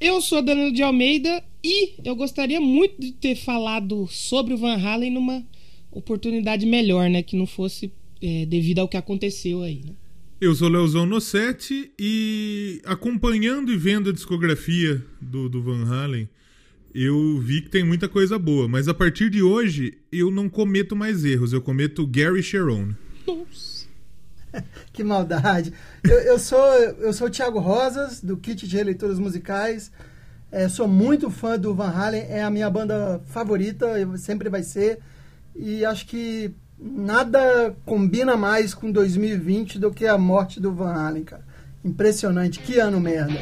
Eu sou Danilo de Almeida e eu gostaria muito de ter falado sobre o Van Halen numa oportunidade melhor, né? Que não fosse é, devido ao que aconteceu aí, né? Eu sou Leozão Nossetti e acompanhando e vendo a discografia do, do Van Halen, eu vi que tem muita coisa boa, mas a partir de hoje eu não cometo mais erros, eu cometo Gary Sharon. Nossa. que maldade. Eu, eu, sou, eu sou o Thiago Rosas, do Kit de Releituras Musicais. É, sou muito fã do Van Halen, é a minha banda favorita, sempre vai ser. E acho que nada combina mais com 2020 do que a morte do Van Halen, cara. Impressionante, que ano merda.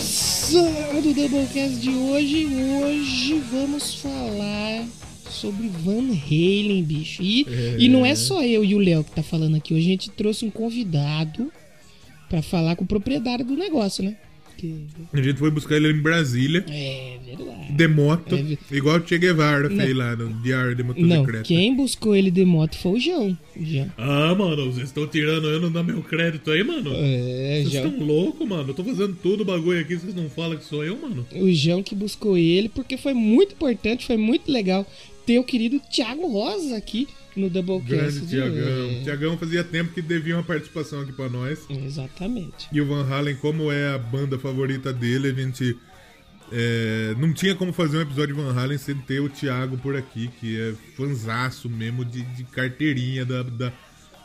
Começando o Doublecast de hoje, hoje vamos falar sobre Van Halen, bicho. E, É. e não é só eu e o Léo que tá falando aqui. Hoje a gente trouxe um convidado pra falar com o proprietário do negócio, né? A gente foi buscar ele em Brasília, É verdade. de moto, É igual o Che Guevara Não. fez lá no Diário de Não, Motocicleta. quem buscou ele de moto foi o João. Ah, mano, vocês estão tirando eu não dá meu crédito aí, mano? É, Vocês estão loucos, mano? Eu tô fazendo todo o bagulho aqui, vocês não falam que sou eu, mano? O João que buscou ele, porque foi muito importante, foi muito legal ter o querido Thiago Rosa aqui no Doublecast. Grande de Tiagão. hoje. Tiagão fazia tempo que devia uma participação aqui pra nós. Exatamente. E o Van Halen, como é a banda favorita dele, a gente é, não tinha como fazer um episódio de Van Halen sem ter o Thiago por aqui, que é fanzaço mesmo de, de carteirinha da, da,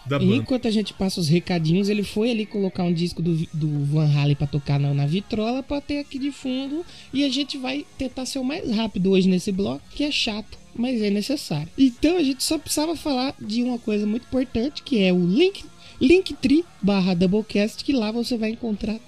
da E banda. enquanto a gente passa os recadinhos, ele foi ali colocar um disco do, do Van Halen pra tocar na, na vitrola pra ter aqui de fundo. E a gente vai tentar ser o mais rápido hoje nesse bloco, que é chato, mas é necessário. Então a gente só precisava falar de uma coisa muito importante, que é o link linktree barra Doublecast, que lá você vai encontrar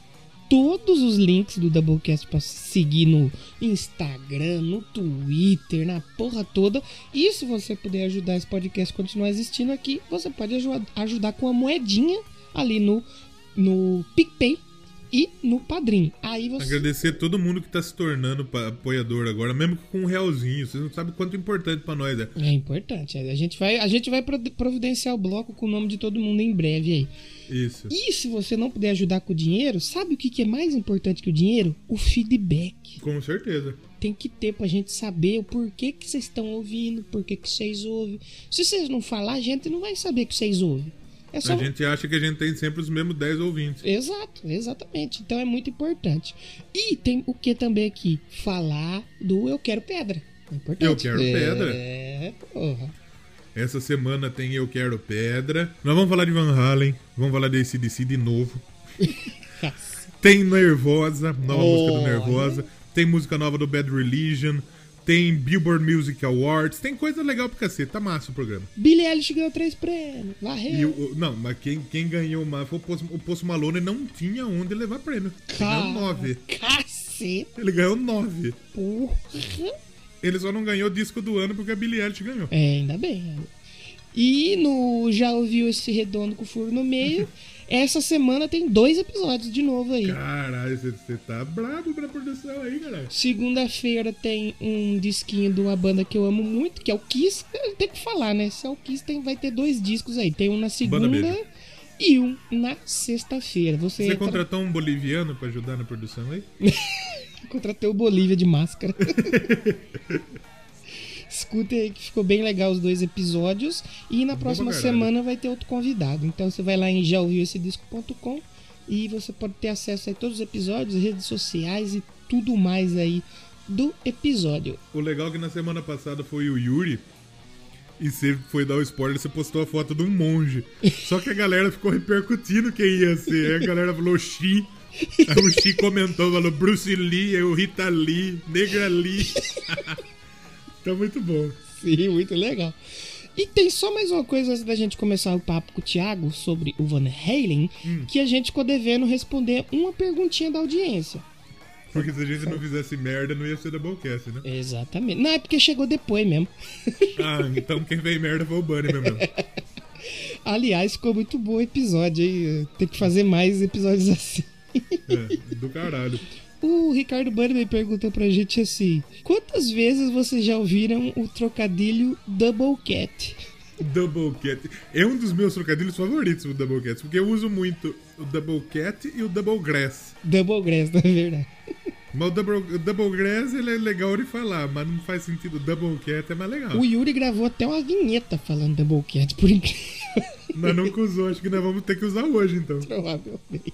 todos os links do Doublecast pra seguir no Instagram, no Twitter, na porra toda. E se você puder ajudar esse podcast a continuar existindo aqui, você pode aju- ajudar com a moedinha ali no, no PicPay e no Padrim. Aí você. Agradecer todo mundo que tá se tornando apoiador agora, mesmo com um realzinho. Vocês não sabem quanto importante pra nós é. É importante. A gente vai, a gente vai pro- providenciar o bloco com o nome de todo mundo em breve aí. Isso. E se você não puder ajudar com o dinheiro, sabe o que que é mais importante que o dinheiro? O feedback. Com certeza. tem que ter pra gente saber o porquê que vocês estão ouvindo, por que que vocês ouvem. Se vocês não falar, a gente não vai saber que vocês ouvem. É só... A gente acha que a gente tem sempre os mesmos 10 ouvintes. Exato, exatamente. Então é muito importante. E tem o que também aqui? Falar do Eu Quero Pedra. É importante. Eu Quero Pedra? É, porra. Essa semana tem Eu Quero Pedra. Nós vamos falar de Van Halen. Vamos falar de ACDC de novo. Tem Nervosa, nova música do. Nervosa. Tem música nova do Bad Religion. Tem Billboard Music Awards. Tem coisa legal pra cacete. Tá massa o programa. Billie Eilish ganhou três prêmios. Varreu. Não, mas quem, quem ganhou mais foi o Post, o Post Malone. Não tinha onde levar prêmio. Ele ganhou nove. Cacete, Ele ganhou nove. porra. Ele só não ganhou disco do ano porque a Billie Eilish ganhou. É, ainda bem. E no Já ouviu esse redondo com furo no meio? Essa semana tem dois episódios de novo aí. Caralho, você tá brabo pra produção aí, galera. Segunda-feira tem um disquinho de uma banda que eu amo muito, que é o Kiss. Tem que falar, né? Se é o Kiss, tem, vai ter dois discos aí. Tem um na segunda e um na sexta-feira. Você, Você entra- contratou um boliviano pra ajudar na produção aí? contratei o Bolívia de máscara. Escutem aí que ficou bem legal os dois episódios. E na Bom próxima caralho. semana vai ter outro convidado. Então você vai lá em jaouviuessedisco.com e você pode ter acesso a todos os episódios, redes sociais e tudo mais aí do episódio. O legal é que na semana passada foi o Yuri. E você foi dar o spoiler, você postou a foto de um monge. Só que a galera ficou repercutindo quem ia ser. Aí a galera falou Xi. Aí o Xi comentou, falou Bruce Lee, o Rita Lee, Negra Lee. tá muito bom. Sim, muito legal. E tem só mais uma coisa antes da gente começar o papo com o Thiago sobre o Van Halen, que a gente ficou devendo responder uma perguntinha da audiência. Porque se a gente não fizesse merda, não ia ser Doublecast, né? Exatamente. Não, é porque chegou depois mesmo. Ah, então quem fez merda foi o Bunny mesmo. Aliás, ficou muito bom o episódio aí. Tem que fazer mais episódios assim. É, do caralho. O Ricardo Bunnyman perguntou pra gente assim: Quantas vezes vocês já ouviram o trocadilho Double Cat? Double Cat. É um dos meus trocadilhos favoritos, o Double Cat, porque eu uso muito o Double Cat e o Double Grass. Double Grass, na verdade. Mas o Double, o double Grass ele é legal de falar, mas não faz sentido. O Double Cat é mais legal. O Yuri gravou até uma vinheta falando Double Cat, por incrível. Mas nunca usou, acho que nós vamos ter que usar hoje então. Provavelmente.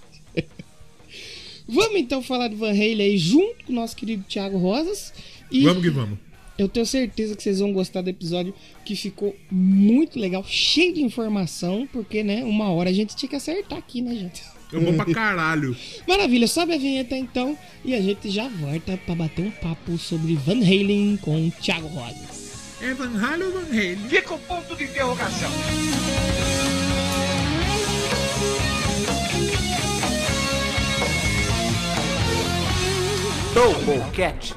Vamos então falar do Van Halen aí junto com o nosso querido Thiago Rosas. E Vamos que vamos. eu tenho certeza que vocês vão gostar do episódio que ficou muito legal, cheio de informação, porque, né, uma hora a gente tinha que acertar aqui, né, gente? Eu vou pra caralho. Maravilha, sobe a vinheta então e a gente já volta pra bater um papo sobre Van Halen com o Thiago Rosas. É Van Halen ou Van Halen? Fica o ponto de interrogação. Doublecast,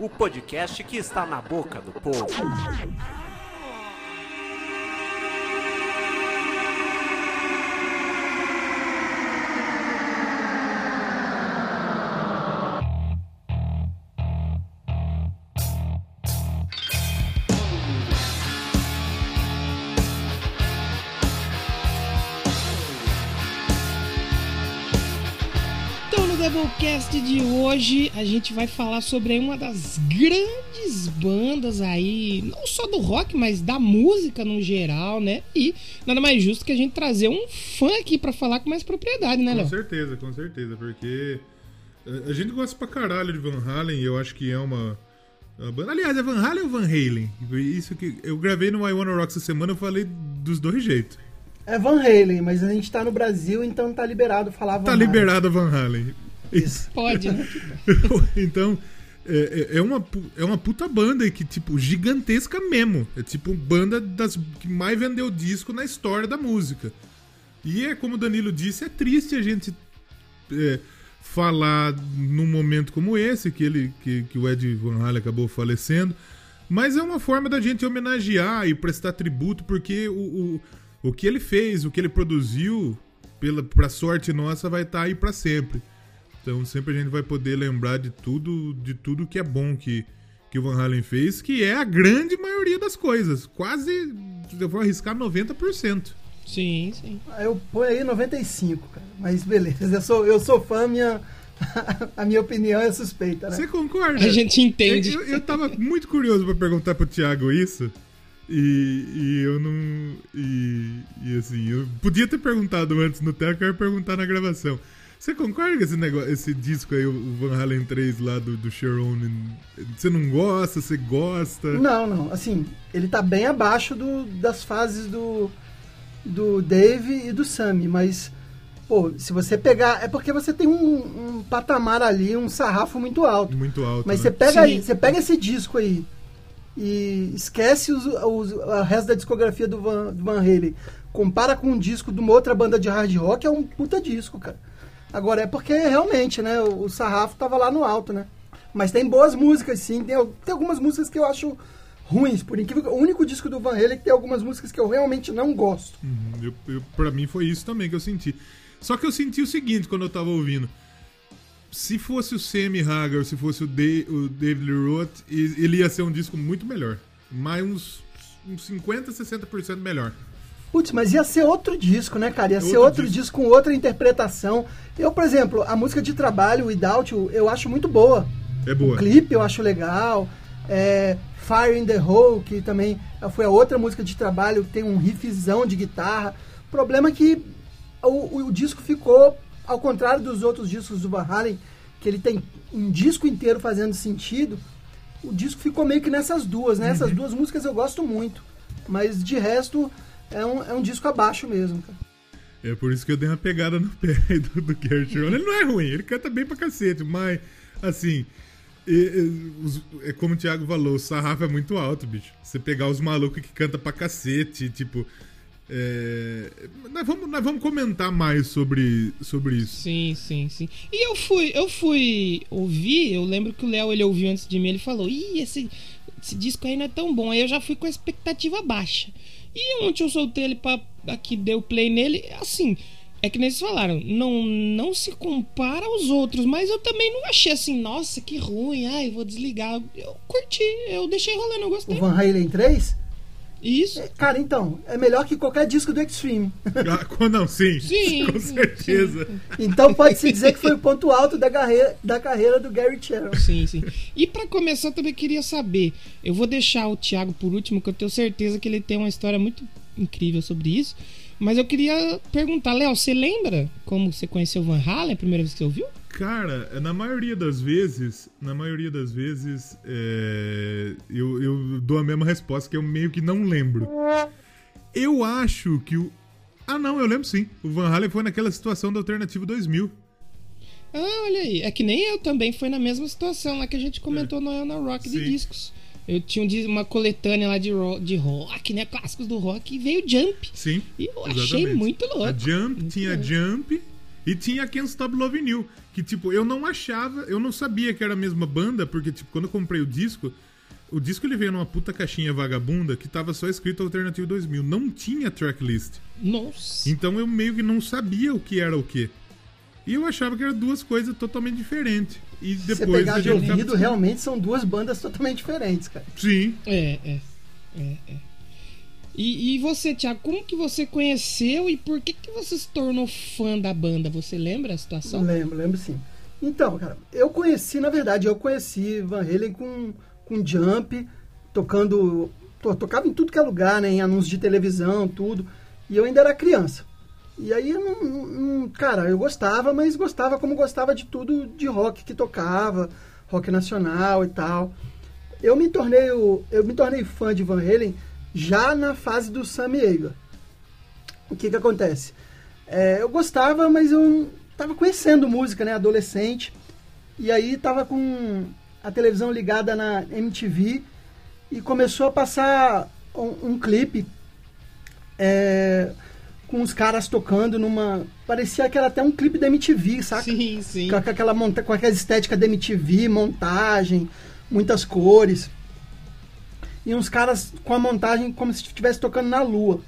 o podcast que está na boca do povo. No Doublecast de hoje, a gente vai falar sobre uma das grandes bandas aí, não só do rock, mas da música no geral, né? E nada mais justo que a gente trazer um fã aqui pra falar com mais propriedade, né, Com Léo? certeza, com certeza, porque eh, a gente gosta pra caralho de Van Halen e eu acho que é uma. Aliás, é Van Halen ou Van Halen? Isso que eu gravei no I Wanna Rock essa semana, eu falei dos dois jeitos. É Van Halen, mas a gente tá no Brasil, então tá liberado falar Van Tá Halen. liberado a Van Halen. Isso. Pode, né? então, é, é, é uma, é uma puta banda que, tipo, gigantesca mesmo. É tipo banda das que mais vendeu disco na história da música. E é como o Danilo disse, é triste a gente é, falar num momento como esse, que, ele, que, que o Ed Van Halen acabou falecendo. Mas é uma forma da gente homenagear e prestar tributo, porque o, o, o que ele fez, o que ele produziu, pela, pra sorte nossa, vai estar aí pra sempre. Então sempre a gente vai poder lembrar de tudo, de tudo que é bom que, que o Van Halen fez, que é a grande maioria das coisas. Quase, eu vou arriscar 90%. Sim, sim. Eu ponho aí 95, cara. Mas beleza, eu sou, eu sou fã, minha, a minha opinião é suspeita, né? Você concorda? A gente entende. Eu, eu tava muito curioso pra perguntar pro Thiago isso. E, e eu não. E, e assim, eu podia ter perguntado antes no Teco, eu ia perguntar na gravação. Você concorda com esse, negócio, esse disco aí, o Van Halen 3 lá do, do Sharon? Você não gosta? Você gosta? Não, não. Assim, ele tá bem abaixo do, das fases do, do Dave e do Sammy, mas, pô, se você pegar. É porque você tem um, um patamar ali, um sarrafo muito alto. Muito alto. Mas né? você pega Sim. aí, você pega esse disco aí e esquece os, os, o resto da discografia do Van, do Van Halen, compara com um disco de uma outra banda de hard rock, é um puta disco, cara. Agora é porque realmente, né, o, o sarrafo tava lá no alto, né? Mas tem boas músicas, sim. Tem, tem algumas músicas que eu acho ruins, por incrível o único disco do Van Halen que tem algumas músicas que eu realmente não gosto. Uhum, pra mim foi isso também que eu senti. Só que eu senti o seguinte quando eu tava ouvindo. Se fosse o Sammy Hagar, se fosse o, Da- o David Roth, ele ia ser um disco muito melhor. Mais uns, uns 50, 60% melhor. Putz, mas ia ser outro disco, né, cara? Ia ser Outro outro disco. disco. com outra interpretação. Eu, por exemplo, a música de trabalho, Without You, eu acho muito boa. É boa. O clipe eu acho legal. É, Fire in the Hole, que também foi a outra música de trabalho, que tem um riffzão de guitarra. O problema é que o, o- o disco ficou, ao contrário dos outros discos do Van Halen, que ele tem um disco inteiro fazendo sentido, o disco ficou meio que nessas duas, né? Essas duas músicas eu gosto muito. Mas de resto, é um, é um disco abaixo mesmo, cara. É por isso que eu dei uma pegada no pé do, do Gert Sharon. Ele não é ruim, ele canta bem pra cacete, mas, assim, e- e- os- é como o Thiago falou, o sarrafo é muito alto, bicho. Você pegar os malucos que canta pra cacete, tipo. é, nós, vamos, nós vamos comentar mais sobre, sobre isso. Sim, sim, sim. E eu fui, eu fui ouvir, eu lembro que o Léo ele ouviu antes de mim, ele falou: "Ih, esse esse disco aí não é tão bom". Aí eu já fui com a expectativa baixa. E ontem eu soltei ele para aqui deu play nele, assim, É que nem vocês falaram, não, não se compara aos outros, mas eu também não achei assim, nossa, que ruim, ai, vou desligar. Eu curti, eu deixei rolando, eu O gostei. Van Halen 3? Isso. Cara, então, é melhor que qualquer disco do Extreme. Ah, Não, sim. Sim, Com certeza. Então pode-se dizer que foi o ponto alto da carreira, da carreira do Gary Cherry. Sim, sim. E pra começar, eu também queria saber. Eu vou deixar o Thiago por último, que eu tenho certeza que ele tem uma história muito incrível sobre isso. Mas eu queria perguntar, Léo, você lembra como você conheceu o Van Halen a primeira vez que você ouviu? Cara, na maioria das vezes, na maioria das vezes, é, eu, eu dou a mesma resposta, que eu meio que não lembro. Eu acho que o... Ah, não, eu lembro sim. O Van Halen foi naquela situação da Alternativa 2000. Ah, olha aí. É que nem eu também foi na mesma situação lá que a gente comentou no, na Rock de Sim. discos. Eu tinha um uma coletânea lá de, ro- de rock, né? Clássicos do rock, e veio Jump. Sim. E eu exatamente. achei muito louco. A Jump, Muito tinha louco. Jump e tinha Can't Stop Loving You. Que, tipo, eu não achava, eu não sabia que era a mesma banda, porque, tipo, quando eu comprei o disco, o disco ele veio numa puta caixinha vagabunda que tava só escrito Alternative 2000. Não tinha tracklist. Nossa. Então eu meio que não sabia o que era o que. E eu achava que eram duas coisas totalmente diferentes. E Se você depois pegar gente ouvido, realmente são duas bandas totalmente diferentes, cara. Sim. É, é. É, é. E, e você, Thiago, como que você conheceu e por que, que você se tornou fã da banda? Você lembra a situação? Lembro, lembro sim. Então, cara, eu conheci, na verdade, eu conheci Van Halen com, com Jump, tocando. to- tocava em tudo que é lugar, né? Em anúncios de televisão, tudo. E eu ainda era criança. E aí, não, não- cara, eu gostava, mas gostava como gostava de tudo de rock que tocava, rock nacional e tal. Eu me tornei, eu me tornei fã de Van Halen já na fase do Sammy Hagar. O que que acontece? É, eu gostava, mas eu tava conhecendo música, né? Adolescente. E aí tava com a televisão ligada na MTV e começou a passar um, um clipe é, com os caras tocando numa. Parecia que era até um clipe da MTV, saca? Sim, sim. Com aquela, monta com aquela estética da MTV, montagem, muitas cores. E uns caras com a montagem como se estivesse tocando na lua.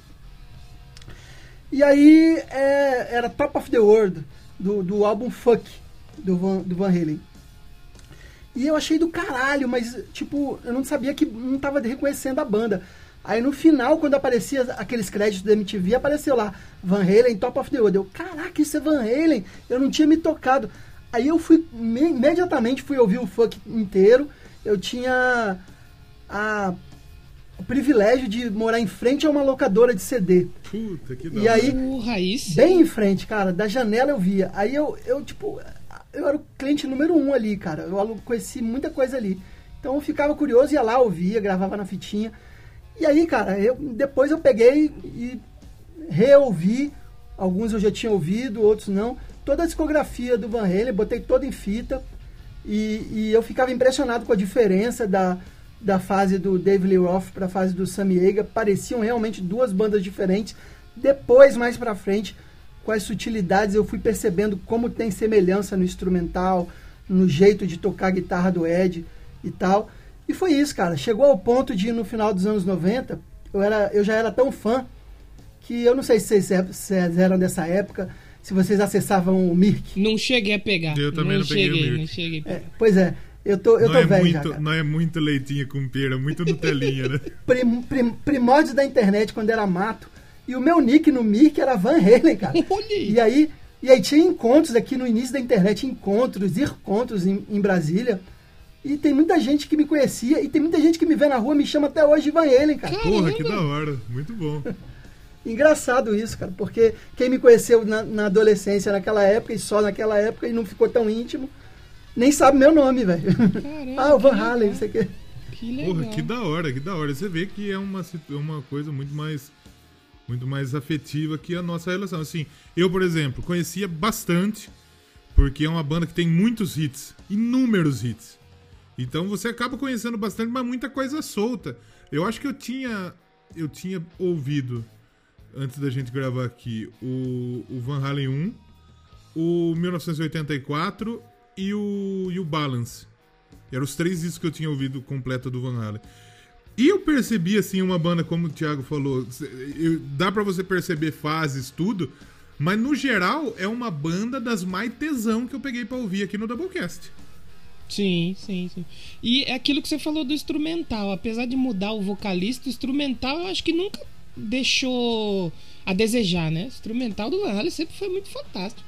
E aí é, era Top of the World, do, do álbum Fuck, do Van, do Van Halen. E eu achei do caralho, mas tipo, eu não sabia que não tava reconhecendo a banda. Aí no final, quando aparecia aqueles créditos da MTV, apareceu lá, Van Halen, Top of the World. Eu, caraca, isso é Van Halen? Eu não tinha me tocado. Aí eu fui, me- imediatamente fui ouvir o funk inteiro. Eu tinha a, o privilégio de morar em frente a uma locadora de CD. Puta, que da E aí, O Raiz. bem em frente, cara, da janela eu via. Aí eu, eu tipo, eu era o cliente número um ali, cara. Eu conheci muita coisa ali. Então eu ficava curioso, ia lá, ouvia, gravava na fitinha. E aí, cara, eu, depois eu peguei e reouvi. Alguns eu já tinha ouvido, outros não. Toda a discografia do Van Halen, botei toda em fita. E, e eu ficava impressionado com a diferença da, da fase do Dave Lee Roth para a fase do Sammy Hagar. Pareciam realmente duas bandas diferentes. Depois, mais pra frente, com as sutilidades, eu fui percebendo como tem semelhança no instrumental, no jeito de tocar a guitarra do Ed e tal. E foi isso, cara. Chegou ao ponto de, no final dos anos 90, eu, era, eu já era tão fã que eu não sei se vocês, eram dessa época, se vocês acessavam o Mirk. Não cheguei a pegar. Eu também não peguei o cheguei, Mirk. não cheguei. a É, pois é, eu tô, eu não, tô é velho muito, já, cara. não é muito leitinho com pera, muito Nutelinha, né? Prim, prim, primórdios da internet quando era mato. E o meu nick no Mirk era Van Halen, cara. E aí, e aí tinha encontros aqui no início da internet, encontros, encontros em, em Brasília. E tem muita gente que me conhecia e tem muita gente que me vê na rua me chama até hoje de Van Halen, cara. Porra, que da hora. Muito bom. Engraçado isso, cara, porque quem me conheceu na, na adolescência naquela época e só naquela época e não ficou tão íntimo, nem sabe meu nome, velho. Ah, o Van Halen, legal. não sei o quê. Que legal. Porra, que da hora, que da hora. Você vê que é uma, é uma coisa muito mais muito mais afetiva que a nossa relação. Assim, eu, por exemplo, conhecia bastante, porque é uma banda que tem muitos hits, inúmeros hits. Então você acaba conhecendo bastante, mas muita coisa solta. Eu acho que eu tinha eu tinha ouvido antes da gente gravar aqui o, o Van Halen 1, o 1984 e o, e o Balance. Eram os três discos que eu tinha ouvido completo do Van Halen. E eu percebi, assim, uma banda, como o Thiago falou, eu- dá pra você perceber fases, tudo, Mas no geral, é uma banda das mais tesão que eu peguei pra ouvir aqui no Doublecast. Sim, sim, sim. E é aquilo que você falou do instrumental. Apesar de mudar o vocalista, o instrumental eu acho que nunca deixou a desejar, né? O instrumental do Van Halen sempre foi muito fantástico.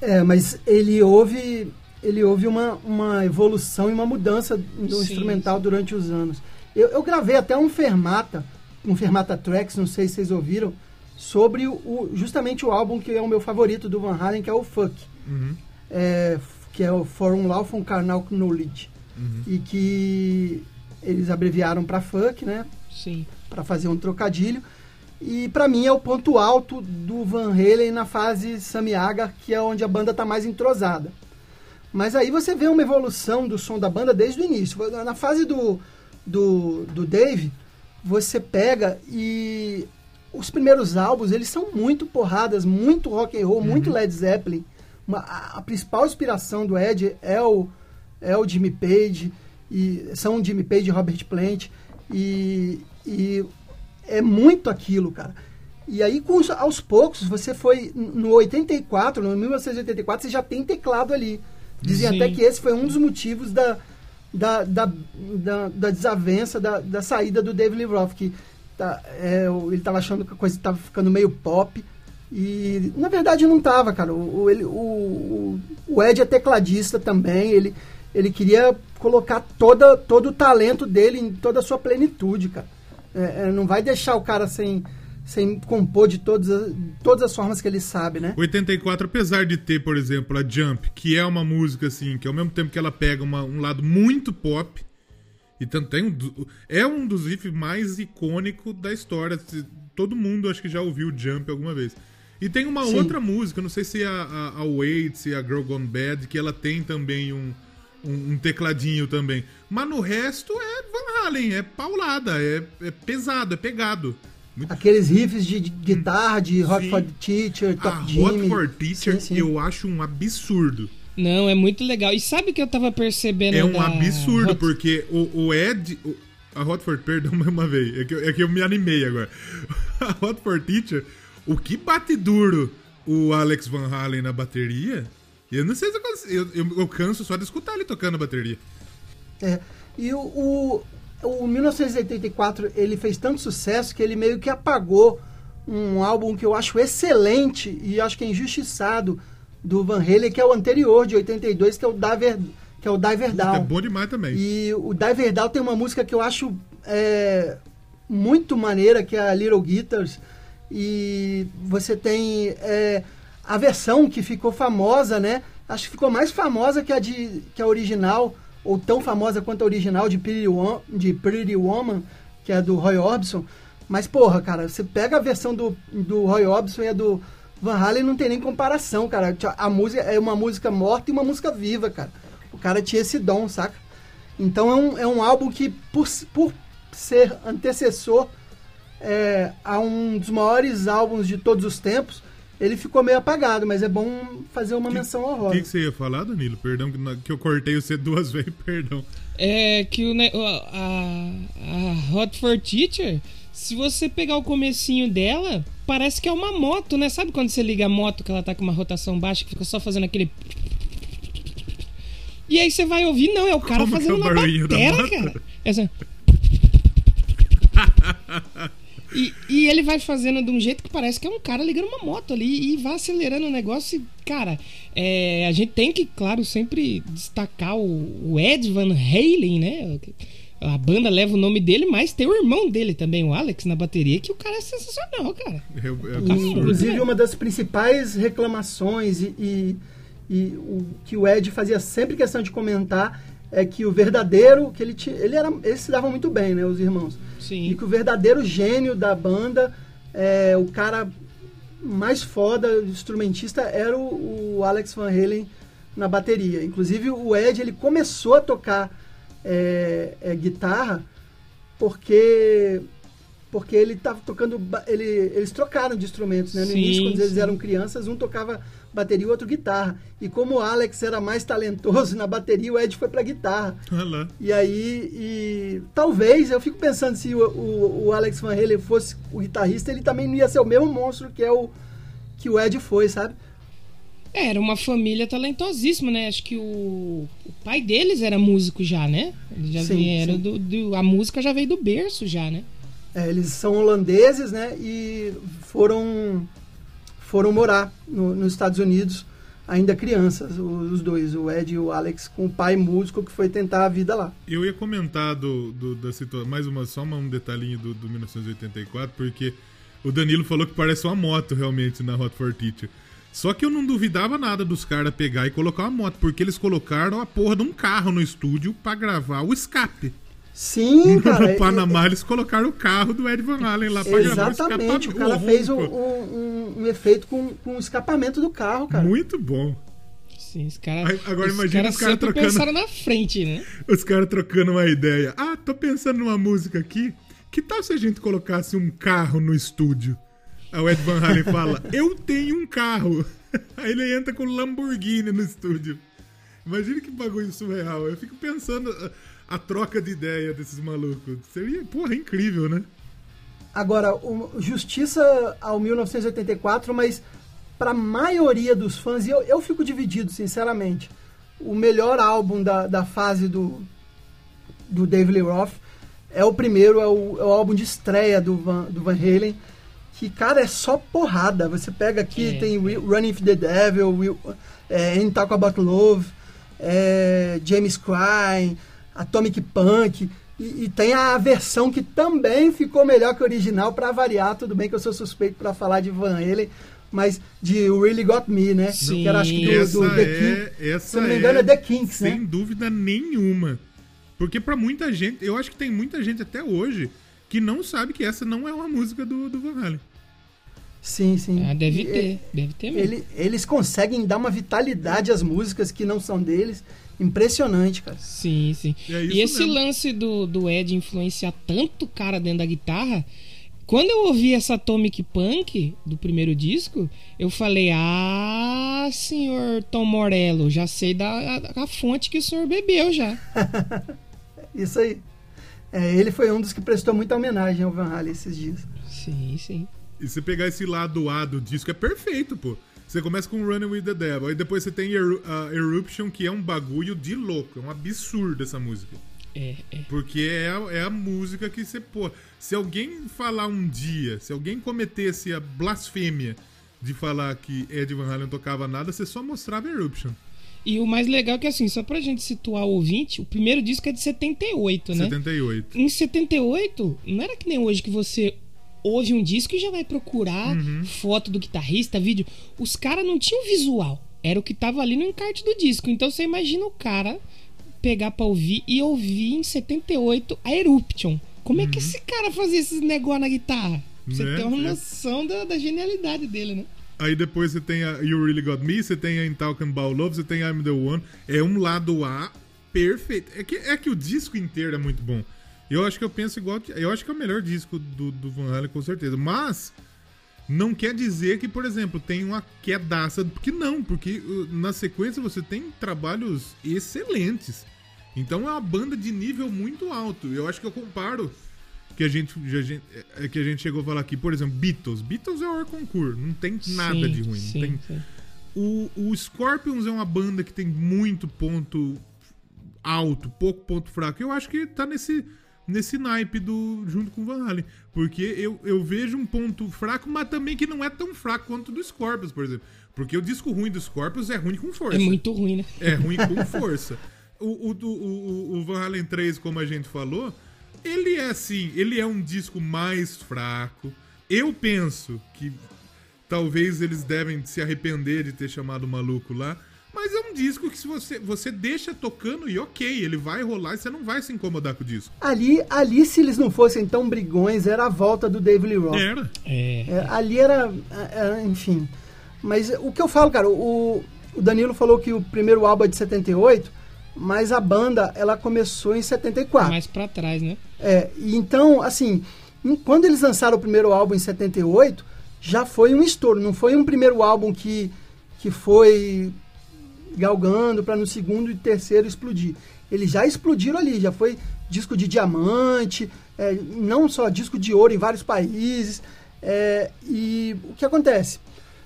É, mas ele houve, ele houve uma, uma evolução e uma mudança do Sim, instrumental durante os anos. Eu, eu gravei até um Fermata, um Fermata Tracks, não sei se vocês ouviram, sobre o, justamente o álbum que é o meu favorito do Van Halen, que é o Fuck. É, que é o Forum Law von Carnal Knowledge. E que eles abreviaram para Fuck, né? Sim. para fazer um trocadilho. E para mim é o ponto alto do Van Halen na fase Samiaga, que é onde a banda tá mais entrosada. Mas aí você vê uma evolução do som da banda desde o início. Na fase do, do, do Dave, você pega e os primeiros álbuns, eles são muito porradas, muito rock and roll, muito Led Zeppelin. Uma- a, a principal inspiração do Ed é o, é o Jimmy Page, e são Jimmy Page e Robert Plant, e, e é muito aquilo, cara. E aí, com os- aos poucos, você foi no 84, no 1984, você já tem teclado ali. Dizem Sim. até que esse foi um dos motivos da, da, da, da, da desavença, da, da saída do David Lee Roth, que tá, é, o- ele estava achando que a coisa estava ficando meio pop. E na verdade não estava, cara. O, ele- o, o- Ed é tecladista também. Ele, ele queria colocar toda, todo o talento dele em toda a sua plenitude, cara. É, é, não vai deixar o cara sem, sem compor de todas as, todas as formas que ele sabe, né? 84, apesar de ter, por exemplo, a Jump, que é uma música assim, que ao mesmo tempo que ela pega uma- um lado muito pop, e tanto tem um, é um dos riffs mais icônicos da história. Todo mundo acho que já ouviu Jump alguma vez. E tem uma Sim. outra música, não sei se é a, a, a Wait, se é a Girl Gone Bad, que ela tem também um, um, um tecladinho também. Mas no resto é Van Halen, é paulada, é, é pesado, é pegado. Muito Aqueles riffs de, de guitarra, de Hot Sim. for Teacher, a Top Jimmy. Hot for Teacher Sim, sim. eu acho um absurdo. Não, é muito legal. E sabe o que eu tava percebendo? É um da absurdo, Hot- porque o, o Ed. o- a Hot for perdão mais uma vez. É que, é que eu me animei agora. A Hot for Teacher, o que bate duro o Alex Van Halen na bateria. Eu não sei se eu, eu, eu, eu canso só de escutar ele tocando bateria. É, e o, o, o 1984 ele fez tanto sucesso que ele meio que apagou um álbum que eu acho excelente e acho que é injustiçado do Van Halen, que é o anterior, de 82, que é o Diver, que é o Diver É Down. bom demais também. E o Diver Down tem uma música que eu acho é, muito maneira, que é a Little Guitars. E você tem é, a versão que ficou famosa, né? Acho que ficou mais famosa que a, de, que a original, ou tão famosa quanto a original de Pretty, Wo- de Pretty Woman, que é do Roy Orbison. Mas, porra, cara, você pega a versão do, do Roy Orbison e a do Van Halen, não tem nem comparação, cara. A música é uma música morta e uma música viva, cara. O cara tinha esse dom, saca? Então é um, é um álbum que, por, por ser antecessor é, a um dos maiores álbuns de todos os tempos, ele ficou meio apagado, mas é bom fazer uma menção O honrosa. que, que você ia falar, Danilo? Perdão que, que eu cortei você duas vezes, perdão. É que o, o- a, a Hot for Teacher, se você pegar o comecinho dela, parece que é uma moto, né? Sabe quando você liga a moto que ela tá com uma rotação baixa, que fica só fazendo aquele. E aí você vai ouvir, não, é o cara Como que é fazendo o na barulhinho da batera, moto? cara. Essa... E, e ele vai fazendo de um jeito que parece que é um cara ligando uma moto ali e vai acelerando o negócio. E, cara, é, a gente tem que, claro, sempre destacar o, o Ed Van Halen, né? A banda leva o nome dele, mas tem o irmão dele também, o Alex, na bateria, que o cara é sensacional, cara. É, é E, absurdo. inclusive, uma das principais reclamações e, e- e o que o Ed fazia sempre questão de comentar é que o verdadeiro, que ele tinha, ele era, eles se davam muito bem, né, os irmãos. Sim. E que o verdadeiro gênio da banda, é, o cara mais foda, instrumentista, era o, o Alex Van Halen na bateria. Inclusive, o Ed, ele começou a tocar é, é, guitarra porque porque ele tava tocando ele, eles trocaram de instrumentos né no Sim, início quando eles eram crianças um tocava bateria e outro guitarra e como o Alex era mais talentoso na bateria o Ed foi pra guitarra Olha lá. e aí e talvez eu fico pensando se o, o, o Alex Van Halen fosse o guitarrista ele também não ia ser o mesmo monstro que é o que o Ed foi, sabe? É, era uma família talentosíssima, né? Acho que o, o pai deles era músico já, né? Eles já Sim, vieram sim. do, do- A música já veio do berço já, né? É, eles são holandeses, né? E foram, foram morar no- nos Estados Unidos ainda crianças, o- os dois, o Ed e o Alex, com o pai músico que foi tentar a vida lá. Eu ia comentar do, do- da situação, mais uma, só um detalhinho do, do 1984, porque o Danilo falou que parece uma moto realmente na Hot for Teacher. Só que eu não duvidava nada dos caras pegar e colocar uma moto, porque eles colocaram a porra de um carro no estúdio pra gravar o escape. Sim, cara. no Panamá eles colocaram o carro do Ed Van Halen lá pra gravar o Exatamente, escapamento. o cara fez um, um- um efeito com, com o escapamento do carro, cara. Muito bom. Sim, os caras. Agora os imagina caras os caras trocando- pensaram na frente, né? Os caras trocando uma ideia. Ah, tô pensando numa música aqui. Que tal se a gente colocasse um carro no estúdio? Aí o Ed Van Halen fala: Eu tenho um carro. Aí ele entra com um Lamborghini no estúdio. Imagina que bagulho surreal. Eu fico pensando a, troca de ideia desses malucos. Seria, porra, incrível, né? Agora, o- justiça ao 1984, mas para a maioria dos fãs, e eu, eu fico dividido, sinceramente. O melhor álbum da, da fase do, do Dave Lee Roth é o primeiro, é o, é o álbum de estreia do Van, do Van Halen, que, cara, é só porrada. Você pega aqui, É. tem Wi- Running for the Devil, Will, é, Ain't Talk About Love, é, James Cry, Atomic Punk, e, e tem a versão que também ficou melhor que o original, pra variar. Tudo bem que eu sou suspeito pra falar de Van Halen, mas de Really Got Me, né? Sim. Que era, acho que do, essa do The é, King. essa Se não me engano, é The Kinks, Sem né? dúvida nenhuma. Porque pra muita gente, eu acho que tem muita gente até hoje que não sabe que essa não é uma música do, do Van Halen. Sim, sim. Ah, deve E- ter, deve ter mesmo. Ele, eles conseguem dar uma vitalidade às músicas que não são deles. Impressionante, cara. Sim, sim. E é e esse mesmo. lance do, do Ed influenciar tanto cara dentro da guitarra, quando eu ouvi essa Atomic Punk do primeiro disco, eu falei: Ah, senhor Tom Morello, já sei da a, a fonte que o senhor bebeu já. Isso aí. É, ele foi um dos que prestou muita homenagem ao Van Halen esses dias. Sim, sim. E você pegar esse lado A do disco é perfeito, pô. Você começa com Running with the Devil, aí depois você tem Eru- a Eruption, que é um bagulho de louco, é um absurdo essa música. É, é. Porque é a, é a música que você, pô, se alguém falar um dia, se alguém cometesse a blasfêmia de falar que Ed Van Halen tocava nada, você só mostrava Eruption. E o mais legal é que, assim, só pra gente situar o ouvinte, o primeiro disco é de 78, né? 78. Em 78, não era que nem hoje que você ouve um disco e já vai procurar foto do guitarrista, vídeo. Os caras não tinham visual. Era o que tava ali no encarte do disco. Então você imagina o cara pegar pra ouvir e ouvir em 78 a Eruption. Como é que esse cara fazia esses negócios na guitarra? Pra Você Né? tem uma É. noção da, da genialidade dele, né? Aí depois você tem a You Really Got Me, você tem a In Talking About Love, você tem I'm The One. É um lado A perfeito. É que, é que o disco inteiro é muito bom. Eu acho que eu penso igual. Eu acho que é o melhor disco do, do Van Halen, com certeza. Mas não quer dizer que, por exemplo, tem uma quedaça. Porque não, porque uh, na sequência você tem trabalhos excelentes. Então é uma banda de nível muito alto. Eu acho que eu comparo que a gente, que a gente chegou a falar aqui, por exemplo, Beatles. Beatles é o concurso, não tem nada Sim, de ruim. sim, tem... sim. o, o Scorpions é uma banda que tem muito ponto alto, pouco ponto fraco. Eu acho que tá nesse, nesse naipe do, junto com o Van Halen. Porque eu, eu vejo um ponto fraco, mas também que não é tão fraco quanto o do Scorpions, por exemplo. Porque o disco ruim do Scorpions é ruim com força. É muito ruim, né? É ruim com força. O, o, o- o Van Halen 3, como a gente falou, ele é assim, ele é um disco mais fraco. Eu penso que talvez eles devem se arrepender de ter chamado o maluco lá. Mas é um disco que se você, você deixa tocando e ok, ele vai rolar e você não vai se incomodar com o disco. Ali, ali, se eles não fossem tão brigões, era a volta do David Lee Roth. Era. É. É, ali era, é, enfim. Mas o que eu falo, cara, o, o Danilo falou que o primeiro álbum é de 78, mas a banda ela começou em 74. Mais pra trás, né? É, e então, assim, em- quando eles lançaram o primeiro álbum em 78, já foi um estouro. Não foi um primeiro álbum que, que foi galgando para no segundo e terceiro explodir. Eles já explodiram ali, já foi disco de diamante, é, não só disco de ouro em vários países. é, e o que acontece?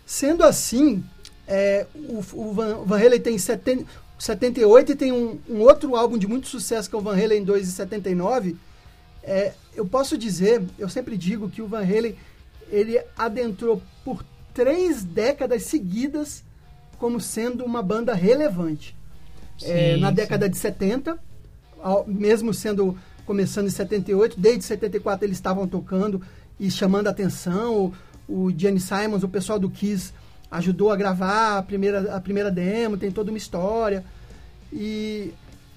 Sendo assim, é, o, o Van, Van Halen tem 70, 78 e tem um, um outro álbum de muito sucesso que é o Van Halen 2 e 79. É, eu posso dizer, eu sempre digo que o Van Halen ele adentrou por três décadas seguidas como sendo uma banda relevante. É, Sim, na sim. década de 70, ao- mesmo sendo começando em 78, desde 74 eles estavam tocando e chamando a atenção. O, o Gianni Simons, o pessoal do Kiss, ajudou a gravar a primeira, a primeira demo, tem toda uma história. E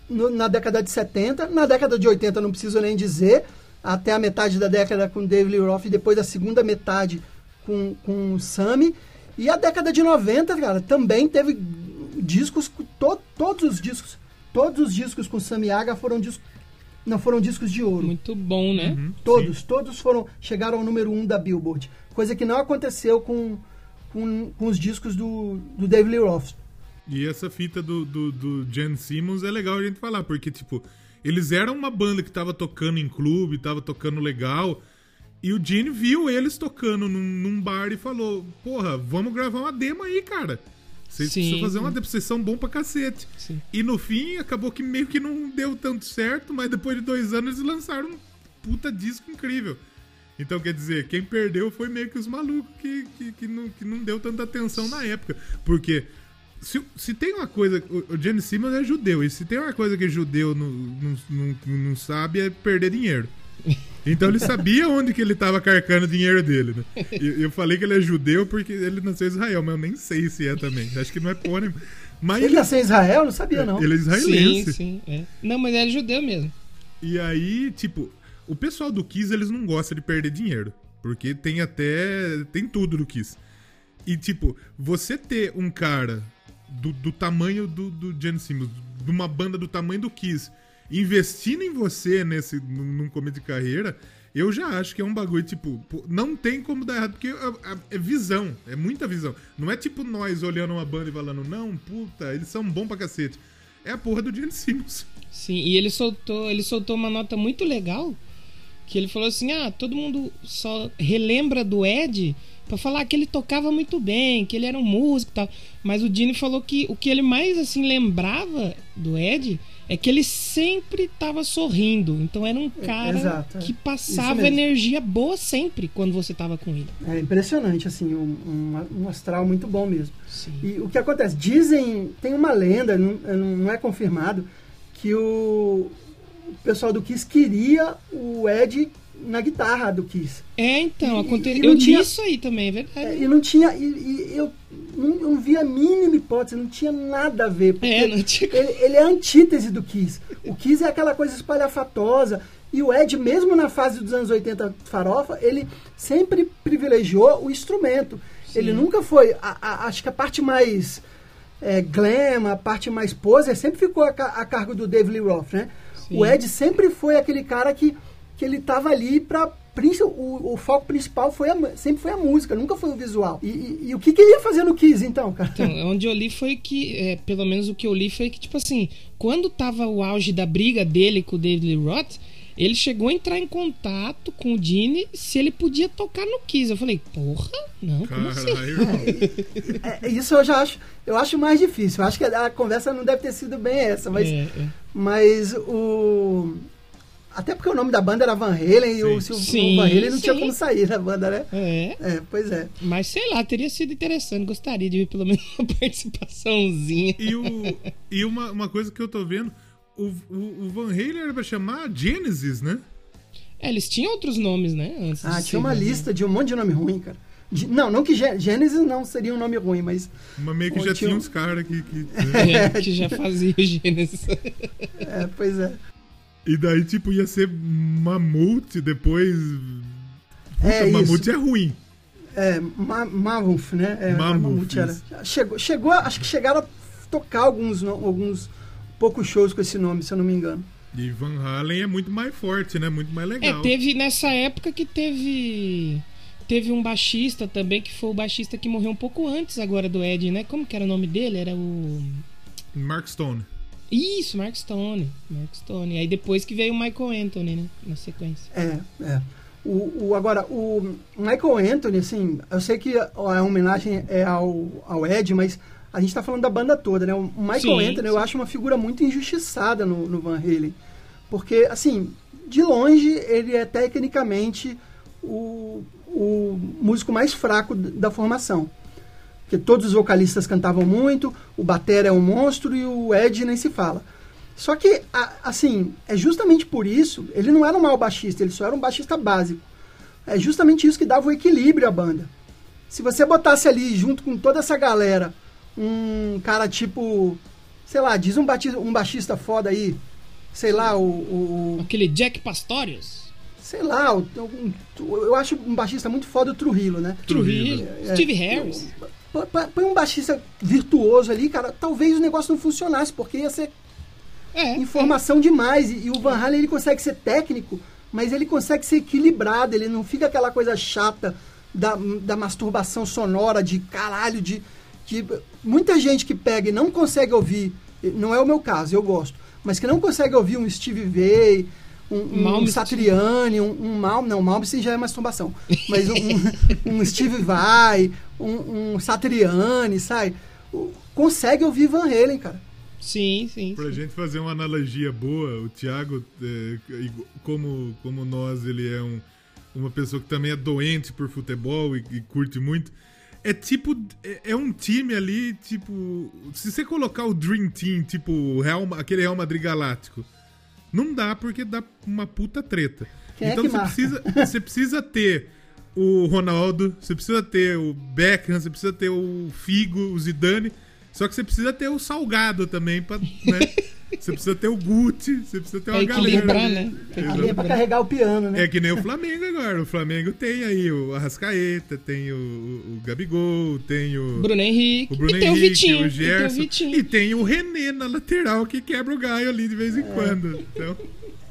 no- na década de 70, na década de 80 não preciso nem dizer, até a metade da década com David Lee Roth e depois a segunda metade com, com o Sammy. E a década de 90, cara, também teve discos, to, todos os discos, todos os discos com Sammy Hagar foram discos, não foram discos de ouro. Muito bom, né? Uhum, Todos, sim. todos foram chegaram ao número um da Billboard. Coisa que não aconteceu com, com, com os discos do, do David Lee Roth. E essa fita do, do, do Jan Simmons é legal a gente falar, porque, tipo, eles eram uma banda que tava tocando em clube, tava tocando legal, e o Gene viu eles tocando num, num bar e falou: Porra, vamos gravar uma demo aí, cara. Vocês Sim, precisam fazer uma demo, vocês são bom pra cacete. Sim. E no fim, acabou que meio que não deu tanto certo, mas depois de dois anos eles lançaram um puta disco incrível. Então, quer dizer, quem perdeu foi meio que os malucos que, que, que, não, que não deu tanta atenção na época. Porque se, se tem uma coisa. O, o Gianni Simmons é judeu, e se tem uma coisa que judeu não, não, não, não sabe é perder dinheiro. Então ele sabia onde que ele tava carcando o dinheiro dele, né? E eu falei que ele é judeu porque ele nasceu em Israel, mas eu nem sei se é também. Acho que não é pônei. Mas Ele nasceu em Israel? Não sabia, não. ele é Sim, israelense. sim. É. Não, mas é judeu mesmo. E aí, tipo, o pessoal do Kiss, eles não gostam de perder dinheiro. Porque tem até. Tem tudo do Kiss. E, tipo, você ter um cara do, do tamanho do, do Gene Simmons, de uma banda do tamanho do Kiss, investindo em você nesse, num, num começo de carreira, eu já acho que é um bagulho, tipo, não tem como dar errado, porque é, é- é visão, é muita visão. Não é tipo nós olhando uma banda e falando, não, puta, eles são bons pra cacete. É a porra do Gene Simmons. Sim, e ele soltou, ele soltou uma nota muito legal que ele falou assim: "Ah, todo mundo só relembra do Ed pra falar que ele tocava muito bem, que ele era um músico e tal". Mas o Dini falou que o que ele mais assim lembrava do Ed é que ele sempre tava sorrindo. Então era um cara exato, é. que passava energia boa sempre quando você tava com ele. É impressionante, assim, um, um, um astral muito bom mesmo. Sim. E o que acontece? Dizem, tem uma lenda, não, não é confirmado, que o, o pessoal do Kiss queria o Ed na guitarra do Kiss. É, então, E- aconte... e não eu tinha- isso aí também, é verdade. É, e não tinha. E, e eu não, não vi a mínima hipótese, não tinha nada a ver. Porque É, não tinha- ele, ele é a antítese do Kiss. O Kiss é aquela coisa espalhafatosa. E o Ed, mesmo na fase dos anos 80 farofa, ele sempre privilegiou o instrumento. Ele nunca foi. a- a- acho que a parte mais é, glam, a parte mais poser, sempre ficou a, a cargo do Dave Lee Roth, né? Sim. O Ed sempre foi aquele cara que, que ele tava ali pra. O, o foco principal foi a sempre foi a música, nunca foi o visual. E, e- e o que, que ele ia fazer no Kiss, então, cara? Então, onde eu li foi que, é, pelo menos o que eu li foi que, tipo assim, quando tava o auge da briga dele com o David Lee Roth, ele chegou a entrar em contato com o Dini se ele podia tocar no Kiss. Eu falei, porra, não, como assim? Caralho. É, isso eu já acho, eu acho mais difícil. Eu acho que a, a conversa não deve ter sido bem essa, mas, É, é. mas o. Até porque o nome da banda era Van Halen e o, se o, Sim, o Van Halen não tinha sim. como sair da banda, né? É, É, pois é. mas sei lá, teria sido interessante. Gostaria de ver pelo menos uma participaçãozinha. E, o, e uma, uma coisa que eu tô vendo, o, o, o Van Halen era pra chamar Genesis, né? É, eles tinham outros nomes, né? Antes Ah, tinha uma lista de um monte de nome ruim, cara. De- não, não que Gê- Gênesis não seria um nome ruim, mas Mas meio que já tinha tinha uns caras que. que? É, que já fazia o Gênesis. é, pois é. E daí, tipo, ia ser Mamute depois. Puta, É Mamute isso. é ruim. É, Ma Mammoth, né? É, Mammoth era. Chegou, chegou, a- acho que chegaram a tocar alguns, alguns poucos shows com esse nome, se eu não me engano. E Van Halen é muito mais forte, né? Muito mais É, legal. teve nessa época que teve. Teve um baixista também, que foi o baixista que morreu um pouco antes agora do Ed, né? Como que era o nome dele? Era o. Mark Stone. Isso, Mark Stone. Mark Stone. Aí depois que veio o Michael Anthony, né? Na sequência. É, é. O, o, agora, o Michael Anthony, assim, eu sei que a homenagem é ao, ao Ed, mas a gente está falando da banda toda, né? O Michael Sim, Anthony, sim. eu acho uma figura muito injustiçada no, no Van Halen. Porque, assim, de longe, ele é tecnicamente o, o músico mais fraco da formação. Porque todos os vocalistas cantavam muito, o Batera é um monstro e o Ed nem se fala. Só que, assim, é justamente por isso, ele não era um mau baixista, ele só era um baixista básico. É justamente isso que dava o equilíbrio à banda. Se você botasse ali, junto com toda essa galera, um cara tipo, sei lá, diz um, bati- um baixista foda aí, sei lá, o, o- Aquele Jack Pastorius. sei lá, o- um- eu acho um baixista muito foda o Trujillo, né? Trujillo. É. Steve Harris. Põe- um baixista virtuoso ali, cara, talvez o negócio não funcionasse, porque ia ser É. informação demais. E, e o Van Halen ele consegue ser técnico, mas ele consegue ser equilibrado. Ele não fica aquela coisa chata da, da masturbação sonora, de caralho, de, de. Muita gente que pega e não consegue ouvir, não é o meu caso, eu gosto, mas que não consegue ouvir um Steve Vai. Um, um Malmsteen. Satriani, um, um Mal, não, Malmsteen já é masturbação, mas um, um Steve Vai, um, um Satriani, sai, consegue ouvir Van Halen, cara. Sim, sim. Pra sim. gente fazer uma analogia boa, o Thiago, é, como, como nós, ele é um, uma pessoa que também é doente por futebol e, e curte muito. É tipo, é, é um time ali, tipo, se você colocar o Dream Team, tipo, Real, aquele Real Madrid Galáctico, não dá porque dá uma puta treta. Quem é então que você, marca? precisa, você precisa ter o Ronaldo, você precisa ter o Beckham, você precisa ter o Figo, o Zidane, só que você precisa ter o Salgado também, pra, né? Você precisa ter o Gucci, você precisa ter uma galera. né? Pra Ali é pra carregar o piano, né? É que nem o Flamengo agora. O Flamengo tem aí o Arrascaeta, tem o, o, Gabigol, tem o, Bruno Henrique. o Bruno e tem Henrique, o Vitinho. o e tem o Gerson. Vitinho. E tem o René na lateral que quebra o galho ali de vez em quando. Então,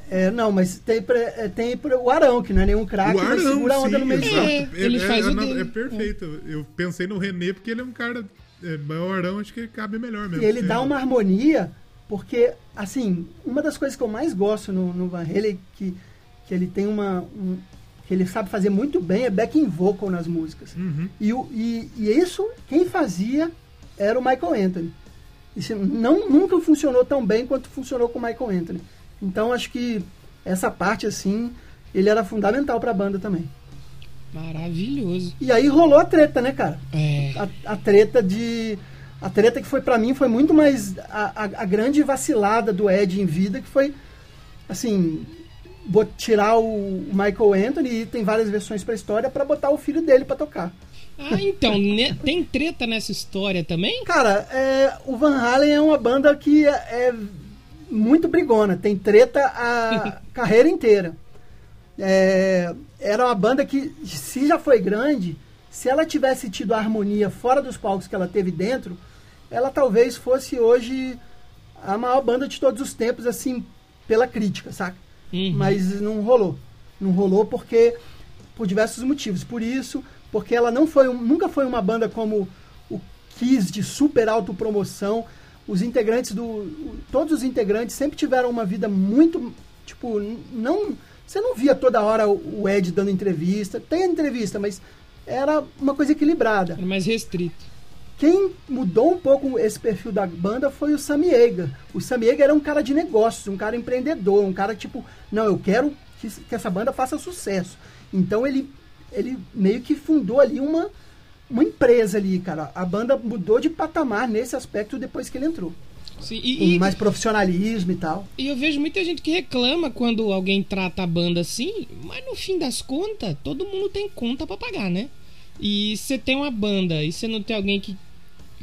É, não, mas tem, pra- é, tem pra- o Arão, que não é nenhum craque, o mas Arão, segura a onda sim, no meio exato. campo. É, ele faz o é, dele. é perfeito. Eu pensei no René porque ele é um cara. É, mas o Arão acho que cabe melhor mesmo. E ele É. dá uma harmonia, porque, assim, uma das coisas que eu mais gosto no, no Van Halen, que, que ele tem uma... um- que ele sabe fazer muito bem, é backing vocal nas músicas. Uhum. E, o- e, e isso, quem fazia era o Michael Anthony. Isso não, nunca funcionou tão bem quanto funcionou com o Michael Anthony. Então, acho que essa parte, assim, ele era fundamental pra banda também. Maravilhoso. E aí rolou a treta, né, cara? É. A, a treta de. A treta que foi pra mim foi muito mais a, a, a grande vacilada do Ed em vida, que foi assim. bot- Tirar o Michael Anthony e tem várias versões pra história pra botar o filho dele pra tocar. Ah, então, ne- tem treta nessa história também? Cara, é, o Van Halen é uma banda que é, é muito brigona, tem treta a carreira inteira. É, era uma banda que, se já foi grande, se ela tivesse tido a harmonia fora dos palcos que ela teve dentro, ela talvez fosse hoje a maior banda de todos os tempos, assim, pela crítica, saca? Uhum. Mas não rolou. Não rolou porque por diversos motivos. Por isso, porque ela não foi, nunca foi uma banda como o Kiss de super autopromoção. Os integrantes do todos os integrantes sempre tiveram uma vida muito tipo, não você não via toda hora o Ed dando entrevista. Tem entrevista, mas era uma coisa equilibrada. Era mais restrito. Quem mudou um pouco esse perfil da banda foi o Sammy Hagar. O Sammy Hagar era um cara de negócios, um cara empreendedor, um cara tipo, não, eu quero que, que essa banda faça sucesso. Então ele, ele meio que fundou ali uma, uma empresa ali, cara. A banda mudou de patamar nesse aspecto depois que ele entrou. Sim, Com e, e- mais profissionalismo e tal. e eu vejo muita gente que reclama quando alguém trata a banda assim, mas no fim das contas, todo mundo tem conta pra pagar, né? E você tem uma banda e você não tem alguém que,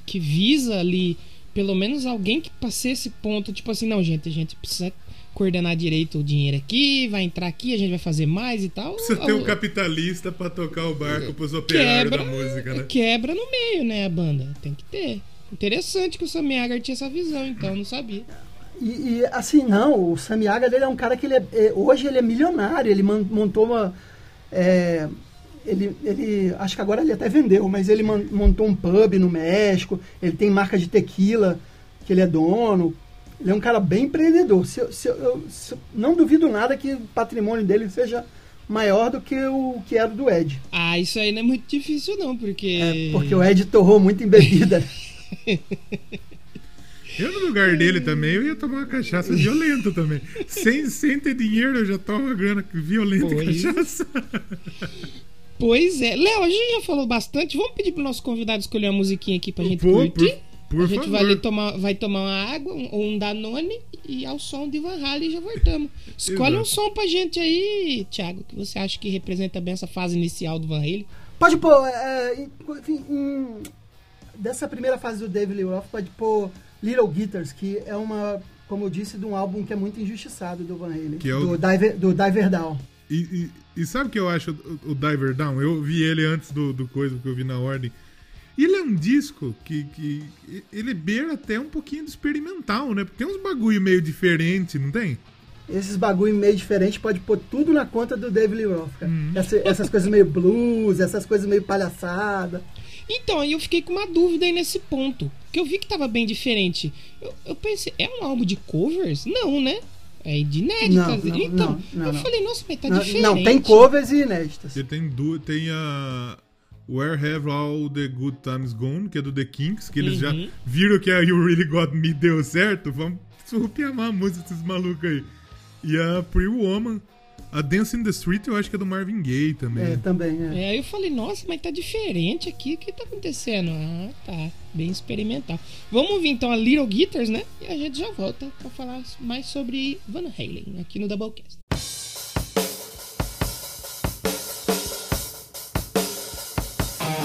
que visa ali, pelo menos alguém que passe esse ponto, tipo assim, não, gente, a gente precisa coordenar direito o dinheiro aqui, vai entrar aqui, a gente vai fazer mais e tal. Precisa ter um capitalista pra tocar o barco pros operários quebra, da música, né? quebra no meio, né, a banda. Tem que ter. Interessante que o Sammy Hagar tinha essa visão, então, não sabia. E, e, assim, não, o Sammy Hagar ele é um cara que ele é, é, hoje ele é milionário, ele man- montou uma. é, ele, ele, acho que agora ele até vendeu, mas ele man- montou um pub no México, ele tem marca de tequila que ele é dono. Ele é um cara bem empreendedor. Se, se eu- se não duvido nada que o patrimônio dele seja maior do que o que era do Ed. Ah, isso aí não é muito difícil não, porque... É, porque o Ed torrou muito em bebida. Eu, no lugar dele também, eu ia tomar uma cachaça violenta também. Sem, sem ter dinheiro, eu já tomo uma grana violenta Pois. cachaça. Pois é. Léo, a gente já falou bastante. Vamos pedir pro nosso convidado escolher uma musiquinha aqui pra gente Pô, curtir? por, por a gente favor. vai, tomar, vai tomar uma água um- ou um Danone e ao som de Van Halen e já voltamos. Escolhe um som pra gente aí, Thiago, que você acha que representa bem essa fase inicial do Van Halen. Pode pôr, é, enfim, em- dessa primeira fase do David Lee Roth, pode pôr Little Guitars, que é uma, como eu disse, de um álbum que é muito injustiçado do Van Halen, Que é o- do, Diver, do Diver Down. E, e- e sabe o que eu acho o, o Diver Down? Eu vi ele antes do, do coisa que eu vi na ordem. Ele é um disco que, que ele beira até um pouquinho de experimental, né? Porque tem uns bagulho meio diferente, não tem? Esses bagulho meio diferente pode pôr tudo na conta do David Lee Roth, cara. Uhum. Essa- essas coisas meio blues, essas coisas meio palhaçada. Então, aí eu fiquei com uma dúvida aí nesse ponto. Que eu vi que tava bem diferente. Eu, eu pensei, é um álbum de covers? Não, né? É de inéditas. Não, não, então, não, não, eu não. falei, nossa, mas tá não, diferente. não, tem covers e inéditas. Ele tem, du tem a Where Have All the Good Times Gone, que é do The Kinks, que eles já Uhum. viram que a You Really Got Me deu certo. Vamos surrupiamar a música desses malucos aí. E a Pretty Woman. A Dance in the Street eu acho que é do Marvin Gaye também. É, também, é. É, aí eu falei, nossa, mas tá diferente aqui, o que tá acontecendo? Ah, tá, bem experimental. Vamos ouvir então a Little Guitars, né? E a gente já volta pra falar mais sobre Van Halen aqui no Doublecast.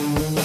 Thank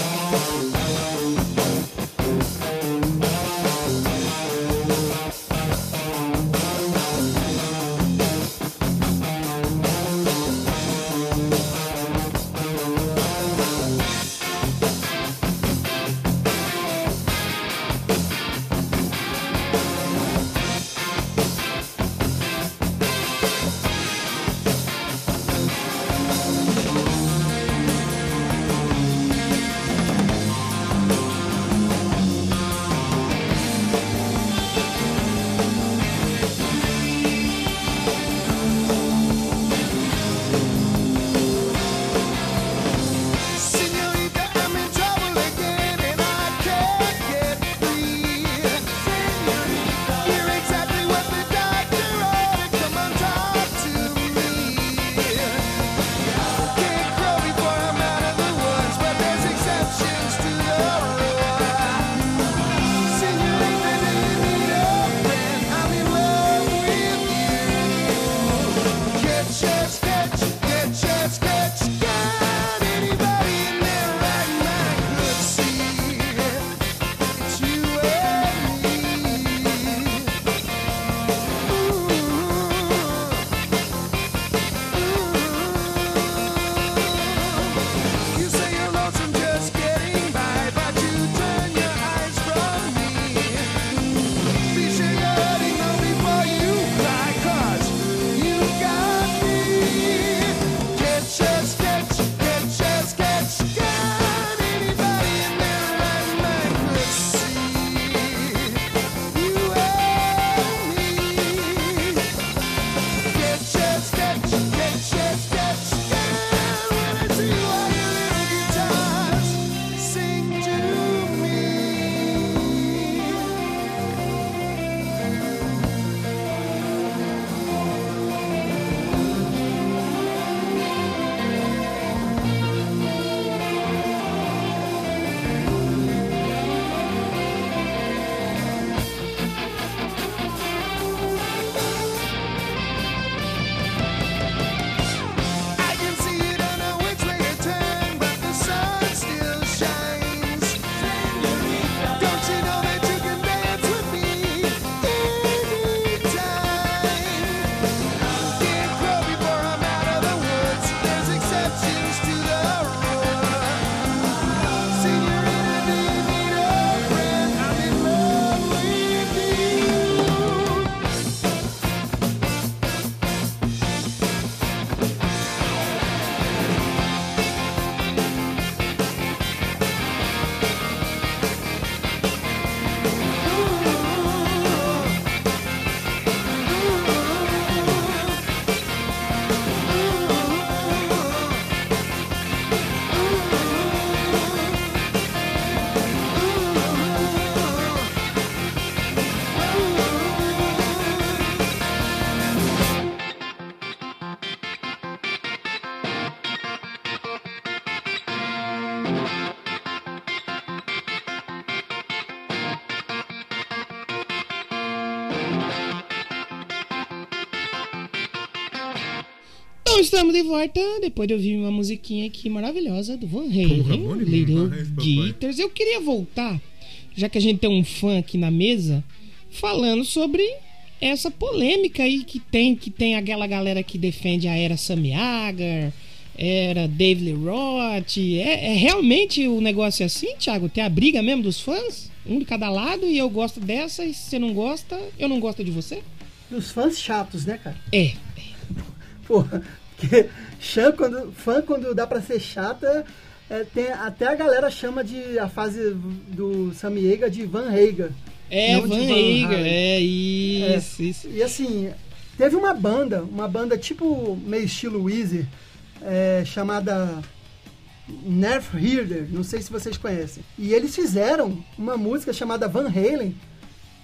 estamos de volta depois de ouvir uma musiquinha aqui maravilhosa do Van Halen, Little. Guitars. Eu queria voltar, já que a gente tem um fã aqui na mesa, falando sobre essa polêmica aí que tem, que tem aquela galera que defende a era Sammy Hagar, era David Lee Roth. É, é realmente o negócio assim, Thiago? Tem a briga mesmo dos fãs? Um de cada lado e eu gosto dessa e se você não gosta, eu não gosto de você? Dos fãs chatos, né, cara? É. Porra, porque chã, quando, fã quando dá pra ser chata, é, tem, até a galera chama de a fase do Sammy Hagar de Van Hagar. É, Van Van Halen. é isso, isso. E assim, teve uma banda, uma banda tipo meio estilo Weezer, é, chamada Nerf Herder, não sei se vocês conhecem. E eles fizeram uma música chamada Van Halen,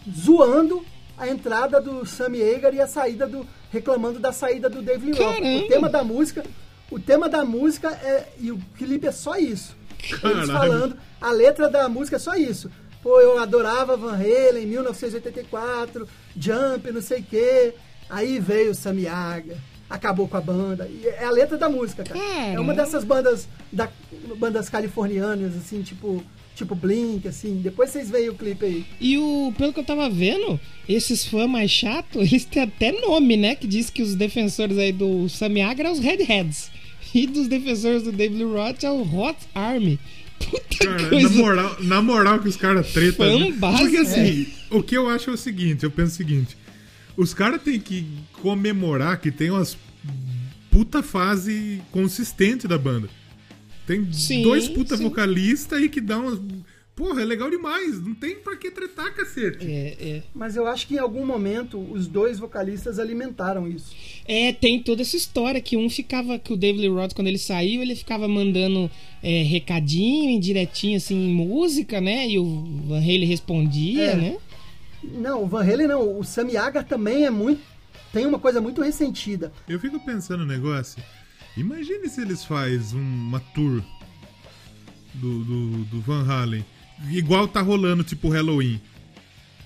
zoando a entrada do Sammy Hagar e a saída do reclamando da saída do David Lee Roth. O tema da música, o tema da música é e o clipe é só isso. Eles Caralho. falando, a letra da música é só isso. Pô, eu adorava Van Halen, 1984, Jump, não sei o quê. Aí veio Hagar, acabou com a banda. E é a letra da música, cara. É uma dessas bandas da, bandas californianas, assim, tipo, tipo Blink, assim. Depois vocês veem o clipe aí. E o, pelo que eu tava vendo, esses fãs mais chatos, eles têm até nome, né? Que diz que os defensores aí do Hagar são os Redheads. E dos defensores do David Lee Roth é o Hot Army. Puta Cara, na coisa. moral, na moral que os caras tretam. Fã né? Porque assim, o que eu acho é o seguinte, eu penso o seguinte. Os caras têm que comemorar que tem umas puta fase consistente da banda. Tem Sim, dois puta sim. vocalistas aí que dá umas. Porra, é legal demais. Não tem pra que tretar, cacete. É, é. Mas eu acho que em algum momento os dois vocalistas alimentaram isso. É, tem toda essa história que um ficava, que o David Lee Roth, quando ele saiu, ele ficava mandando é, recadinho, indiretinho, assim, em música, né? E o Van Halen respondia, É. né? Não, o Van Halen não. O Sammy Hagar também é muito. Tem uma coisa muito ressentida. Eu fico pensando no negócio. Imagine se eles fazem uma tour do, do, do Van Halen. Igual tá rolando, tipo, Halloween.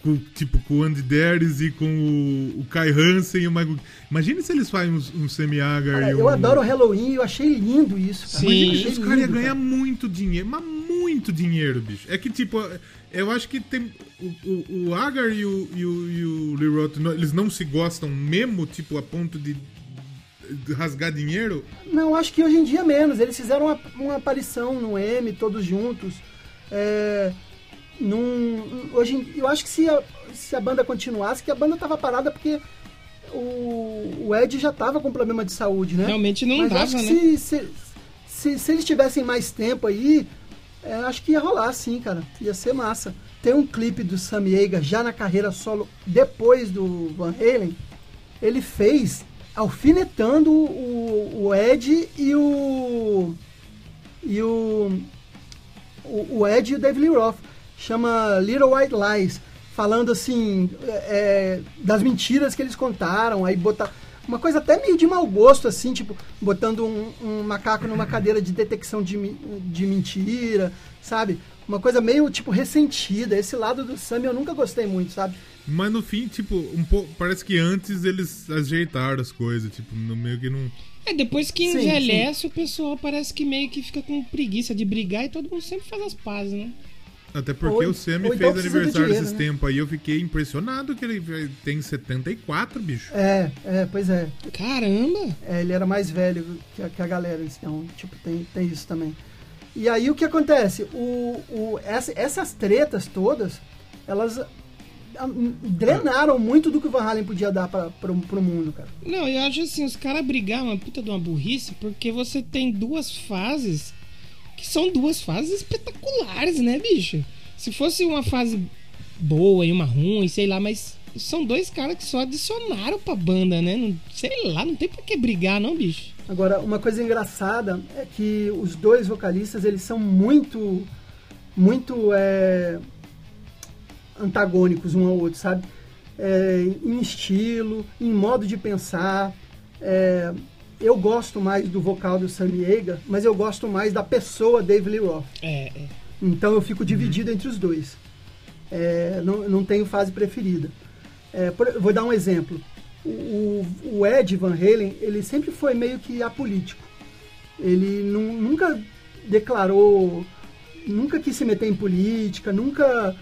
Com, tipo, com o Andy Deres e com o, o Kai Hansen e o Michael... Imagine se eles fazem um, um Semi-Agar Cara, e um... eu adoro o Halloween eu achei lindo isso. Cara. Sim. Eu achei Os caras iam ganhar muito dinheiro, mas muito dinheiro, bicho. É que, tipo, eu acho que tem. O, o, o Agar e o, e o, e o eles não se gostam mesmo, tipo, a ponto de rasgar dinheiro. Não, acho que hoje em dia menos. Eles fizeram uma, uma aparição no M, todos juntos. É, num, hoje, em- eu acho que se a, se a banda continuasse, que a banda tava parada porque o, o Ed já tava com problema de saúde, né? Realmente não Mas dava, acho que né? se, se, se, se eles tivessem mais tempo aí, é, acho que ia rolar sim, cara. Ia ser massa. Tem um clipe do Sammy Hagar já na carreira solo, depois do Van Halen. Ele fez alfinetando o, o Ed e o. E o. O, Ed e o David Lee Roth. Chama Little White Lies. Falando assim. é, das mentiras que eles contaram. Aí botar. Uma coisa até meio de mau gosto, assim, tipo, botando um, um macaco numa cadeira de detecção de, de mentira, sabe? Uma coisa meio, tipo, ressentida. Esse lado do Sammy eu nunca gostei muito, sabe? Mas no fim, tipo, um pouco. Parece que antes eles ajeitaram as coisas, tipo, no meio que não. É, depois que Sim, envelhece, o pessoal parece que meio que fica com preguiça de brigar e todo mundo sempre faz as pazes, né? Até porque Ou- o então fez aniversário dinheiro, esses né? tempos aí. Eu fiquei impressionado que ele tem 74, bicho. É, é, pois é. Caramba! É, ele era mais velho que a, que a galera, então, tipo, tem, tem isso também. E aí o que acontece? O, o, essa- essas tretas todas, elas drenaram muito do que o Van Halen podia dar pra, pro, pro mundo, cara. Não, eu acho assim, os caras brigar uma puta de uma burrice, porque você tem duas fases que são duas fases espetaculares, né, bicho? Se fosse uma fase boa e uma ruim, sei lá, mas são dois caras que só adicionaram pra banda, né? Não, sei lá, não tem por que brigar, não, bicho. Agora, uma coisa engraçada é que os dois vocalistas, eles são muito, muito é, antagônicos um ao outro, sabe? É, em estilo, em modo de pensar. É, eu gosto mais do vocal do Sammy Hagar, mas eu gosto mais da pessoa Dave Lee Roth. É, é. Então eu fico dividido entre os dois. É, não, não tenho fase preferida. É, por- vou dar um exemplo. o, o Ed Van Halen, ele sempre foi meio que apolítico. Ele nu- nunca declarou, nunca quis se meter em política, nunca,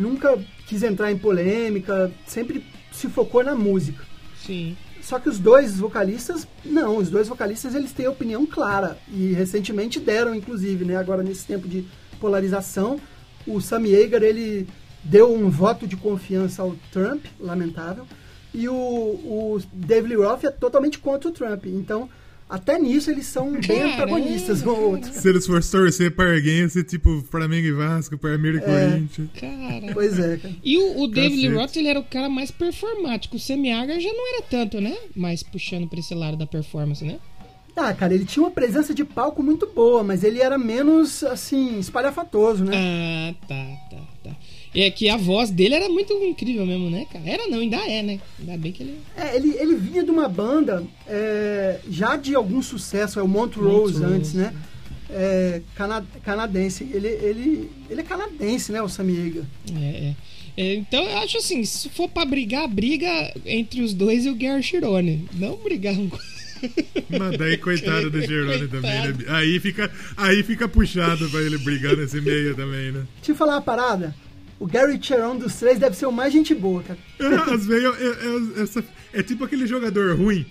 nunca quis entrar em polêmica, sempre se focou na música. Sim. Só que os dois vocalistas, não, os dois vocalistas eles têm opinião clara e recentemente deram, inclusive, né, agora nesse tempo de polarização, o Sammy Hagar ele deu um voto de confiança ao Trump, lamentável, e o, o David Lee Roth é totalmente contra o Trump. Então, até nisso eles são bem antagonistas um ao outro. Se eles fossem torcer pra alguém, ser tipo Flamengo e Vasco, Palmeiras e É. Corinthians. Cara. Pois é, cara. E o, o David Lee. Roth, ele era o cara mais performático. O Sammy Hagar já não era tanto, né? Mais puxando pra esse lado da performance, né? Ah, cara, ele tinha uma presença de palco muito boa, mas ele era menos, assim, espalhafatoso, né? Ah, tá, tá, tá. É que a voz dele era muito incrível mesmo, né, cara? Era não, ainda é, né? Ainda bem que ele. É, ele, ele vinha de uma banda é, já de algum sucesso, é o Montrose Montrose. antes, né? É, cana- canadense. Ele, ele, ele é canadense, né, o Sammy Hagar? É, é. É, então eu acho assim, se for pra brigar, briga entre os dois e o Gary Chirone. Não brigar um com. Mas daí, coitado do Gerone também, né? Aí fica, aí fica puxado pra ele brigar nesse meio também, né? Deixa eu falar uma parada. O Gary Cherone dos três deve ser o mais gente boa, cara. É, Às vezes, é, é- é tipo aquele jogador ruim.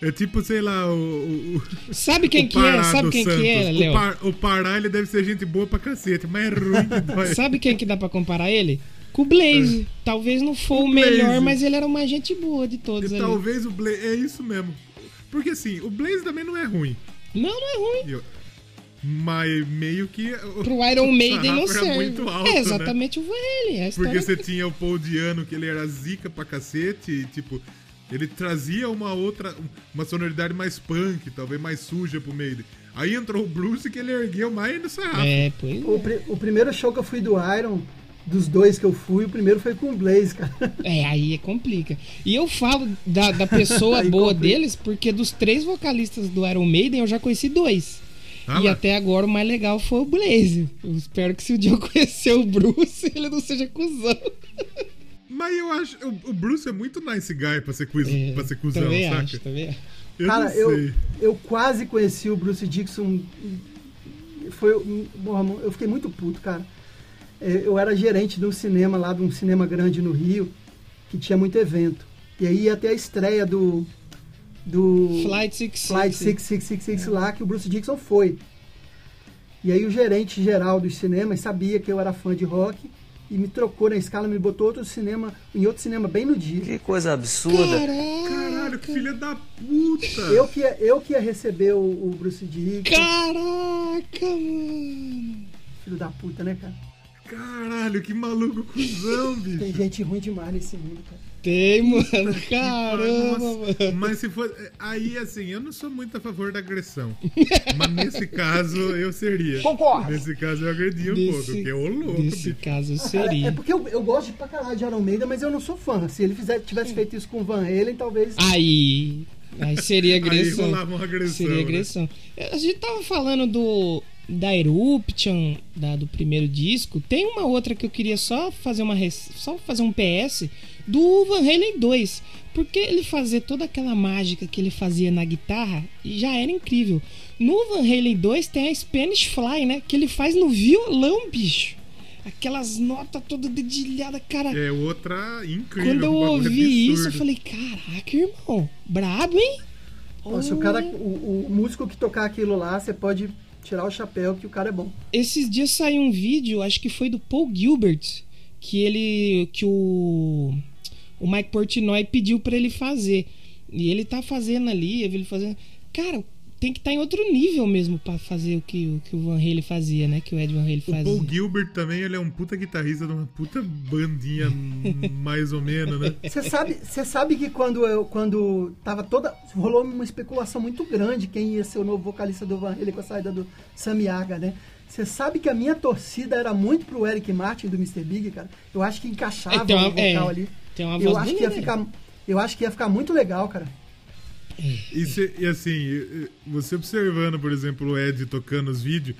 É tipo, sei lá, o. o- o- Sabe quem o que é? Sabe quem Santos. que é, O, Léo? Par- o Pará, ele deve ser gente boa pra cacete, mas é ruim que dói. Sabe quem que dá pra comparar ele? Com o Blaze. Talvez não for o, O melhor, mas ele era uma gente boa de todos E ali. talvez o Blaze. É isso mesmo. Porque assim, o Blaze também não é ruim. Não, não é ruim. Eu- Mas meio que. Pro Iron Maiden não serve. muito alto, é né? exatamente o Van Halen. é a Porque você tinha o Paul Diano, que ele era zica pra cacete, e tipo, ele trazia uma outra, uma sonoridade mais punk, talvez mais suja pro meio. Aí entrou o Bruce que ele ergueu mais no sarrafo. É, pois O, pri- o primeiro show que eu fui do Iron, dos dois que eu fui, o primeiro foi com o Blaze, cara. É, aí é complica. E eu falo da, da pessoa boa complica. deles, porque dos três vocalistas do Iron Maiden eu já conheci dois. Ah, e lá. até agora o mais legal foi o Blaze. Eu espero que se um dia eu conhecer o Bruce, ele não seja cuzão. Mas eu acho. O, o Bruce é muito nice guy pra ser, quiz, É, pra ser cuzão, também saca? acho, também acho. Eu Cara, não sei. eu, eu quase conheci o Bruce Dixon. Foi, porra, eu fiquei muito puto, cara. É, Eu era gerente de um cinema lá, de um cinema grande no Rio, que tinha muito evento. E aí ia ter a estreia do. Do Flight 66. Flight 6666 lá, que o Bruce Dixon foi. E aí o gerente geral dos cinemas sabia que eu era fã de rock e me trocou na escala, me botou outro cinema, em outro cinema bem no dia. Que coisa absurda. Caraca, Caralho, que filha da puta! Eu que ia, eu que ia receber o, o Bruce Dixon. caraca, mano. Filho da puta, né, cara? Caralho, que maluco cuzão, bicho. Tem gente ruim demais nesse mundo, cara. Tem, mano. Caramba, Nossa, mano. Mas se for. Aí, assim, eu não sou muito a favor da agressão. mas nesse caso, eu seria. Concordo. Nesse caso, eu agredi um pouco, porque é ô louco, desse bicho. caso Cara, seria. é porque eu, eu gosto de pra caralho de Iron Maiden, mas eu não sou fã. Se ele fizer, tivesse feito isso com o Van Halen, talvez. Aí. Aí seria agressão. Aí rolava uma agressão. Seria né? agressão. A gente tava falando do da Eruption, da, do primeiro disco. Tem uma outra que eu queria só fazer uma só fazer um PS do Van Halen 2, porque ele fazer toda aquela mágica que ele fazia na guitarra já era incrível. No Van Halen 2 tem a Spanish Fly, né, que ele faz no violão, bicho. Aquelas notas todas dedilhadas, cara. É outra incrível. Quando eu ouvi isso, eu absurdo. falei, caraca, irmão, brabo, hein? Ó, se o cara, o, o músico que tocar aquilo lá, você pode tirar o chapéu que o cara é bom. Esses dias saiu um vídeo, acho que foi do Paul Gilbert, que ele. que o. O Mike Portnoy pediu pra ele fazer. E ele tá fazendo ali, ele fazendo. Cara, tem que estar em outro nível mesmo pra fazer o que, o que o Van Halen fazia, né? Que o Ed Van Halen O fazia. Paul Gilbert também, ele é um puta guitarrista de uma puta bandinha, mais ou menos, né? Você sabe, você sabe que quando eu quando tava toda rolou uma especulação muito grande quem ia ser o novo vocalista do Van Halen com a saída do Sammy Hagar, né? Você sabe que a minha torcida era muito pro Eric Martin do Mr. Big, cara. Eu acho que encaixava uma- o vocal é, ali. Tem uma eu voz acho que ia ficar eu acho que ia ficar muito legal, cara. E, cê- e assim, e- e você observando, por exemplo, o Ed tocando os vídeos,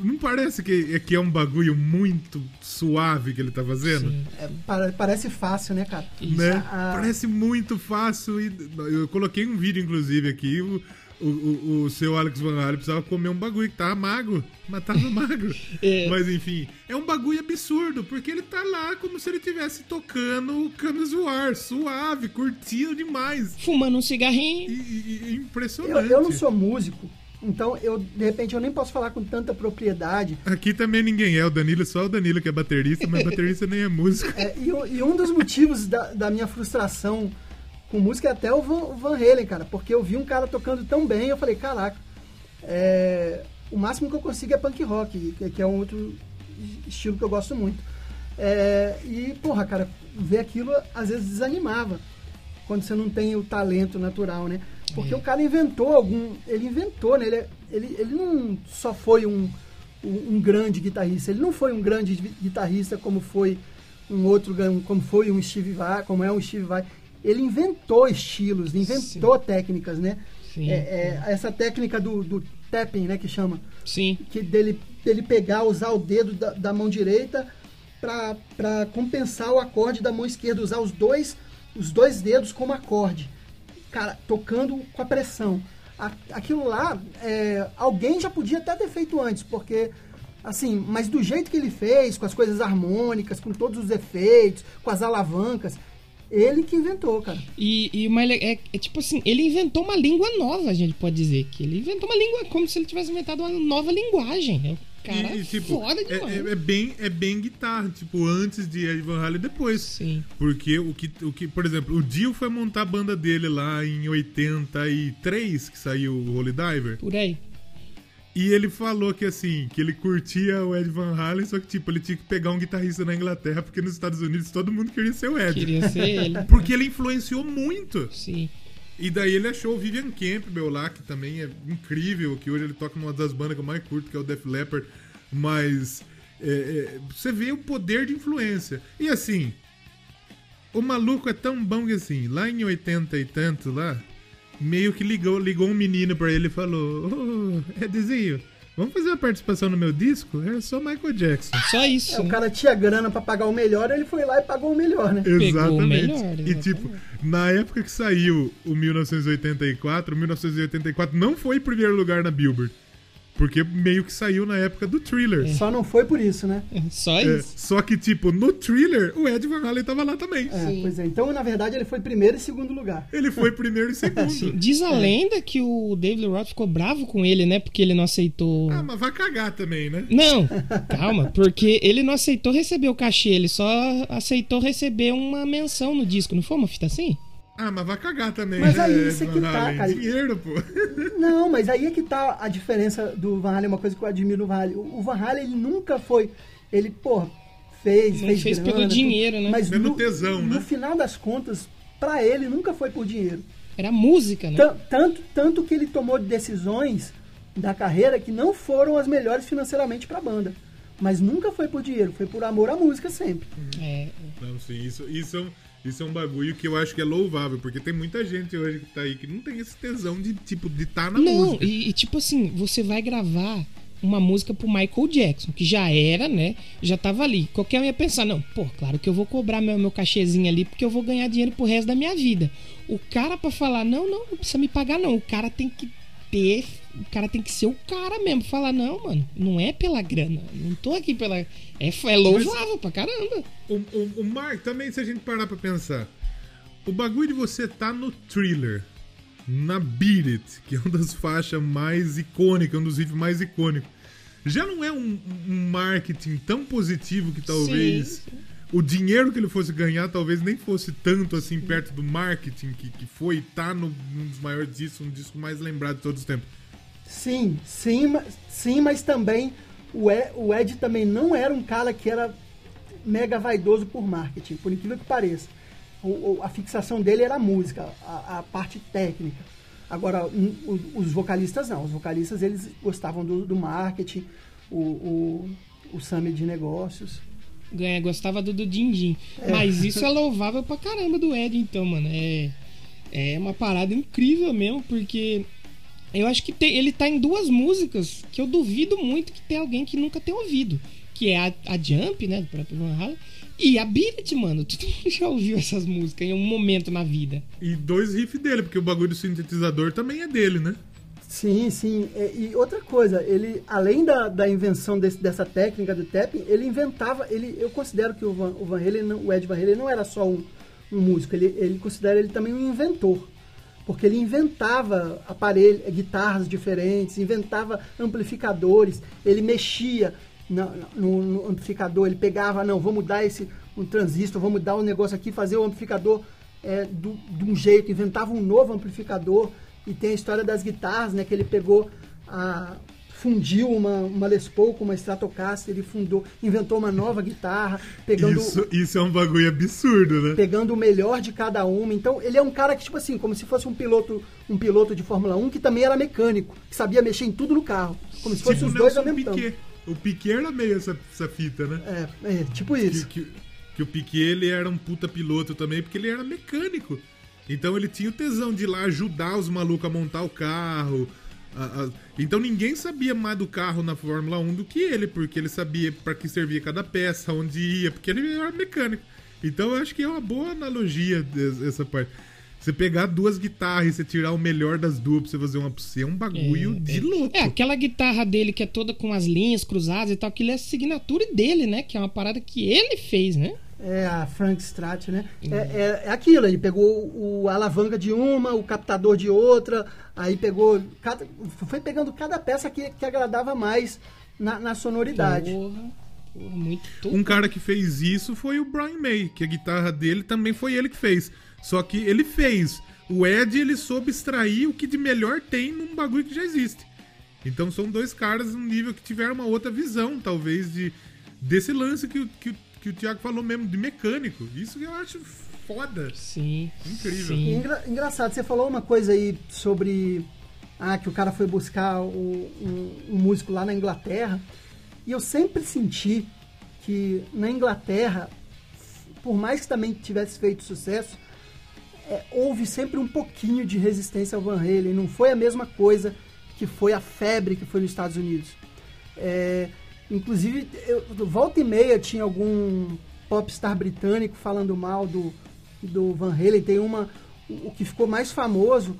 não parece que, que é um bagulho muito suave que ele tá fazendo? Sim. É, para- parece fácil, né, cara? Isso. Né? Ah. Parece muito fácil. E eu coloquei um vídeo, inclusive, aqui. O, o, o, o seu Alex Van Halen precisava comer um bagulho que tava magro, mas tava magro. É. Mas enfim, é um bagulho absurdo, porque ele tá lá como se ele estivesse tocando o Camis War, suave, curtindo demais. Fumando um E, cigarrinho. e- e Eu, impressionante. eu não sou músico, então eu, de repente, eu nem posso falar com tanta propriedade. Aqui também ninguém é, o Danilo, só o Danilo que é baterista, mas baterista nem é músico. É, e, e um dos motivos da, da minha frustração com música é até o Van, Halen, cara, porque eu vi um cara tocando tão bem, eu falei, caraca, é, o máximo que eu consigo é punk rock, que, é um outro estilo que eu gosto muito. É, e, porra, cara, ver aquilo às vezes desanimava, quando você não tem o talento natural, né? Porque o cara inventou algum. Ele inventou, né? Ele, ele, ele não só foi um, um, um grande guitarrista, ele não foi um grande gui- guitarrista como foi um outro, como foi um Steve Vai, como é um Steve Vai. Ele inventou estilos, inventou técnicas, né? Sim. É, é, essa técnica do, do tapping, né, que chama, Sim. que dele, dele pegar, usar o dedo da, da mão direita para compensar o acorde da mão esquerda, usar os dois, os dois dedos como acorde. Cara, tocando com a pressão. A- aquilo lá, é, alguém já podia até ter feito antes, porque, assim, mas do jeito que ele fez, com as coisas harmônicas, com todos os efeitos, com as alavancas, ele que inventou, cara. E, e le- é, é tipo assim, ele inventou uma língua nova, a gente pode dizer. Que ele inventou uma língua como se ele tivesse inventado uma nova linguagem. É cara E, tipo, foda é, demais. é- é bem, é bem guitarra, tipo, antes de Ed Van Halen e depois. Sim. Porque o que, o que, por exemplo, o Dio foi montar a banda dele lá em 83, que saiu o Holy Diver. Por aí. E ele falou que assim, que ele curtia o Ed Van Halen, só que tipo, ele tinha que pegar um guitarrista na Inglaterra, porque nos Estados Unidos todo mundo queria ser o Ed. Queria ser ele. Porque ele influenciou muito. Sim. E daí ele achou o Vivian Campbell lá, que também é incrível, que hoje ele toca numa das bandas que eu mais curto, que é o Def Leppard. Mas é, é, você vê o poder de influência. E assim, o maluco é tão bom que assim, lá em 80 e tanto lá, meio que ligou, ligou um menino pra ele e falou: Ô, Edzinho, vamos fazer uma participação no meu disco? É só Michael Jackson. Só isso. É, o né? cara tinha grana pra pagar o melhor, ele foi lá e pagou o melhor, né? Pegou o melhor, E exatamente. tipo, na época que saiu o 1984, o 1984 não foi em primeiro lugar na Billboard. Porque meio que saiu na época do Thriller. Só não foi por isso, né? Só É, isso. só que, tipo, no Thriller, o Ed Van Halen tava lá também. É, Sim. pois é. Então, na verdade, ele foi primeiro e segundo lugar. Ele foi primeiro e segundo. Diz a lenda que o David Roth ficou bravo com ele, né? Porque ele não aceitou. Ah, mas vai cagar também, né? Não, calma, porque ele não aceitou receber o cachê, ele só aceitou receber uma menção no disco, não foi uma fita assim? Ah, mas vai cagar também. Mas aí, Ed isso é Van que tá, Halen? cara. Dinheiro, pô. Não, mas aí é que tá a diferença do Van Halen, uma coisa que eu admiro no Van Halen. O Van Halen, ele nunca foi... Ele, porra, fez, Não fez fez grana, pelo tudo, dinheiro, né? Mas Pelo no, tesão, no né? final das contas, pra ele, nunca foi por dinheiro. Era música, né? Tan- Tanto, tanto que ele tomou decisões da carreira que não foram as melhores financeiramente pra banda. Mas nunca foi por dinheiro, foi por amor à música sempre. É, Não, sim, isso, isso, é um, isso é um bagulho que eu acho que é louvável, porque tem muita gente hoje que tá aí que não tem esse tesão de, tipo, de estar na Não, música. e, e tipo assim, você vai gravar uma música pro Michael Jackson, que já era, né? Já tava ali. Qualquer um ia pensar, não, pô, claro que eu vou cobrar meu, meu cachezinho ali, porque eu vou ganhar dinheiro pro resto da minha vida. O cara pra falar, não, não, não precisa me pagar, não. O cara tem que ter. O cara tem que ser o cara mesmo. Falar, não, mano, não é pela grana. Não tô aqui pela. É, é louvável pra caramba. O, o, o Mark, também, se a gente parar pra pensar, o bagulho de você tá no thriller, na Beat It, que é uma das faixas mais icônicas, um dos riffs mais icônicos, já não é um, um marketing tão positivo que talvez Sim, o dinheiro que ele fosse ganhar talvez nem fosse tanto assim perto do marketing que, que foi e tá no, num dos maiores discos, um disco mais lembrado de todos os tempos. Sim, sim, sim, mas também o Ed, o Ed também não era um cara que era mega vaidoso por marketing, por incrível que pareça. O- a fixação dele era a música, a, a parte técnica. Agora, um, os vocalistas não. Os vocalistas eles gostavam do, do marketing, o, o, o summit de negócios. Ganha, gostava do, do Din-Din. Mas isso é louvável pra caramba do Ed, então, mano. É, é uma parada incrível mesmo, porque Eu acho que tem- ele tá em duas músicas que eu duvido muito que tem alguém que nunca tenha ouvido. Que é a, a Jump, né? Do próprio Van Halen. E a Beat, mano. Todo mundo já ouviu essas músicas em um momento na vida. E dois riffs dele, porque o bagulho do sintetizador também é dele, né? Sim, sim. É, E outra coisa, ele, além da, da invenção desse- dessa técnica do tapping, ele inventava, ele, eu considero que o Van, o Van Halen, o Ed Van Halen não era só um, um músico, ele, ele considera ele também um inventor. Porque ele inventava aparelhos, guitarras diferentes, inventava amplificadores, ele mexia na- no, no amplificador, ele pegava, não, vou mudar esse um transistor, vou mudar um negócio aqui, fazer o amplificador é, do- de um jeito, inventava um novo amplificador. E tem a história das guitarras, né? Que ele pegou a fundiu uma, uma Les Paul com uma Stratocaster, ele fundou, inventou uma nova guitarra, pegando Isso, isso é um bagulho absurdo, né? pegando o melhor de cada uma. Então, ele é um cara que, tipo assim, como se fosse um piloto, um piloto de Fórmula 1 que também era mecânico, que sabia mexer em tudo no carro. Como se fosse Tipo os dois ao mesmo tempo. Piquet. O Piquet era meio essa, essa fita, né? É, é, tipo Que, isso. que, que o Piquet ele era um puta piloto também, porque ele era mecânico. Então ele tinha o tesão de ir lá ajudar os malucos a montar o carro. A- a- Então ninguém sabia mais do carro na Fórmula 1 do que ele, porque ele sabia para que servia cada peça, onde ia, porque ele era mecânico. Então eu acho que é uma boa analogia essa parte. Você pegar duas guitarras e você tirar o melhor das duas pra você fazer uma você, é um bagulho de louco. É, aquela guitarra dele que é toda com as linhas cruzadas e tal, aquilo é a assinatura dele, né? Que é uma parada que ele fez, né? É a Frank Strat, né? É, é, é aquilo, ele pegou o, a alavanca de uma, o captador de outra, aí pegou. Cada, foi pegando cada peça que, que agradava mais na, na sonoridade. Porra, porra, muito. Um cara que fez isso foi o Brian May, que a guitarra dele também foi ele que fez. Só que ele fez. O Ed, ele soube extrair o que de melhor tem num bagulho que já existe. Então são dois caras num nível que tiveram uma outra visão, talvez, de desse lance que, que, o- que o Thiago falou mesmo, de mecânico. Isso que eu acho foda. Sim. Incrível. Sim. engra- engraçado, você falou uma coisa aí sobre ah, que o cara foi buscar o- um, um músico lá na Inglaterra. E eu sempre senti que na Inglaterra, por mais que também tivesse feito sucesso, é, houve sempre um pouquinho de resistência ao Van Halen. Não foi a mesma coisa que foi a febre que foi nos Estados Unidos. É, inclusive, eu, volta e meia tinha algum popstar britânico falando mal do, do Van Halen. Tem uma. O que ficou mais famoso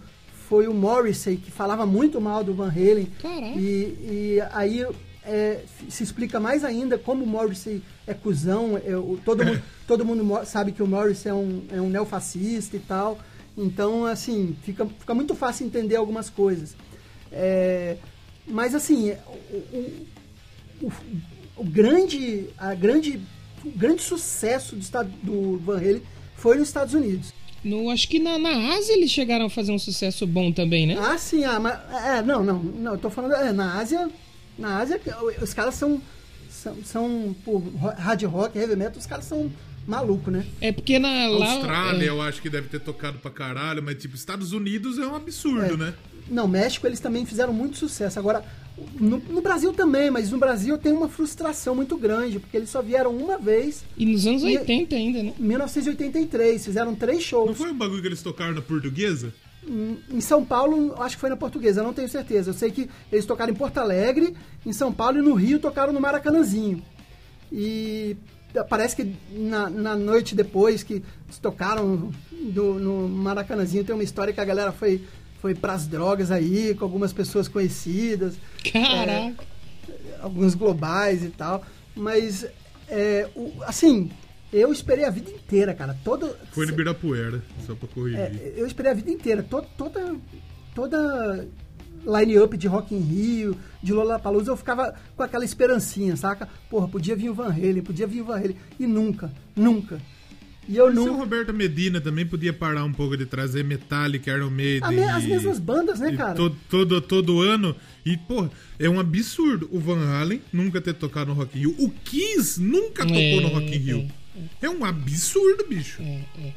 foi o Morrissey, que falava muito mal do Van Halen. Caraca. E, e aí é, se explica mais ainda como o Morrissey é cuzão. é, o- todo, mundo, todo mundo sabe que o Morrissey é um, é um neofascista e tal. Então, assim, fica, fica muito fácil entender algumas coisas. É, mas, assim, o, o- o, o grande, a grande, o grande sucesso do, estado, do Van Halen foi nos Estados Unidos. No, acho que na, na Ásia eles chegaram a fazer um sucesso bom também, né? Ah, sim, ah, mas. É, não, não, não, eu tô falando. É, na Ásia. Na Ásia, os caras são. São, são pô, hard rock, heavy metal, os caras são malucos, né? É porque na lá. Austrália, é, eu acho que deve ter tocado pra caralho, mas tipo, Estados Unidos é um absurdo, É. né? Não, México eles também fizeram muito sucesso. Agora, no, no Brasil também, mas no Brasil tem uma frustração muito grande, porque eles só vieram uma vez E nos anos E- 80 ainda, né? em 1983, fizeram três shows. Não foi um bagulho que eles tocaram na portuguesa? Em São Paulo, acho que foi na portuguesa, não tenho certeza. Eu sei que eles tocaram em Porto Alegre, em São Paulo e no Rio tocaram no Maracanãzinho. E parece que na, na noite depois que tocaram do- no Maracanãzinho, tem uma história que a galera foi, foi pras drogas aí, com algumas pessoas conhecidas Caraca. alguns globais e tal. Mas, é, o- assim, eu esperei a vida inteira, cara. Todo, Foi no Ibirapuera, só pra corrigir. é, eu esperei a vida inteira. To- toda, toda line-up de Rock in Rio, de Lollapalooza, eu ficava com aquela esperancinha, saca? Porra, podia vir o Van Halen, podia vir o Van Halen. E nunca, nunca. E eu Se o. Roberto Medina também podia parar um pouco de trazer Metallica, Iron Maiden. Me- as mesmas bandas, né, cara? Todo, todo, todo ano. E, porra, é um absurdo o Van Halen nunca ter tocado no Rock in Rio. O Kiss nunca tocou É, no Rock in Rio. É, um absurdo, bicho. É, é.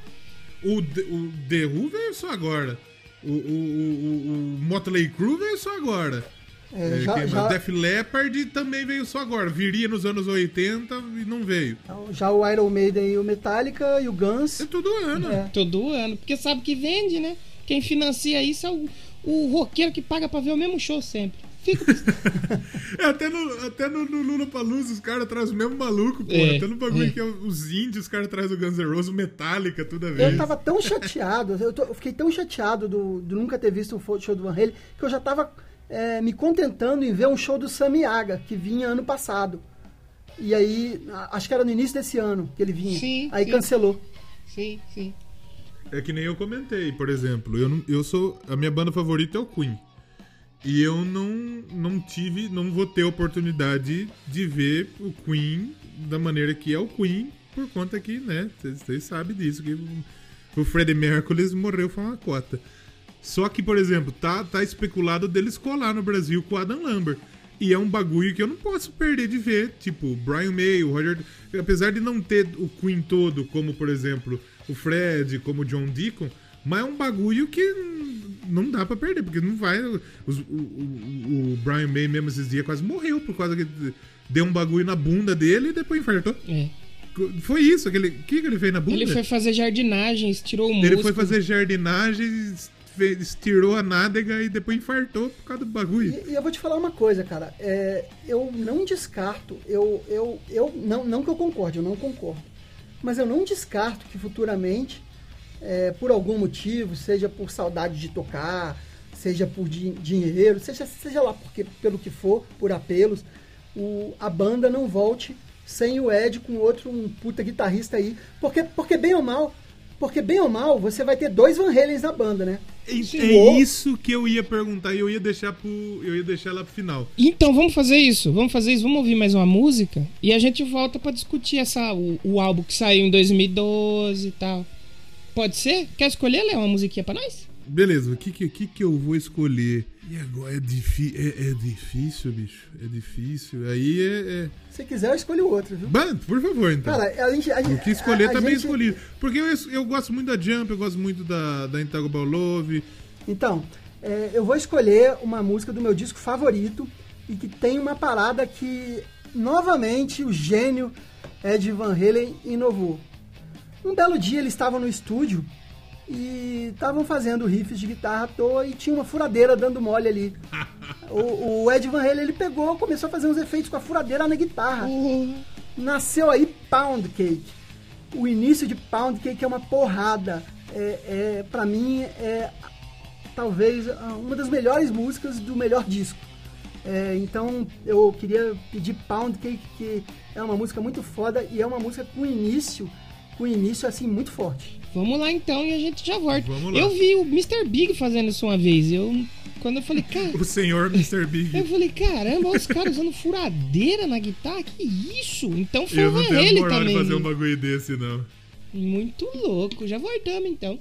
O, The- o The Who veio só agora. O, o, o, o, o Motley Crue veio só agora. É, É, já- já- Def Leppard também veio só agora. Viria nos anos 80 e não veio. Já o Iron Maiden e o Metallica e o Guns... É todo ano. É. Todo ano. Porque sabe que vende, né? Quem financia isso é o, o roqueiro que paga pra ver o mesmo show sempre. Fico... É, até no, até no, no Lula Palusa os caras trazem o mesmo maluco, pô. É, até no bagulho é. que é os índios, os caras trazem o Guns N' Roses, o Metallica, toda vez. Eu tava tão chateado, eu, tô- eu fiquei tão chateado do, do nunca ter visto um show do Van Halen, que eu já tava é, me contentando em ver um show do Sammy Yaga, que vinha ano passado. E aí, acho que era no início desse ano que ele vinha. Sim, aí sim. cancelou. sim, sim. É que nem eu comentei, por exemplo, eu, não- eu sou. A minha banda favorita é o Queen. E eu não, não tive, não vou ter oportunidade de ver o Queen da maneira que é o Queen, por conta que, né, vocês sabem disso, que o, o Freddie Mercury morreu foi uma cota. Só que, por exemplo, tá, tá especulado deles colar no Brasil com o Adam Lambert. E é um bagulho que eu não posso perder de ver. Tipo, o Brian May, o Roger. Apesar de não ter o Queen todo, como por exemplo o Fred, como o John Deacon, mas é um bagulho que não dá pra perder, porque não vai. os- o, o- o Brian May mesmo esses dias quase morreu por causa que deu um bagulho na bunda dele e depois infartou. É. Foi isso, aquele. O que, que ele fez na bunda? Ele foi fazer jardinagens, tirou o Ele músculo. foi fazer jardinagem, fez, estirou a nádega e depois infartou por causa do bagulho. E, e eu vou te falar uma coisa, cara. É, eu não descarto, eu, eu, eu não, não que eu concorde, eu não concordo. Mas eu não descarto que futuramente, é, por algum motivo, seja por saudade de tocar, seja por din- dinheiro, seja, seja lá porque, pelo que for, por apelos, o, a banda não volte sem o Ed com outro um puta guitarrista aí. Porque, porque bem ou mal, porque bem ou mal, você vai ter dois Van Halens na banda, né? É, é isso que eu ia perguntar e eu ia deixar pro. Eu ia deixar lá pro final. Então, vamos fazer isso. Vamos fazer isso. Vamos ouvir mais uma música e a gente volta pra discutir essa, o, o álbum que saiu em 2012 e tal. Pode ser? Quer escolher, Léo, uma musiquinha pra nós? Beleza, o que, que, que, que eu vou escolher? E agora é, difi é, é difícil, bicho. É difícil. Aí é. é... Se quiser, eu escolho o outro, viu? Bah, por favor, então. Cara, a gente. A, o que escolher a- a tá bem gente- escolhido. Porque eu, eu gosto muito da Jump, eu gosto muito da, da Intagobal Love. Então, é, eu vou escolher uma música do meu disco favorito e que tem uma parada que, novamente, o gênio Ed Van Halen inovou. Um belo dia eles estavam no estúdio e estavam fazendo riffs de guitarra à toa e tinha uma furadeira dando mole ali. O, o Ed Van Halen ele pegou, começou a fazer uns efeitos com a furadeira na guitarra. Nasceu aí Pound Cake. O início de Pound Cake é uma porrada. É, é, para mim, é talvez ah, uma das melhores músicas do melhor disco. É, então eu queria pedir Pound Cake, que é uma música muito foda e é uma música com início, com início assim muito forte. Vamos lá então e a gente já volta. Vamos lá. Eu vi o Mr. Big fazendo isso uma vez. Eu, quando eu falei, cara. O senhor Mr. Big. Eu falei, caramba, olha os caras usando furadeira na guitarra, que isso? Então foi Eu o não tenho Halen moral de também. fazer um bagulho desse, não. Muito louco. Já voltamos então.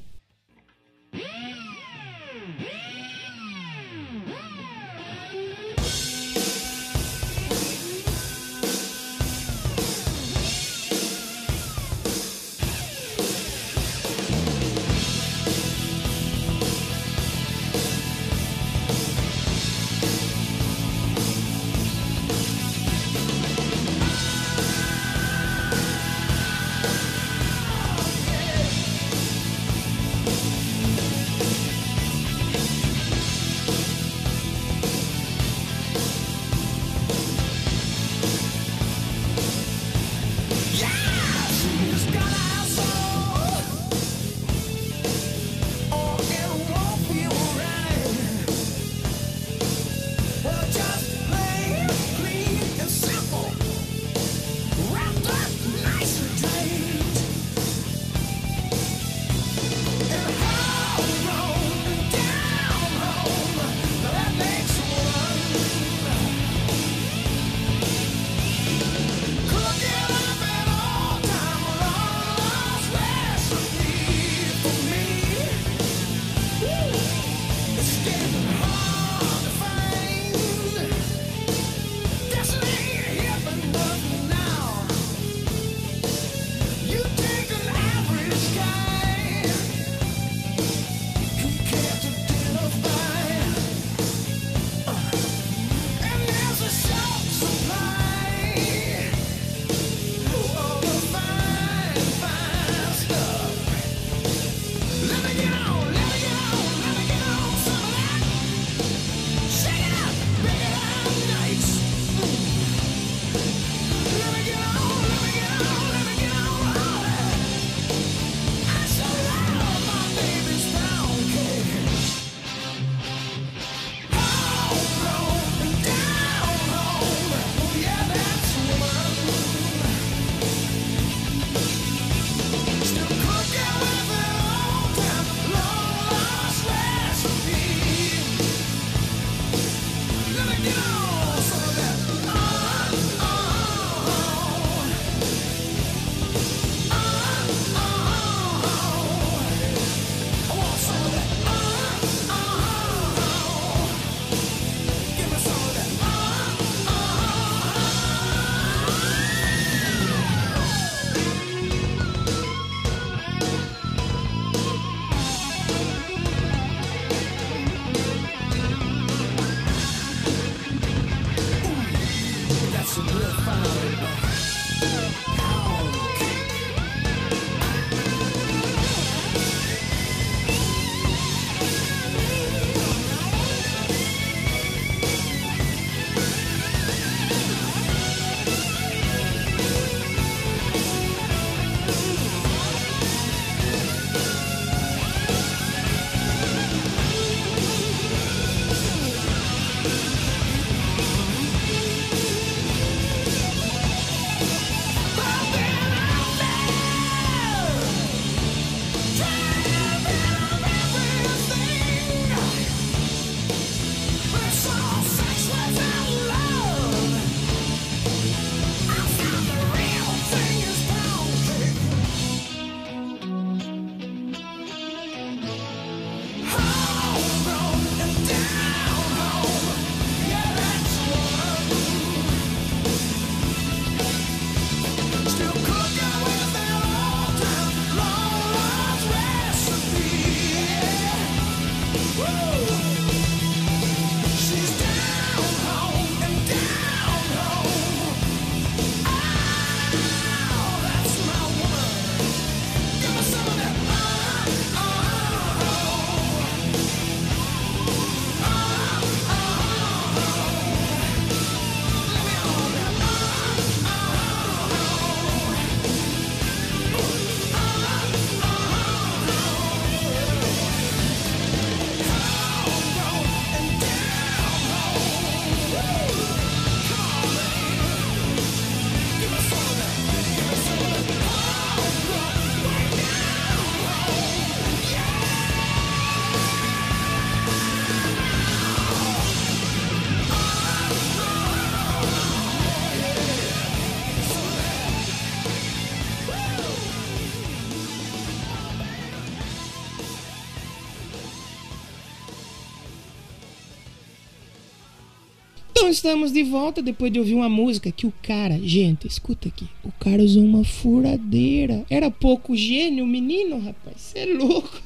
Então estamos de volta depois de ouvir uma música que o cara, gente, escuta aqui, o cara usou uma furadeira. Era pouco gênio, o menino, rapaz, você é louco.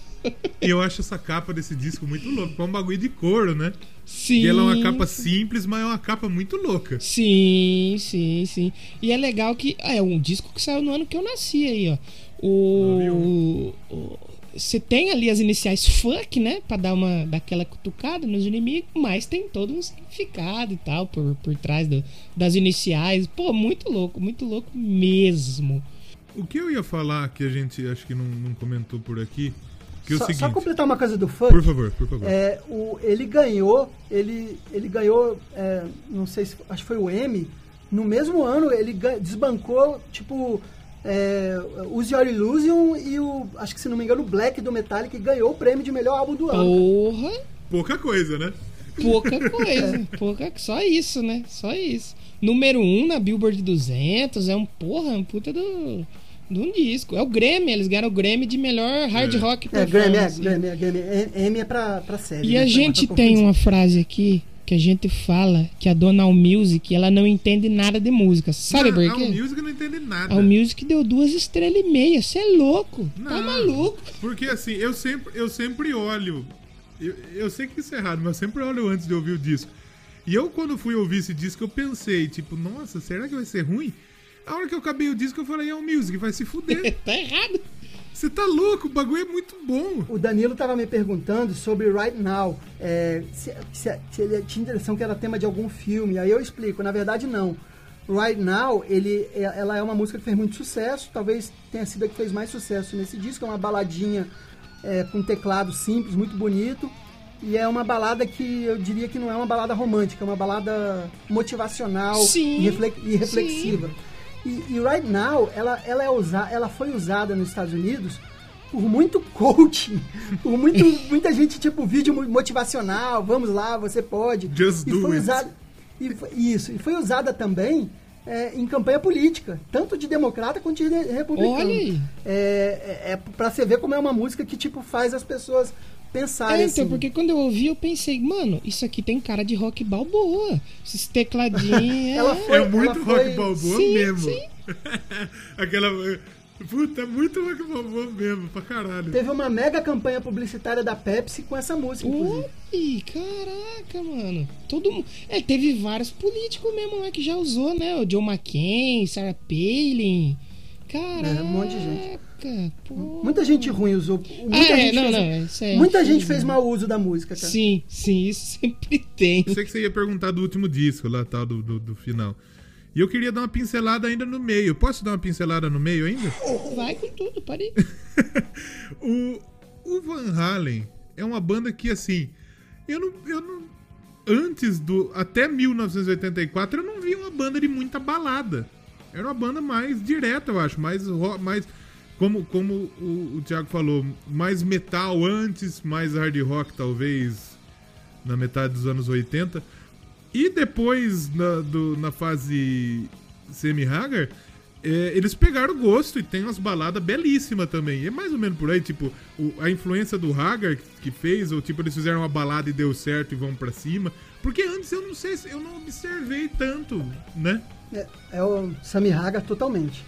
E eu acho essa capa desse disco muito louca. É um bagulho de couro, né? Sim. E ela é uma capa simples, mas é uma capa muito louca. Sim, sim, sim. E é legal que ah, é um disco que saiu no ano que eu nasci aí, ó. O o- você tem ali as iniciais funk, né, Pra dar uma daquela cutucada nos inimigos, mas tem todo um significado e tal por, por trás do- das iniciais. Pô, muito louco, muito louco mesmo. O que eu ia falar que a gente acho que não, não comentou por aqui, que é o Só, seguinte. só completar uma coisa do funk. Por favor, por favor. É, o, ele ganhou, ele, ele ganhou, é, não sei se, acho que foi o M, no mesmo ano ele desbancou, tipo, é, Use Your Illusion e o, acho que se não me engano, o Black do Metallica ganhou o prêmio de melhor álbum do ano. Porra, Pouca coisa, né? pouca coisa, pouca, só isso, né? Só isso. Número 1 um na Billboard 200, é um porra, um puta do de um disco. É o Grammy, eles ganharam o Grammy de melhor hard É. rock É, Grammy, é, performance. Grammy, é, Grammy. M- M é pra, pra série. E né, a gente tem uma frase aqui que a gente fala que a dona All Music, ela não entende nada de música. Sabe não, por A quê? Music não entende nada. A Music deu duas estrelas e meia. Você é louco. Tá Não, maluco. Porque assim, eu sempre, eu sempre olho. Eu, eu sei que isso é errado, mas eu sempre olho antes de ouvir o disco. E eu, quando fui ouvir esse disco, eu pensei, tipo, nossa, será que vai ser ruim? A hora que eu acabei o disco, eu falei, é o Music, vai se fuder. tá errado. Você tá louco, o bagulho é muito bom. O Danilo estava me perguntando sobre Right Now, é, se, se- se ele tinha impressão que era tema de algum filme. Aí eu explico, na verdade não. Right Now, ele, é- ela é uma música que fez muito sucesso, talvez tenha sido a que fez mais sucesso nesse disco. É uma baladinha é, com teclado simples, muito bonito. E é uma balada que eu diria que não é uma balada romântica, é uma balada motivacional Sim, e, refle- e reflexiva. E, e Right Now, ela, ela, é usa, ela foi usada nos Estados Unidos por muito coaching, por muito, muita gente, tipo, vídeo motivacional, vamos lá, você pode. Just e do foi it. usada, e foi- Isso, e foi usada também é, em campanha política, tanto de democrata quanto de republicano. Olha aí. É, é, é pra você ver como é uma música que, tipo, faz as pessoas pensarem É, então, assim. porque quando eu ouvi, eu pensei, mano, isso aqui tem cara de rock balboa. Esses tecladinhos. Ela é... foi- é muito ela rock foi- balboa Sim, mesmo. sim. Aquela. Puta, é muito rock balboa mesmo, pra caralho. Teve uma mega campanha publicitária da Pepsi com essa música. Ui, caraca, mano. Todo mundo. É, teve vários políticos mesmo lá que já usou, né? O John McCain, Sarah Palin. Caraca. É, um monte de gente. Pô. Muita gente ruim usou. Muita Ah, é, gente não, fez, não, isso é muita gente fez mau uso da música, cara. Sim, sim, isso sempre tem. Eu sei que você ia perguntar do último disco lá, tal, do, do, do final. E eu queria dar uma pincelada ainda no meio. Posso dar uma pincelada no meio ainda? Vai com tudo, pare. o, o Van Halen é uma banda que, assim, eu não, eu não. Antes do. Até 1984, eu não via uma banda de muita balada. Era uma banda mais direta, eu acho. Mais. mais como, como o, o Thiago falou, mais metal antes, mais hard rock, talvez, na metade dos anos 80. E depois, na, do- na fase semi-hagar, é, eles pegaram gosto e tem umas baladas belíssimas também. E é mais ou menos por aí, tipo, o- a influência do Hagar que fez, ou tipo, eles fizeram uma balada e deu certo e vão pra cima. Porque antes eu não sei se eu não observei tanto, né? É, é o Sammy Hagar totalmente.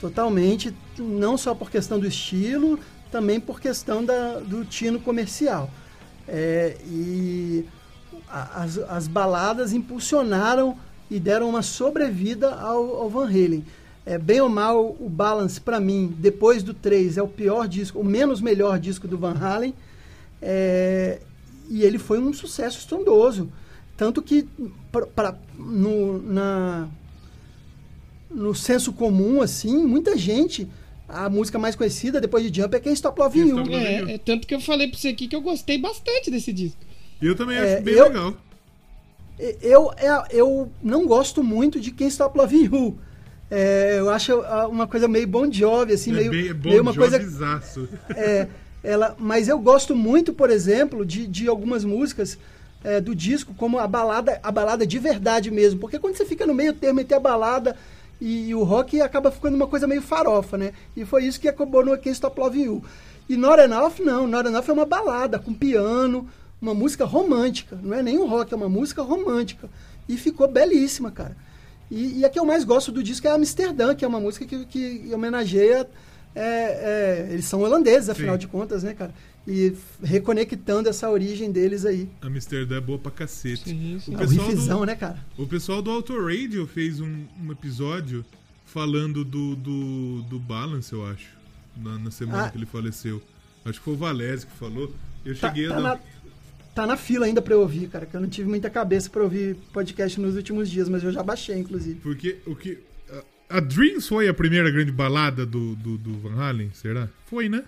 Totalmente, não só por questão do estilo, também por questão da, do tino comercial. É, e as, as baladas impulsionaram e deram uma sobrevida ao, ao Van Halen. É, bem ou mal, o Balance, para mim, depois do 3, é o pior disco, o menos melhor disco do Van Halen. É, e ele foi um sucesso estrondoso. Tanto que pra, pra- no, na, no senso comum, assim, muita gente, a música mais conhecida depois de Jump é Stop Can't You. Stop Loving You. É, é tanto que eu falei pra você aqui que eu gostei bastante desse disco. E eu também É, acho bem eu- legal. Eu, é, eu não gosto muito de Can't Stop Loving You. É, eu acho ah, uma coisa meio Bon Jovi, assim, é meio, bem, é bom meio uma coisa. É, ela, mas eu gosto muito, por exemplo, de, de algumas músicas é, do disco, como a balada, a balada de verdade mesmo. Porque quando você fica no meio termo entre a balada e, o rock, acaba ficando uma coisa meio farofa, né? E foi isso que acabou no Can't Stop Loving You. E Not Enough, não. Not Enough é uma balada com piano, uma música romântica. Não é nem um rock, é uma música romântica. E ficou belíssima, cara. E, e a que eu mais gosto do disco é Amsterdã, que é uma música que, que homenageia. é, é, eles são holandeses, afinal Sim. de contas, né, cara? E reconectando essa origem deles aí. Amsterdã é boa pra cacete. Sim, sim. O É o riffzão, do- né, cara? O pessoal do Auto Radio fez um, um episódio falando do, do, do Balance, eu acho. Na, na semana Ah. que ele faleceu. Acho que foi o Valese que falou. Eu Tá, cheguei tá a dar. na, tá na fila ainda pra eu ouvir, cara, que eu não tive muita cabeça pra ouvir podcast nos últimos dias, mas eu já baixei, inclusive. Porque o que. A, a Dreams foi a primeira grande balada do, do, do Van Halen, será? Foi, né?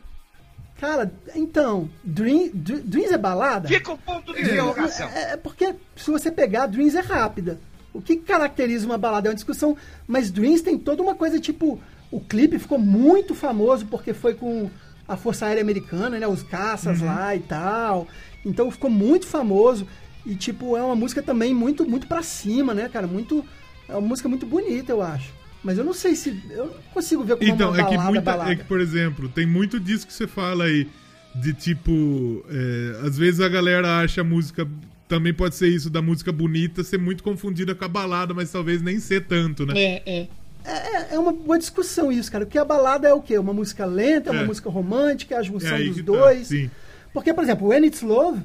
Cara, então, Dream, Dr- Dreams é balada? Fica o ponto de interrogação. É, é porque se você pegar, Dreams é rápida. O que caracteriza uma balada é uma discussão, mas Dreams tem toda uma coisa tipo. O clipe ficou muito famoso porque foi com a Força Aérea Americana, né? Os caças lá e tal. Então ficou muito famoso. E, tipo, é uma música também muito, muito pra cima, né, cara? Muito. É uma música muito bonita, eu acho. Mas eu não sei se. Eu não consigo ver como Então, uma é que, muita, balada. é que, por exemplo, tem muito disso que você fala aí. De tipo. é, às vezes a galera acha a música. Também pode ser isso da música bonita ser muito confundida com a balada, mas talvez nem ser tanto, né? É, é. É, é uma boa discussão isso, cara. Porque a balada é o quê? Uma música lenta, é uma É. música romântica, é a É junção aí dos que tá, dois. sim. Porque, por exemplo, When It's Love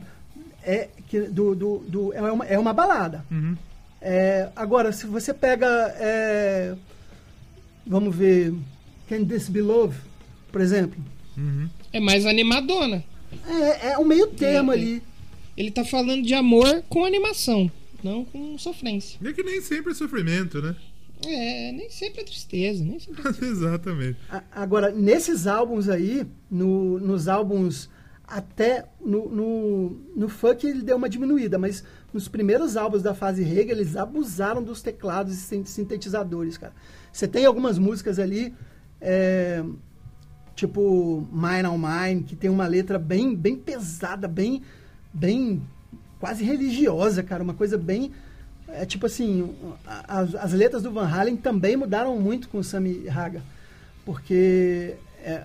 é, que, do, do, do- é, uma, é uma balada. Uhum. É, agora, se você pega. É, vamos ver. Can This Be Love, por exemplo. É mais animadona. É, é um meio termo É, é. ali. Ele tá falando de amor com animação, não com sofrência. É que nem sempre é sofrimento, né? É, nem sempre é tristeza, nem sempre é Exatamente. A- Agora, nesses álbuns aí, no- nos álbuns até no, no, no funk ele deu uma diminuída, mas nos primeiros álbuns da fase Rega eles abusaram dos teclados e sin- sintetizadores, cara. Você tem algumas músicas ali, é, tipo Mine on Mine, que tem uma letra bem, bem pesada, bem, bem quase religiosa, cara, uma coisa bem é tipo assim, as, as letras do Van Halen também mudaram muito com o Sammy Haga, porque é,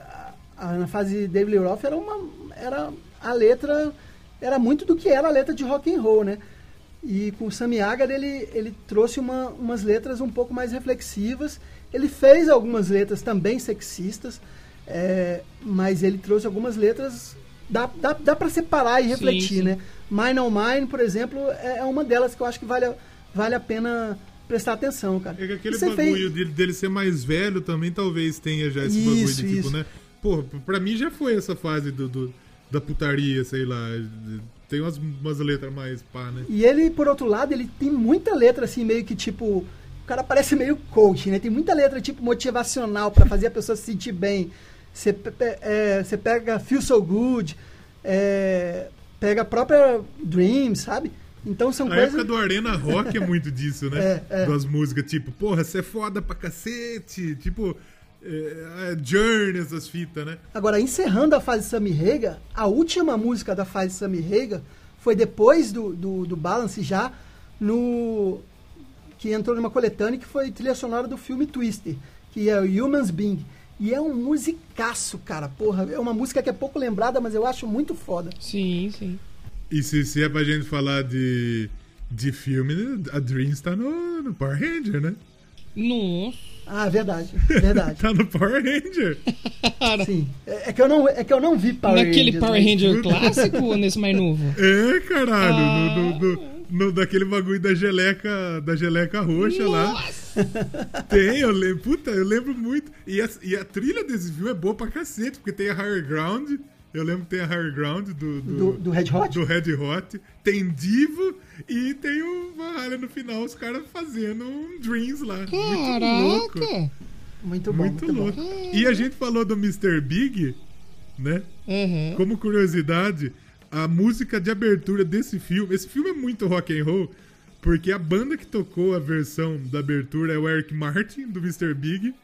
a- na fase David Lee Roth era uma era a letra era muito do que era a letra de rock and roll, né? E com o Sammy Hagar ele ele trouxe uma, umas letras um pouco mais reflexivas. Ele fez algumas letras também sexistas, é, mas ele trouxe algumas letras dá, dá, dá para separar e Sim, refletir, sim. né? Mine on Mine, por exemplo, é é uma delas que eu acho que vale a, vale a pena prestar atenção, cara. É que aquele você bagulho fez- dele, dele ser mais velho também talvez tenha já esse bagulho Isso, de tipo, isso. né? Pô, pra mim já foi essa fase do, do- da putaria, sei lá. Tem umas, umas letras mais pá, né? E ele, por outro lado, ele tem muita letra assim, meio que tipo. O cara parece meio coach, né? Tem muita letra tipo motivacional pra fazer a pessoa se sentir bem. Você é, pega Feel So Good, é, pega a própria Dream, sabe? Então são A coisas. época do Arena Rock é muito disso, né? É, é. Das músicas, tipo, porra, você é foda pra cacete. Tipo, é, é, Journey, essas fitas, né? Agora, encerrando a fase Sammy Hagar, a última música da fase Sammy Hagar foi depois do, do, do Balance já no que entrou numa coletânea que foi trilha sonora do filme Twister, que é o Humans Being. E é um musicaço, cara. Porra, é uma música que é pouco lembrada, mas eu acho muito foda. Sim, sim. E se, se é pra gente falar de, de filme, a Dreams tá no, no Power Ranger, né? Nossa. Ah, verdade, verdade. Tá no Power Ranger. Cara, Sim. É, é que eu não, é que eu não vi Power naquele Rangers, Power mas- Ranger clássico ou nesse mais novo? É, caralho. Ah. No, no- no- no- daquele bagulho da geleca, da geleca roxa lá. Nossa! Tem, eu lembro. Puta, eu lembro muito. E a, e a trilha desse filme é boa pra cacete, porque tem a Higher Ground. Eu lembro que tem a Higher Ground do, Do, do Red Hot? do Red Hot. Tem Divo e tem o Valhalla no final, os caras fazendo um Dreams lá. Muito louco. Caraca! Muito bom, Muito, muito, bom. louco. E a gente falou do Mr. Big, né? Uhum. Como curiosidade, a música de abertura desse filme, esse filme é muito rock and roll, porque a banda que tocou a versão da abertura é o Eric Martin do Mr. Big,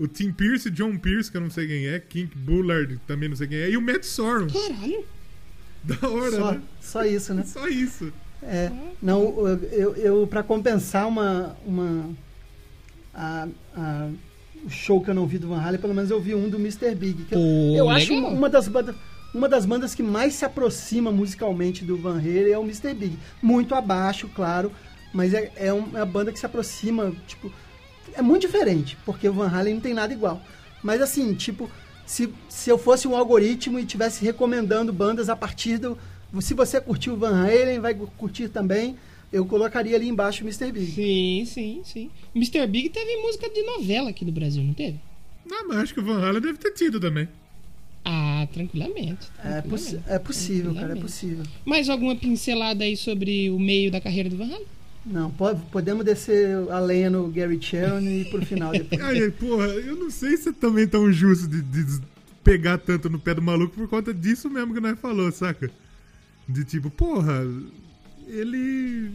o Tim Pierce e John Pierce, que eu não sei quem é, Kink Bullard, também não sei quem é, e o Matt Sorum. Caralho! Da hora, Só, né? só isso, né? Só isso. É, não, eu, eu para compensar uma, uma a, a- o show que eu não vi do Van Halen, pelo menos eu vi um do Mr. Big. que eu- Pô, eu acho legal. uma, uma das bandas uma das bandas que mais se aproxima musicalmente do Van Halen é o Mr. Big. Muito abaixo, claro, mas é, é uma banda que se aproxima, tipo, é muito diferente, porque o Van Halen não tem nada igual. Mas assim, tipo, se, se eu fosse um algoritmo e tivesse recomendando bandas a partir do. Se você curtiu o Van Halen, vai curtir também. Eu colocaria ali embaixo o Mr. Big. Sim, sim, sim. Mr. Big teve música de novela aqui no Brasil, não teve? Não, mas acho que o Van Halen deve ter tido também. Ah, tranquilamente. É, possi tranquilamente. é possível, cara, é possível. Mais alguma pincelada aí sobre o meio da carreira do Van Halen? Não, po- podemos descer a lenha no Gary Sharon e ir pro final depois. Aí, porra, eu não sei se é também tão justo de, de pegar tanto no pé do maluco por conta disso mesmo que nós falou, saca? De tipo, porra, ele.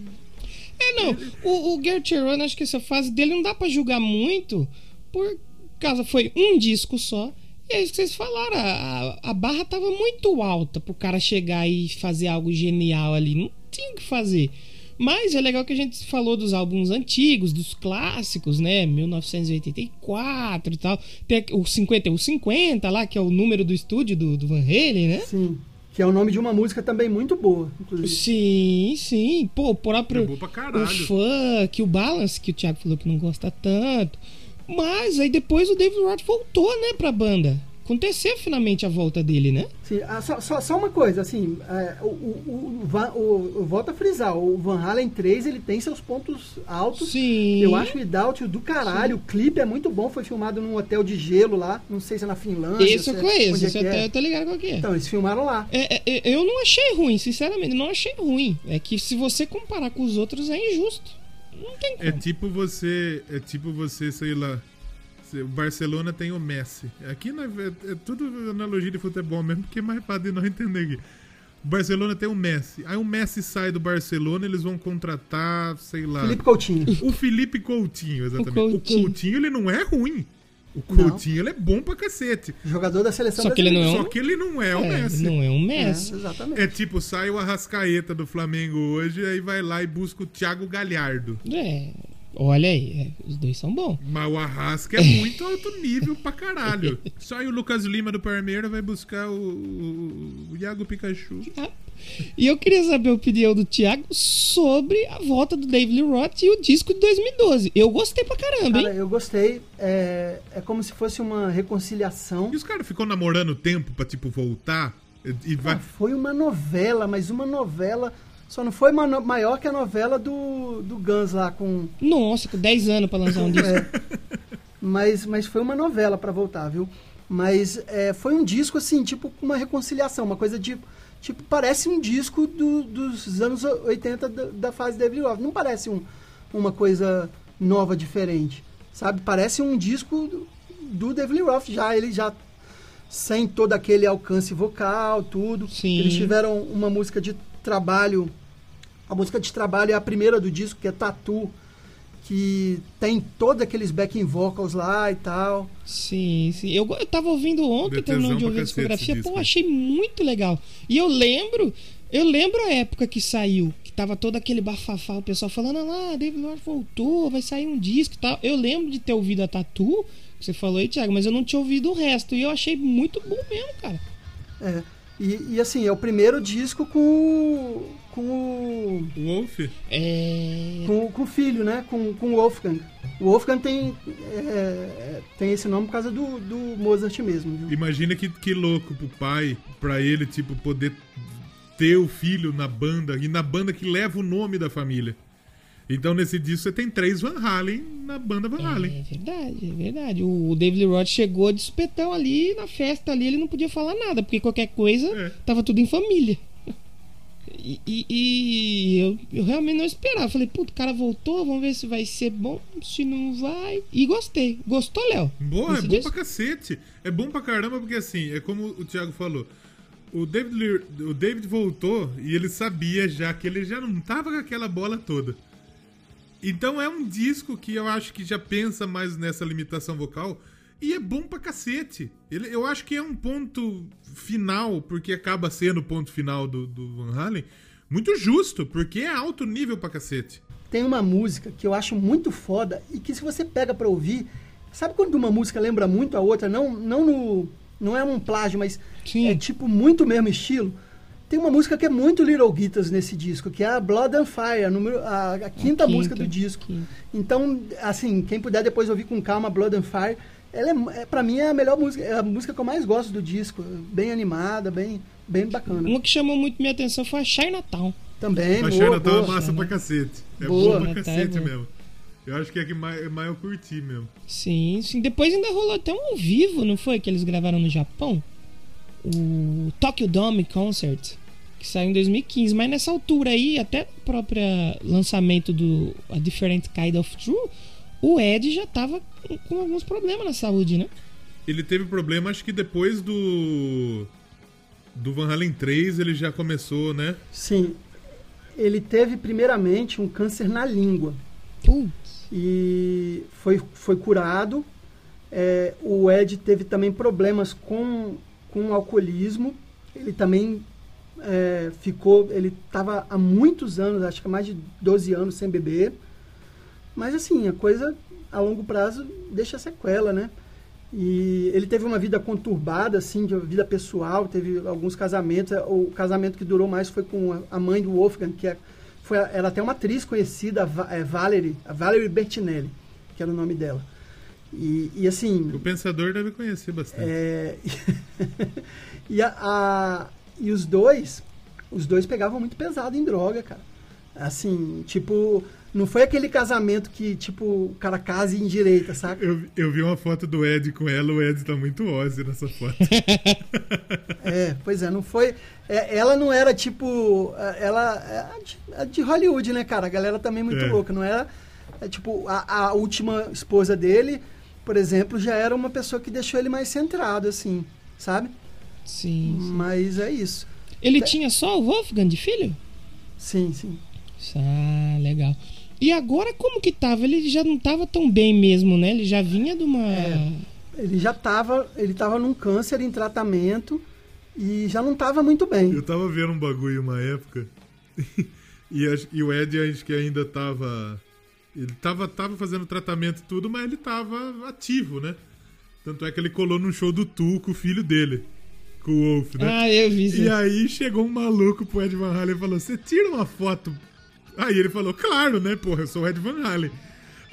É, não. O, o Gert Cherone, acho que essa fase dele não dá pra julgar muito, por causa foi um disco só. E é isso que vocês falaram, a, a- a barra tava muito alta pro cara chegar e fazer algo genial ali. Não tinha o que fazer. Mas é legal que a gente falou dos álbuns antigos, dos clássicos, né? 1984 e tal. Tem o 50, o 50 lá, que é o número do estúdio do, do Van Halen, né? Sim, que é o nome de uma música também muito boa, inclusive. Sim, sim. Pô, o próprio. É bom pra caralho. O funk, o balance, que o Thiago falou que não gosta tanto. Mas aí depois o David Roth voltou, né, pra banda. Aconteceu finalmente a volta dele, né? Sim, ah, só, só, só uma coisa, assim, é, o, o, o, Van- o- eu volto a frisar, o Van Halen 3 ele tem seus pontos altos. Sim. Eu acho o Without do caralho. O clipe é muito bom, foi filmado num hotel de gelo lá, não sei se é na Finlândia. Esse se eu é- conheço, é esse que eu é. tô- ligado qual que é. Então, eles filmaram lá. É, é, Eu não achei ruim, sinceramente, não achei ruim. É que se você comparar com os outros é injusto. Não tem como. É tipo você. É tipo você, sei lá. O Barcelona tem o Messi. Aqui na- é, é tudo analogia de futebol mesmo, porque é mais fácil de não entender aqui. O Barcelona tem o Messi. Aí o Messi sai do Barcelona, eles vão contratar, sei lá. Felipe Coutinho. O Felipe Coutinho, exatamente. O Coutinho. Coutinho, ele não é ruim. O Não. Coutinho, ele é bom pra cacete. jogador da seleção Só que ele não é um- Só que ele não é o É, Messi. não é um É, Messi. exatamente. É tipo, sai o Arrascaeta do Flamengo hoje, aí vai lá e busca o Thiago Galhardo. É. Olha aí, é, os dois são bons. Mas o Arrasca é muito alto nível pra caralho. Só aí o Lucas Lima do Palmeiras vai buscar o, o, o Iago Pikachu. E eu queria saber a opinião do Thiago sobre a volta do David Roth e o disco de 2012. Eu gostei pra caramba, Cara, hein? eu gostei. É, é como se fosse uma reconciliação. E os caras ficou namorando tempo pra, tipo, voltar? E e vai... Ah, foi uma novela, mas uma novela. Só não foi ma- maior que a novela do, do Guns lá com. Nossa, com 10 anos pra lançar um disco. É, mas, mas foi uma novela pra voltar, viu? Mas é, foi um disco assim, tipo, com uma reconciliação, uma coisa de. Tipo, parece um disco do- dos anos 80 da, da fase David Roth. Não parece um, uma coisa nova, diferente. Sabe? Parece um disco do, do David Roth já. Ele já sem todo aquele alcance vocal, tudo. Sim. Eles tiveram uma música de trabalho. A música de trabalho é a primeira do disco, que é Tatu, que tem todos aqueles backing vocals lá e tal. Sim, sim. Eu, eu tava ouvindo ontem, terminando de ouvir a discografia, pô, achei muito legal. E eu lembro, eu lembro a época que saiu, que tava todo aquele bafafá, o pessoal falando, ah lá, David Lord voltou, vai sair um disco e tal. Eu lembro de ter ouvido a Tatu, que você falou aí, Thiago, mas eu não tinha ouvido o resto. E eu achei muito bom mesmo, cara. É. E, e, assim, é o primeiro disco com o. com o. Wolf? É. com, com o filho, né? Com, com o Wolfgang. O Wolfgang tem, é, tem esse nome por causa do, do Mozart mesmo. Viu? Imagina que, que louco pro pai, pra ele, tipo, poder ter o filho na banda, e na banda que leva o nome da família. Então, nesse disco, você tem três Van Halen na banda Van Halen. É verdade, é verdade. O David Lee Roth chegou de supetão ali na festa ali, ele não podia falar nada, porque qualquer coisa É. tava tudo em família. E, e- e eu, eu realmente não esperava. Falei, puto, o cara voltou, vamos ver se vai ser bom, se não vai. E gostei. Gostou, Léo? Boa, é bom disco? pra cacete. É bom pra caramba, porque assim, é como o Thiago falou. O David, o David voltou e ele sabia já que ele já não tava com aquela bola toda. Então é um disco que eu acho que já pensa mais nessa limitação vocal e é bom pra cacete. Ele, eu acho que é um ponto final, porque acaba sendo o ponto final do, do Van Halen, muito justo, porque é alto nível pra cacete. Tem uma música que eu acho muito foda e que se você pega pra ouvir, sabe quando uma música lembra muito a outra, não, não no, não é um plágio, mas Sim. é tipo muito o mesmo estilo. Tem uma música que é muito Little Guitars nesse disco, que é a Blood and Fire, a, número, a, a quinta música do disco. quinta. Então, assim, quem puder depois ouvir com calma Blood and Fire, ela é, é para mim é a melhor música, é a música que eu mais gosto do disco, bem animada, bem, bem bacana. Uma que chamou muito minha atenção foi a Chinatown. Também, A boa, Chinatown boa. é massa pra cacete. É Boa. boa pra Chinatown é cacete boa. mesmo. Eu acho que é a que mais, mais eu curti mesmo. Sim, sim. Depois ainda rolou até um ao vivo, não foi? Que eles gravaram no Japão? O Tokyo Dome Concert, que saiu em 2015. Mas nessa altura aí, até o próprio lançamento do A Different Kind of True, o Ed já tava com- alguns problemas na saúde, né? Ele teve problema, acho que depois do. Do Van Halen 3 ele já começou, né? Sim. Ele teve primeiramente um câncer na língua. Putz. e foi, foi curado. É, o Ed teve também problemas com, com alcoolismo. Ele também é, ficou. Ele estava há muitos anos, acho que há mais de 12 anos, sem beber. Mas assim, a coisa a longo prazo deixa sequela, né? E ele teve uma vida conturbada, assim, de vida pessoal, teve alguns casamentos. O casamento que durou mais foi com a- mãe do Wolfgang, que é, foi, era até uma atriz conhecida, a é, Valerie, a Valerie Bertinelli, que era o nome dela. E, e assim, O pensador deve conhecer bastante. é, e, a, a- e os dois, os dois pegavam muito pesado em droga, cara. Assim, tipo, não foi aquele casamento que, tipo, o cara casa e endireita, saca? Eu, eu vi uma foto do Ed com ela, o Ed tá muito Ozzy nessa foto. É, pois é, não foi. é, ela não era tipo. Ela é de, é de Hollywood, né, cara? A galera também muito É. louca. Não era. é, tipo, a, a última esposa dele, por exemplo, já era uma pessoa que deixou ele mais centrado, assim, sabe? Sim. sim. Mas é isso. Ele tinha só o Wolfgang de filho? Sim, sim. Ah, legal. E agora como que tava? Ele já não tava tão bem mesmo, né? Ele já vinha de uma. É. Ele já tava. Ele tava num câncer em tratamento e já não tava muito bem. Eu tava vendo um bagulho uma época. e, acho- e o Ed acho que ainda tava. Ele tava, tava fazendo tratamento e tudo, mas ele tava ativo, né? Tanto é que ele colou num show do Tu com o filho dele. Com o Wolf, né? Ah, eu vi isso. E aí chegou um maluco pro Ed Van Halen e falou: Você tira uma foto? Aí ele falou: Claro, né, porra, eu sou o Ed Van Halen.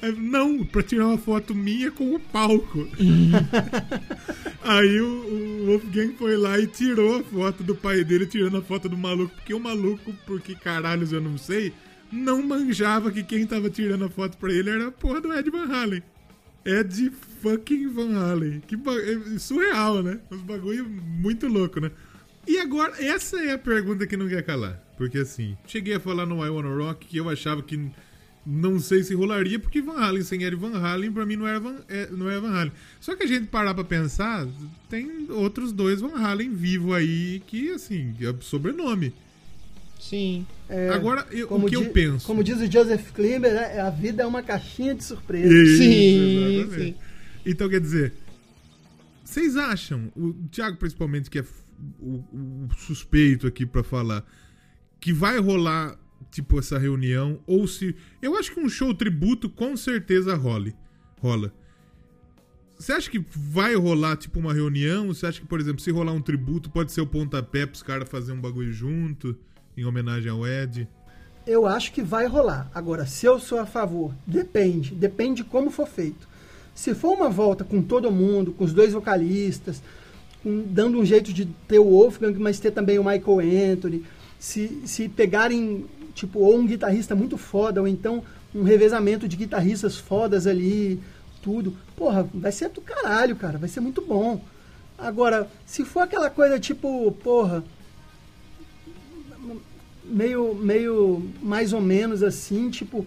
Aí, não, pra tirar uma foto minha com o palco. aí o, o Wolfgang foi lá e tirou a foto do pai dele, tirando a foto do maluco, porque o maluco, porque caralhos eu não sei, não manjava que quem tava tirando a foto pra ele era a porra do Ed Van Halen. Ed fucking Van Halen. Que é surreal, né? Uns bagulho muito louco, né? E agora, essa é a pergunta que não quer calar. Porque assim, cheguei a falar no I Wanna Rock que eu achava que não sei se rolaria, porque Van Halen sem Ed Van Halen, pra mim não era Van, é, não era Van Halen. Só que a gente parar pra pensar, tem outros dois Van Halen vivo aí que, assim, é sobrenome. Sim. É, Agora, eu- o como que eu penso? Como diz o Joseph Klimber, né, a vida é uma caixinha de surpresa. Isso, Sim, sim. Então, quer dizer, vocês acham, o Thiago principalmente, que é o, o suspeito aqui pra falar, que vai rolar, tipo, essa reunião, ou se... Eu acho que um show tributo com certeza role, rola. Você acha que vai rolar, tipo, uma reunião? Você acha que, por exemplo, se rolar um tributo, pode ser o pontapé pros caras fazerem um bagulho junto, em homenagem ao Ed? Eu acho que vai rolar. Agora, se eu sou a favor, depende. Depende de como for feito. Se for uma volta com todo mundo, com os dois vocalistas, com- dando um jeito de ter o Wolfgang, mas ter também o Michael Anthony, se, se pegarem, tipo, ou um guitarrista muito foda, ou então um revezamento de guitarristas fodas ali, tudo, porra, vai ser do caralho, cara, vai ser muito bom. Agora, se for aquela coisa tipo, porra, meio, meio mais ou menos assim, tipo,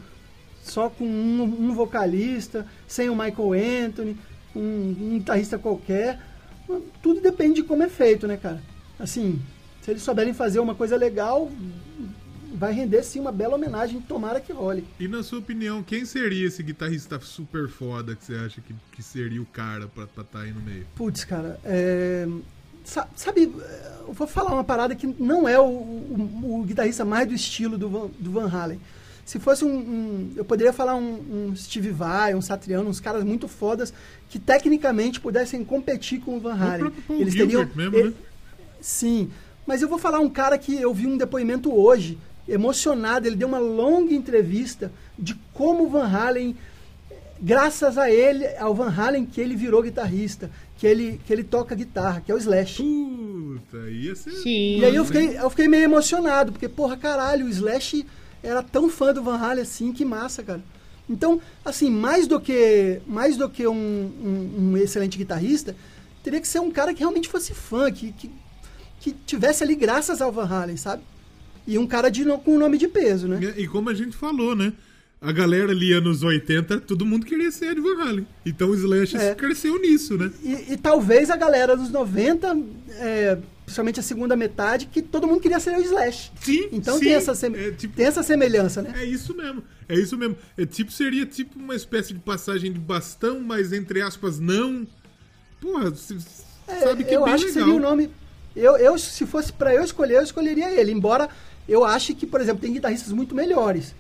só com um, um vocalista, sem o Michael Anthony, um, um guitarrista qualquer. Tudo depende de como é feito, né, cara? Assim, se eles souberem fazer uma coisa legal, vai render sim uma bela homenagem, tomara que role. E na sua opinião, quem seria esse guitarrista super foda que você acha que, que seria o cara pra estar aí no meio? Putz, cara, é, sabe, eu vou falar uma parada que não é o, o- o guitarrista mais do estilo do Van, do Van Halen. se fosse um, um- eu poderia falar um, um Steve Vai, um Satriano, uns caras muito fodas que tecnicamente pudessem competir com o Van O Halen. Paul Eles Gilbert teriam mesmo, e- né? Sim, mas eu vou falar um cara que eu vi um depoimento hoje, emocionado, ele deu uma longa entrevista de como o Van Halen, graças a ele, ao Van Halen que ele virou guitarrista, que ele, que ele toca guitarra, que é o Slash. Puta, ia ser. Sim. E aí eu fiquei, eu fiquei meio emocionado, porque, porra, caralho, o Slash era tão fã do Van Halen assim, que massa, cara. Então, assim, mais do que, mais do que um, um- um excelente guitarrista, teria que ser um cara que realmente fosse fã, que, que, que tivesse ali graças ao Van Halen, sabe? E um cara de, com nome de peso, né? E como a gente falou, né? A galera ali, anos 80, todo mundo queria ser Ed Van Halen. Então o Slash É. cresceu nisso, né? E, e talvez a galera dos 90, é, principalmente a segunda metade, que todo mundo queria ser o Slash. Sim, Então sim. tem, essa É, tipo- tem essa semelhança, né? É isso mesmo. É isso mesmo. É tipo, seria tipo uma espécie de passagem de bastão, mas entre aspas, não. Porra, É, sabe que é eu bem acho que legal. seria o nome. Eu, eu, se fosse pra eu escolher, eu escolheria ele. Embora eu ache que, por exemplo, tem guitarristas muito melhores,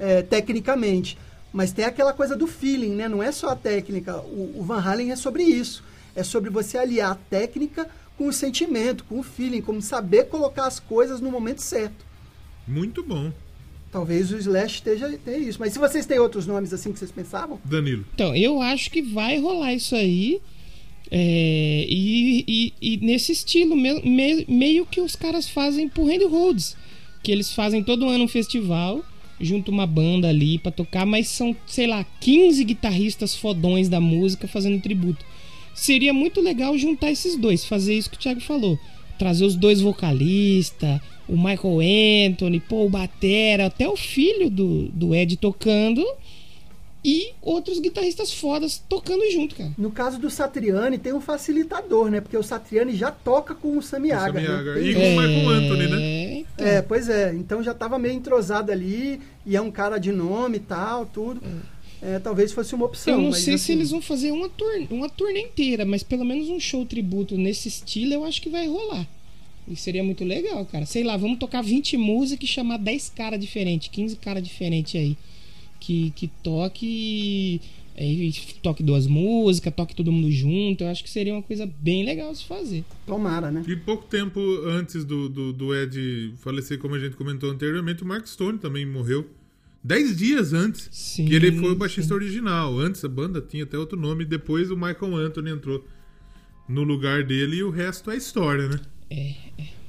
é, tecnicamente. Mas tem aquela coisa do feeling, né? Não é só a técnica. O, o Van Halen é sobre isso. É sobre você aliar a técnica com o sentimento, com o feeling, como saber colocar as coisas no momento certo. Muito bom. Talvez o Slash esteja tenha isso. Mas se vocês têm outros nomes assim que vocês pensavam, Danilo. Então, eu acho que vai rolar isso aí. é, e, e- e nesse estilo, me- me- meio que os caras fazem pro Randy Rhodes. Que eles fazem todo ano um festival, junto uma banda ali pra tocar, mas são, sei lá, 15 guitarristas fodões da música fazendo tributo. Seria muito legal juntar esses dois, fazer isso que o Thiago falou. Trazer os dois vocalistas, o Michael Anthony, pô, o Batera, até o filho do, do Ed tocando e outros guitarristas fodas tocando junto, cara. no caso do Satriani, tem um facilitador, né? Porque o Satriani já toca com o Sammy O Hagar. Sammy né? E com o Michael Anthony, né? É, então. É, pois é. Então já tava meio entrosado ali, e é um cara de nome e tal, tudo. É, talvez fosse uma opção. Eu não mas, sei se assim, eles vão fazer uma, tur uma turnê inteira, mas pelo menos um show tributo nesse estilo eu acho que vai rolar. E seria muito legal, cara. Sei lá, vamos tocar 20 músicas e chamar 10 caras diferentes, 15 caras diferentes aí. Que, que toque e toque duas músicas, toque todo mundo junto. Eu acho que seria uma coisa bem legal de se fazer. Tomara, né? E pouco tempo antes do, do, do Ed falecer, como a gente comentou anteriormente, o Mark Stone também morreu. Dez dias antes. Sim, que ele foi o baixista original. Antes a banda tinha até outro nome. Depois o Michael Anthony entrou no lugar dele e o resto é história, né?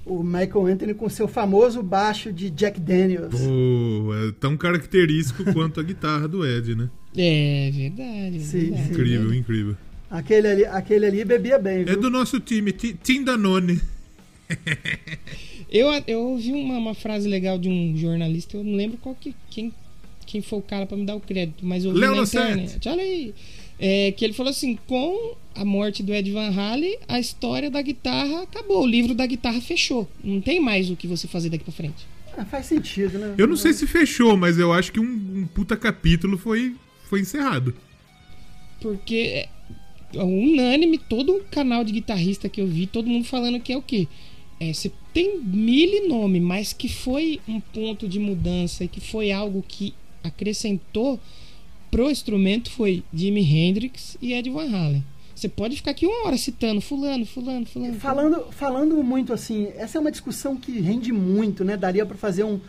O Michael Anthony com seu famoso baixo de Jack Daniels. Pô, é tão característico quanto a guitarra do Ed, né? É verdade. é Sim, verdade. sim. Incrível, incrível. Aquele ali, aquele ali bebia bem, É viu? do nosso time, Ti- Tim Danone. Eu, eu ouvi uma, uma frase legal de um jornalista, eu não lembro qual que, quem, quem foi o cara pra me dar o crédito, mas eu vi Léo na internet. Olha aí. É, que ele falou assim: com a morte do Ed Van Halen, a história da guitarra acabou. O livro da guitarra fechou. Não tem mais o que você fazer daqui pra frente. Ah, faz sentido, né? Eu não sei se fechou, mas eu acho que um, um puta capítulo foi, foi encerrado. Porque é unânime, todo o canal de guitarrista que eu vi, todo mundo falando que é o quê? É, você tem mil nome, mas que foi um ponto de mudança e que foi algo que acrescentou pro instrumento foi Jimi Hendrix e Ed Van Halen. Você pode ficar aqui uma hora citando fulano, fulano, fulano. Falando, falando muito assim, essa é uma discussão que rende muito, né? Daria pra fazer um.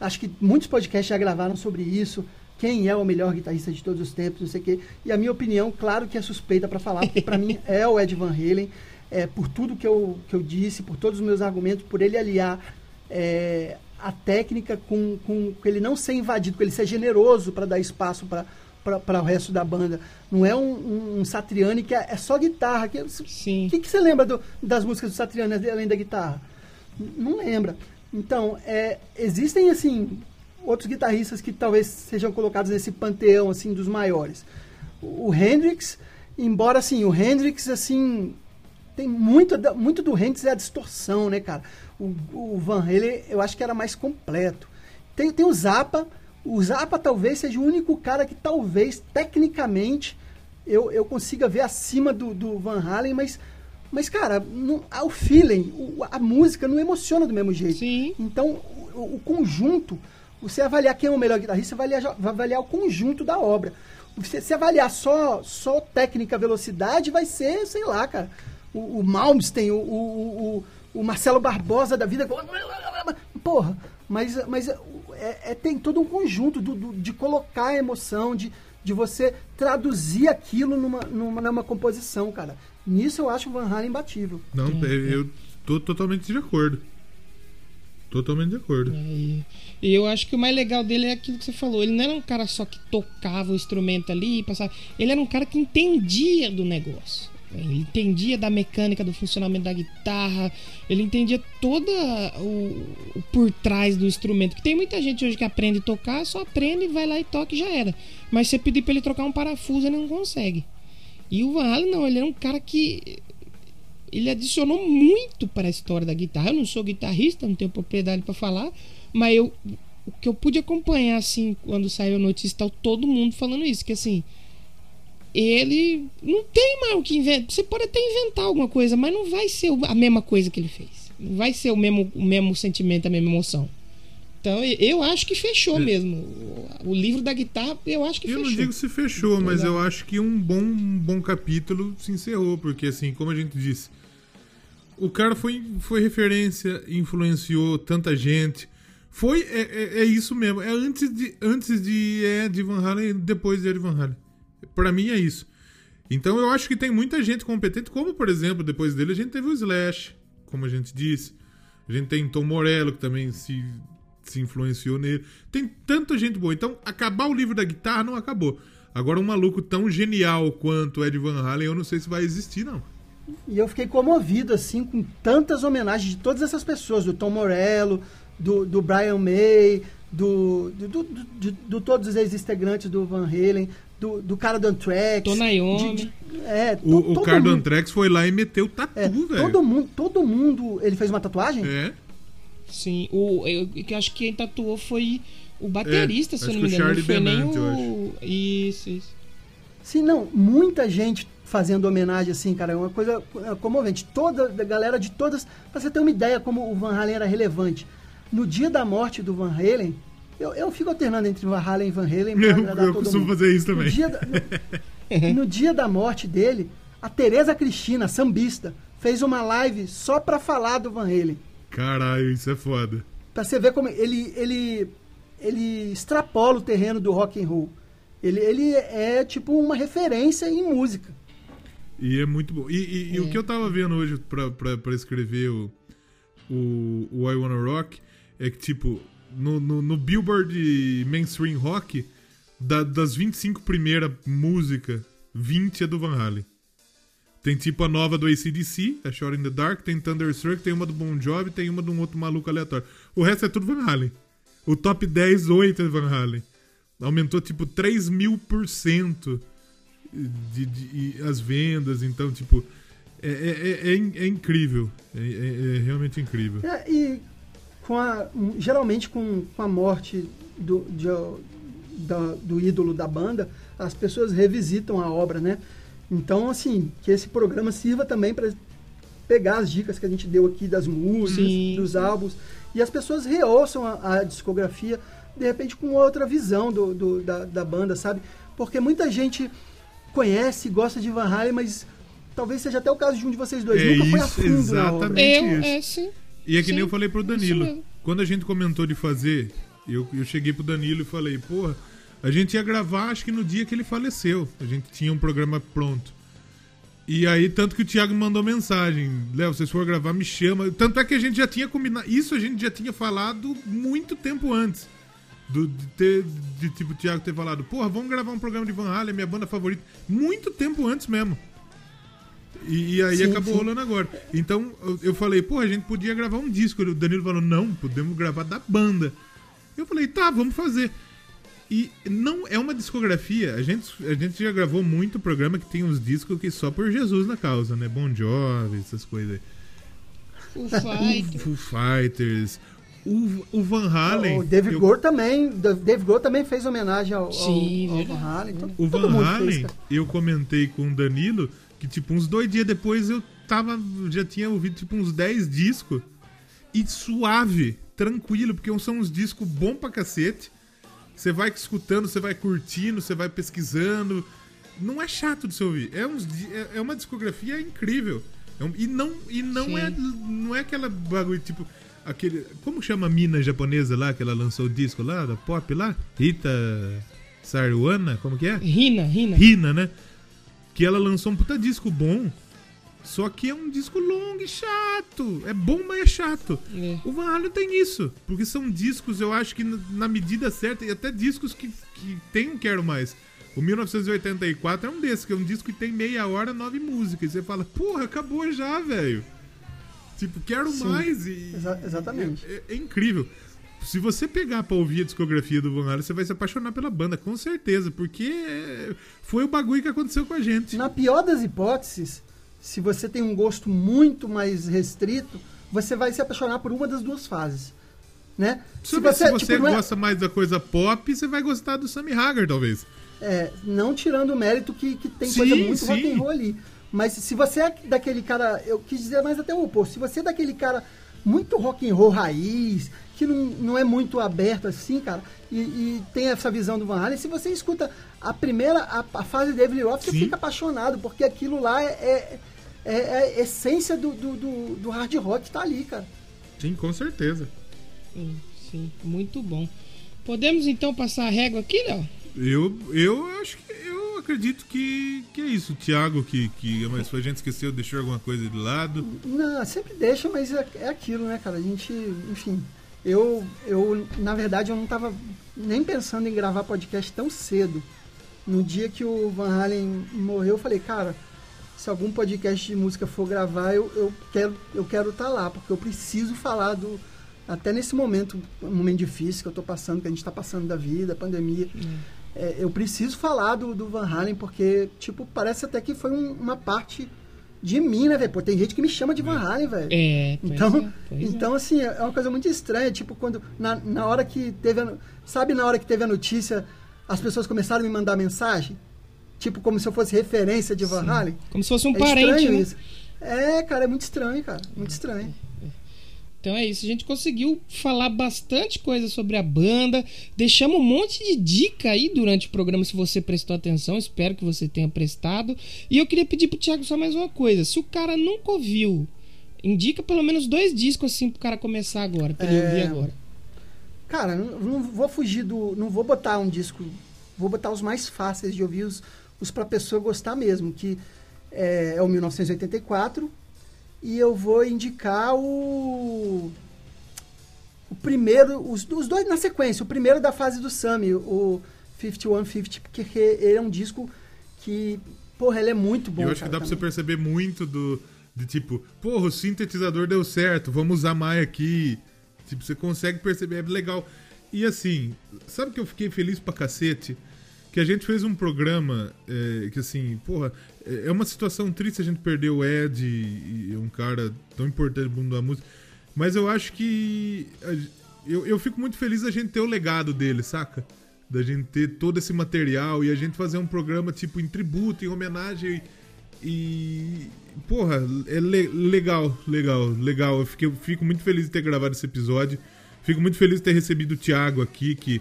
Acho que muitos podcasts já gravaram sobre isso. Quem é o melhor guitarrista de todos os tempos, não sei o quê. E a minha opinião, claro que é suspeita pra falar, porque pra mim é o Ed Van Halen. É, por tudo que eu, que eu disse, por todos os meus argumentos, por ele aliar é, a técnica com, com, com ele não ser invadido, com ele ser generoso para dar espaço para o resto da banda. Não é um, um, Satriani que é, é só guitarra. Que, Sim. o que, que você lembra do- das músicas do Satriani além da guitarra? Não lembra. Então, é, existem, assim, outros guitarristas que talvez sejam colocados nesse panteão, assim, dos maiores. O, o Hendrix, embora, assim, o Hendrix, assim, tem muito, muito do Hendrix é a distorção, né, cara? O, o Van Halen, eu acho que era mais completo. Tem, tem o Zappa. O Zappa talvez seja o único cara que talvez, tecnicamente, eu, eu consiga ver acima do, do Van Halen, mas, mas cara, não, o feeling, o- a música não emociona do mesmo jeito. Sim. Então, o, o conjunto, Você avaliar quem é o melhor guitarrista, você vai avaliar, avaliar o conjunto da obra. Você, se avaliar só, só técnica, velocidade, vai ser, sei lá, cara, o, o Malmsteen, o, o, o, o Marcelo Barbosa da vida. Porra, mas, mas é, é- tem todo um conjunto do, do- de colocar a emoção, de, de você traduzir aquilo numa, numa, numa composição, cara. Nisso eu acho o Van Halen imbatível. Não, é, eu tô totalmente de acordo. Totalmente de acordo. E, e eu acho que o mais legal dele é aquilo que você falou. Ele não era um cara só que tocava o instrumento ali e passava. Ele era um cara que entendia do negócio. Ele entendia da mecânica, do funcionamento da guitarra. Ele entendia toda o, o por trás do instrumento. Que tem muita gente hoje que aprende a tocar, só aprende, vai lá e toca e já era. Mas você pedir pra ele trocar um parafuso, ele não consegue. E o Van Halen não, ele era um cara que ele adicionou muito para a história da guitarra. Eu não sou guitarrista, não tenho propriedade para falar, mas eu o que eu pude acompanhar assim quando saiu a notícia, tá todo mundo falando isso, que assim, ele não tem mais o que inventar. Você pode até inventar alguma coisa, mas não vai ser a mesma coisa que ele fez. Não vai ser o mesmo o mesmo sentimento, a mesma emoção. Então, eu acho que fechou mesmo. O- livro da guitarra, eu acho que Eu fechou. não digo se fechou, mas eu acho que um bom, um bom capítulo se encerrou, porque assim, como a gente disse, o cara foi, foi referência, influenciou tanta gente. Foi, é, é, é isso mesmo. É antes de, antes de Ed Van Halen e depois de Ed Van Halen. Pra mim é isso. Então eu acho que tem muita gente competente, como por exemplo, depois dele a gente teve o Slash, como a gente disse. A gente tem Tom Morello, que também se, se influenciou nele. Tem tanta gente boa. Então, acabar o livro da guitarra não acabou. Agora, um maluco tão genial quanto Ed Van Halen, eu não sei se vai existir, não. E eu fiquei comovido, assim, com tantas homenagens de todas essas pessoas, do Tom Morello, do, do Brian May, do, do, do, do- do todos os ex-integrantes do Van Halen, do, do cara do Anthrax. Tô na Iommi. de- de- É, to- O, o cara do Antrex foi lá e meteu tatu, é, velho. todo mundo, todo mundo, ele fez uma tatuagem? É. Sim, o, eu, eu acho que quem tatuou foi o baterista, É, se eu não me engano. Não Charlie foi nem Benante, o. Isso, isso. Sim, não, muita gente fazendo homenagem assim, cara, é uma coisa é, comovente. Toda a galera de todas, pra você ter uma ideia como o Van Halen era relevante. No dia da morte do Van Halen, eu, eu fico alternando entre Van Halen e Van Halen pra Eu, agradar eu todo costumo mundo. fazer isso No também. dia, da, no, no dia da morte dele, a Tereza Cristina, sambista, fez uma live só pra falar do Van Halen. Caralho, isso é foda. Pra você ver como ele, ele, ele extrapola o terreno do rock and roll. Ele, ele é tipo uma referência em música. E é muito bom. E, e- e o que eu tava vendo hoje pra, pra, pra escrever o, o, o I Wanna Rock é que, tipo, no, no, no Billboard Mainstream Rock, da- das 25 primeiras músicas, 20 é do Van Halen. Tem tipo a nova do ACDC, a Shot in the Dark, tem Thunderstruck, tem uma do Bon Jovi, tem uma de um outro maluco aleatório. O resto é tudo Van Halen. O top 10, 8 é Van Halen. Aumentou tipo 3 mil por cento de, as vendas, então, tipo, é, é, é, é é incrível. É, é- é realmente incrível. E com a, um, geralmente com, com a morte do, de, da- do ídolo da banda, as pessoas revisitam a obra, né? Então, assim, que esse programa sirva também para pegar as dicas que a gente deu aqui das músicas, Sim. dos álbuns, e as pessoas reouçam a, a discografia, de repente, com outra visão do, do- da, da banda, sabe? Porque muita gente conhece e gosta de Van Halen, mas talvez seja até o caso de um de vocês dois. É Nunca foi a isso, fundo na obra. exatamente. Eu, isso. E é que Sim, nem eu falei pro Danilo. Quando a gente comentou de fazer, eu, eu cheguei pro Danilo e falei, porra, a gente ia gravar acho que no dia que ele faleceu. A gente tinha um programa pronto. E aí, tanto que o Thiago me mandou mensagem, Léo, vocês for gravar, me chama. Tanto é que a gente já tinha combinado. Isso a gente já tinha falado muito tempo antes. Do, de, ter, de tipo o Thiago ter falado, porra, vamos gravar um programa de Van Halen, minha banda favorita. Muito tempo antes mesmo. E, e aí Sim, acabou sim. rolando agora. Então eu, eu falei, pô, a gente podia gravar um disco. O Danilo falou, não, podemos gravar da banda. Eu falei, tá, vamos fazer. E não é uma discografia. A gente, a gente já gravou muito programa que tem uns discos que só por Jesus na causa, né? Bon Jovi, essas coisas aí. Foo Fighters. O, o Van Halen. O Dave eu- Grohl também, Dave Grohl também fez homenagem ao, ao- Sim, ao verdade. Van Halen. Então, O Van Halen, fez, eu comentei com o Danilo que, tipo, uns dois dias depois eu tava. Já tinha ouvido, tipo, uns 10 discos. e suave, tranquilo, porque são uns discos bons pra cacete. Você vai escutando, você vai curtindo, você vai pesquisando. Não é chato de se ouvir. É, uns, é- é uma discografia incrível. É um- e não, e não, Sim. é, não é aquela bagulho tipo. Aquele, como chama a mina japonesa lá que ela lançou o disco lá, da pop lá? Rita Saruana? Como que é? Rina, Rina. Rina, né? Que ela lançou um puta disco bom. Só que é um disco longo e chato. É bom, mas é chato. É. O Van Halen tem isso. Porque são discos, eu acho que na- medida certa, e até discos que, que tem um Quero Mais. O 1984 é um desses, que é um disco que tem meia hora, nove músicas. E você fala, porra, acabou já, velho. Tipo, quero Sim, mais. E, exa- exatamente. É, é incrível. Se você pegar pra ouvir a discografia do Van Halen, você vai se apaixonar pela banda, com certeza. Porque foi o bagulho que aconteceu com a gente. Na pior das hipóteses, se você tem um gosto muito mais restrito, você vai se apaixonar por uma das duas fases. Né? Se você, se você tipo, é- gosta mais da coisa pop, você vai gostar do Sammy Hagar, talvez. É, não tirando o mérito que, que tem Sim, coisa muito sim. rock and roll ali. Mas se você é daquele cara, eu quis dizer mais até o oposto, se você é daquele cara muito rock and roll raiz, que não, não é muito aberto assim, cara, e, e tem essa visão do Van Halen, se você escuta a primeira, a, a fase de David Roth, você Sim. fica apaixonado, porque aquilo lá é, é, é a essência do, do, do, do hard rock que tá ali, cara. Sim, com certeza. Sim, sim, muito bom. Podemos então passar a régua aqui, Léo? Eu, eu acho que. Eu acredito que, que é isso. O Thiago, que, que mas a gente esqueceu, deixou alguma coisa de lado. Não, sempre deixa, mas é, é aquilo, né, cara? A gente, enfim. Eu, eu, na verdade, eu não tava nem pensando em gravar podcast tão cedo. No dia que o Van Halen morreu, eu falei, cara, se algum podcast de música for gravar, eu, eu quero eu quero estar lá, porque eu preciso falar do. Até nesse momento, um momento difícil que eu tô passando, que a gente tá passando da vida, pandemia. É, eu preciso falar do, do Van Halen, porque, tipo, parece até que foi um- uma parte de mim, né, velho? Pô, tem gente que me chama de Van Halen, velho. É, Então, é, é. então assim, é uma coisa muito estranha. Tipo, quando. Na, na hora que teve. A, sabe, na hora que teve a notícia, as pessoas começaram a me mandar mensagem? Tipo, como se eu fosse referência de Van Halen? Como se fosse um é parente, estranho né? isso. É, cara, é muito estranho, cara. Muito estranho. Então é isso, a gente conseguiu falar bastante coisa sobre a banda, deixamos um monte de dica aí durante o programa se você prestou atenção, espero que você tenha prestado. E eu queria pedir pro Thiago só mais uma coisa, se o cara nunca ouviu, indica pelo menos dois discos assim pro cara começar agora, pra ele É. ouvir agora. Cara, não, não vou fugir do. Não vou botar um disco. Vou botar os mais fáceis de ouvir, os, os pra pessoa gostar mesmo, que é, é o 1984. E eu vou indicar o. O primeiro. Os, os dois na sequência. O primeiro da fase do Sammy, o 5150, porque ele é um disco que. Porra, ele é muito bom. Eu acho que cara, dá pra você perceber muito do. De tipo, porra, o sintetizador deu certo, vamos usar mais aqui. Tipo, você consegue perceber, é legal. E assim, sabe que eu fiquei feliz pra cacete? Que a gente fez um programa é, que assim, porra, é é uma situação triste a gente perder o Ed, e, um cara tão importante no mundo da música. Mas eu acho que. a- Eu, eu fico muito feliz da gente ter o legado dele, saca? Da gente ter todo esse material e a gente fazer um programa tipo em tributo, em homenagem. E. Porra, é le- legal, legal, legal. Eu, fiquei, eu fico muito feliz de ter gravado esse episódio. Fico muito feliz de ter recebido o Thiago aqui, que.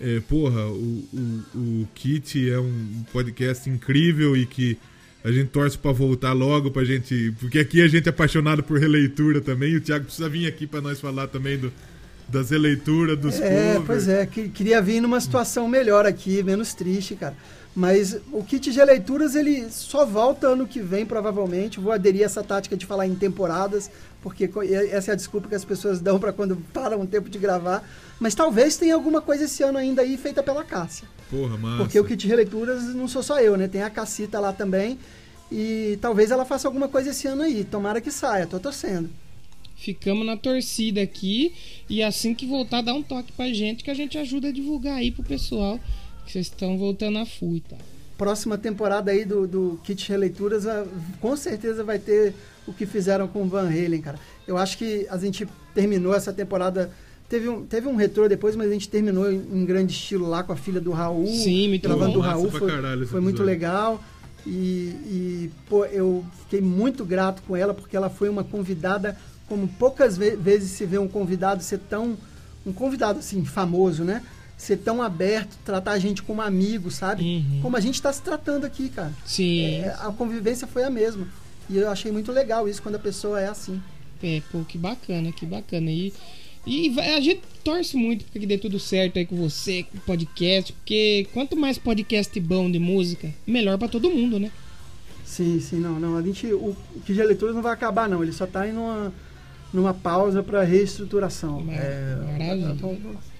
É, porra, o, o, o Kit é um podcast incrível e que a gente torce pra voltar logo pra gente. Porque aqui a gente é apaixonado por releitura também. E o Thiago precisa vir aqui pra nós falar também do, das releituras, dos É, covers. pois é, que- queria vir numa situação melhor aqui, menos triste, cara. Mas o kit de leituras ele só volta ano que vem, provavelmente. Vou aderir a essa tática de falar em temporadas, porque essa é a desculpa que as pessoas dão para quando param um tempo de gravar. Mas talvez tenha alguma coisa esse ano ainda aí feita pela Cássia. Porra, massa. Porque o kit de releituras não sou só eu, né? Tem a Cassita lá também. E talvez ela faça alguma coisa esse ano aí. Tomara que saia, tô torcendo. Ficamos na torcida aqui e assim que voltar, dá um toque pra gente que a gente ajuda a divulgar aí pro pessoal que vocês estão voltando a e tal. próxima temporada aí do, do Kit Releituras, a- com certeza vai ter o que fizeram com o Van Halen, cara. Eu acho que a gente terminou essa temporada. Teve um, teve um retrô depois, mas a gente terminou em, grande estilo lá com a filha do Raul. Sim, muito gravando bom. do Raul. Foi, foi muito legal. E, e, pô, eu fiquei muito grato com ela, porque ela foi uma convidada como poucas ve vezes se vê um convidado ser tão. Um convidado assim, famoso, né? Ser tão aberto, tratar a gente como amigo, sabe? Uhum. Como a gente está se tratando aqui, cara. Sim. É, a convivência foi a mesma. E eu achei muito legal isso quando a pessoa é assim. É, pô, que bacana, que bacana. E, e a gente torce muito pra que dê tudo certo aí com você, com o podcast, porque quanto mais podcast bom de música, melhor pra todo mundo, né? Sim, sim, não, não. A gente, o, o que de leituras não vai acabar, não. Ele só tá em numa, numa pausa para reestruturação. É, Maravilha.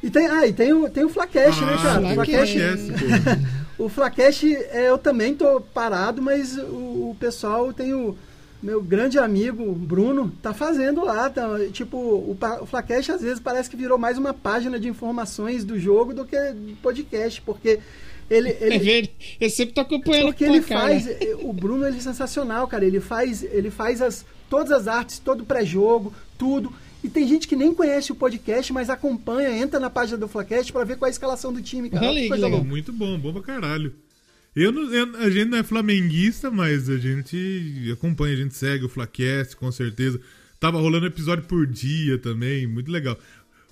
e tem, ah, e tem o, tem o Flacash, né, cara? O Flacash. Flacash, o Flacash é, eu também tô parado, mas o, o pessoal tem o meu grande amigo Bruno tá fazendo lá, tá, tipo, o, o Flacash às vezes parece que virou mais uma página de informações do jogo do que podcast, porque ele, É ele, ver, eu sempre tô acompanhando porque ele cara. faz, o Bruno ele é sensacional, cara. Ele faz, ele faz as, todas as artes, todo o pré-jogo, tudo. E tem gente que nem conhece o podcast, mas acompanha, entra na página do Flacast pra ver qual é a escalação do time, cara. Olha coisa legal. louca. Muito bom, bom pra caralho. Eu não, eu- a gente não é flamenguista, mas a gente acompanha, a gente segue o Flacast, com certeza. Tava rolando episódio por dia também, muito legal.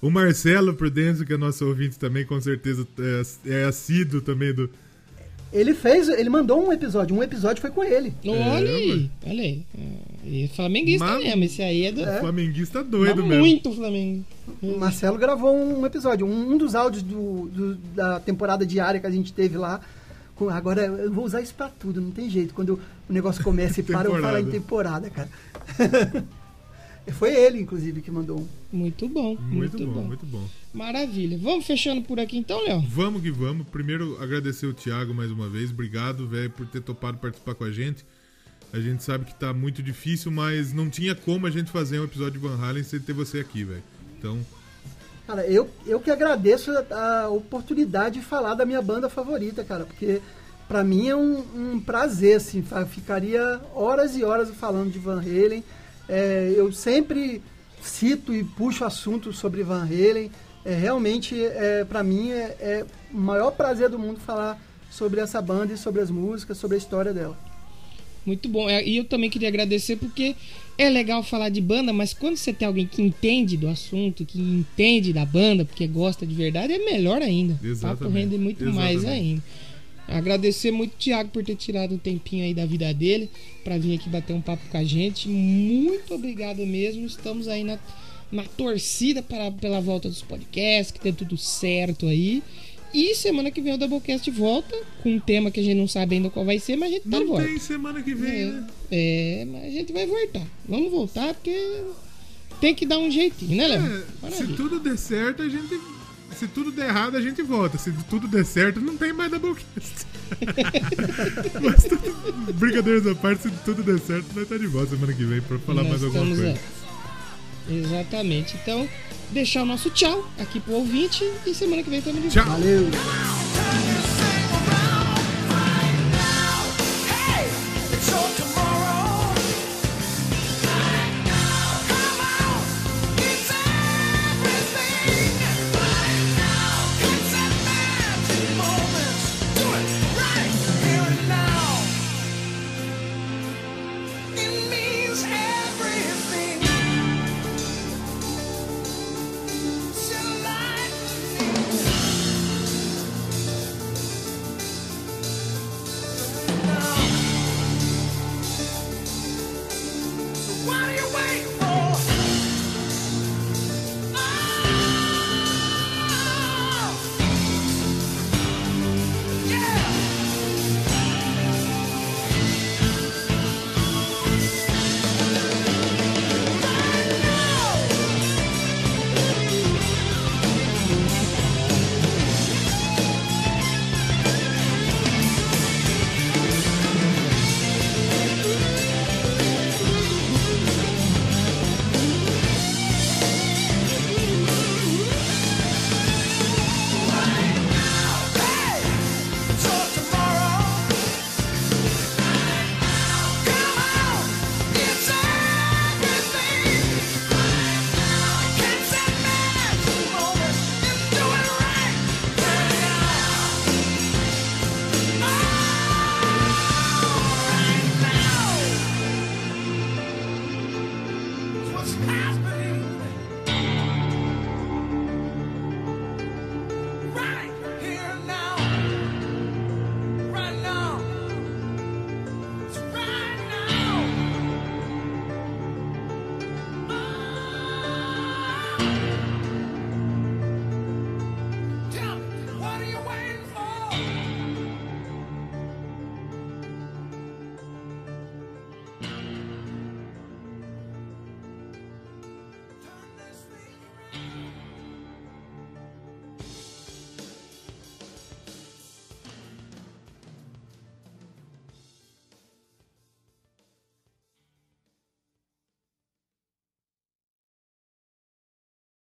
O Marcelo Prudêncio, que é nosso ouvinte também, com certeza é, é assíduo também do. Ele fez, ele mandou um episódio, um episódio foi com ele. Olha É, aí, olha aí. E flamenguista Mas- mesmo, esse aí é do. É. Flamenguista doido Mas mesmo. muito Flamengo. O Marcelo gravou um episódio, um, dos áudios do, do- da temporada diária que a gente teve lá. Agora eu vou usar isso pra tudo, não tem jeito. Quando o negócio começa e para, eu falo em temporada, cara. Foi ele, inclusive, que mandou um. Muito bom, Muito, muito, bom, bom. muito bom. Maravilha. Vamos fechando por aqui então, Léo? Vamos que vamos. Primeiro, agradecer o Thiago mais uma vez. Obrigado, velho, por ter topado participar com a gente. A gente sabe que tá muito difícil, mas não tinha como a gente fazer um episódio de Van Halen sem ter você aqui, velho. Então, Cara, eu, eu que agradeço a, a oportunidade de falar da minha banda favorita, cara, porque pra mim é um, um prazer, assim, ficaria horas e horas falando de Van Halen. É, eu sempre cito e puxo assunto sobre Van Halen. É, realmente, é, para mim, é, é o maior prazer do mundo falar sobre essa banda e sobre as músicas, sobre a história dela. Muito bom. É, E eu também queria agradecer porque é legal falar de banda, mas quando você tem alguém que entende do assunto, que entende da banda, porque gosta de verdade, é melhor ainda. O papo Exatamente. rende muito mais Exatamente. ainda. Agradecer muito o Thiago por ter tirado um tempinho aí da vida dele para vir aqui bater um papo com a gente. Muito obrigado mesmo. Estamos aí na, na torcida para, pela volta dos podcasts, que dê tudo certo aí. E semana que vem o Doublecast volta com um tema que a gente não sabe ainda qual vai ser, mas a gente tá de não volta. tem semana que vem, É, né? é, mas a gente vai voltar. Vamos voltar porque tem que dar um jeitinho, né, Léo? É, se tudo der certo, a gente. Se tudo der errado, a gente volta. Se tudo der certo, não tem mais Doublecast. Mas tudo, brincadeiras à parte, se tudo der certo, nós tá de volta semana que vem pra falar Nós mais alguma coisa. aí. Exatamente. Então, deixar o nosso tchau aqui pro ouvinte e semana que vem de Tchau. Valeu!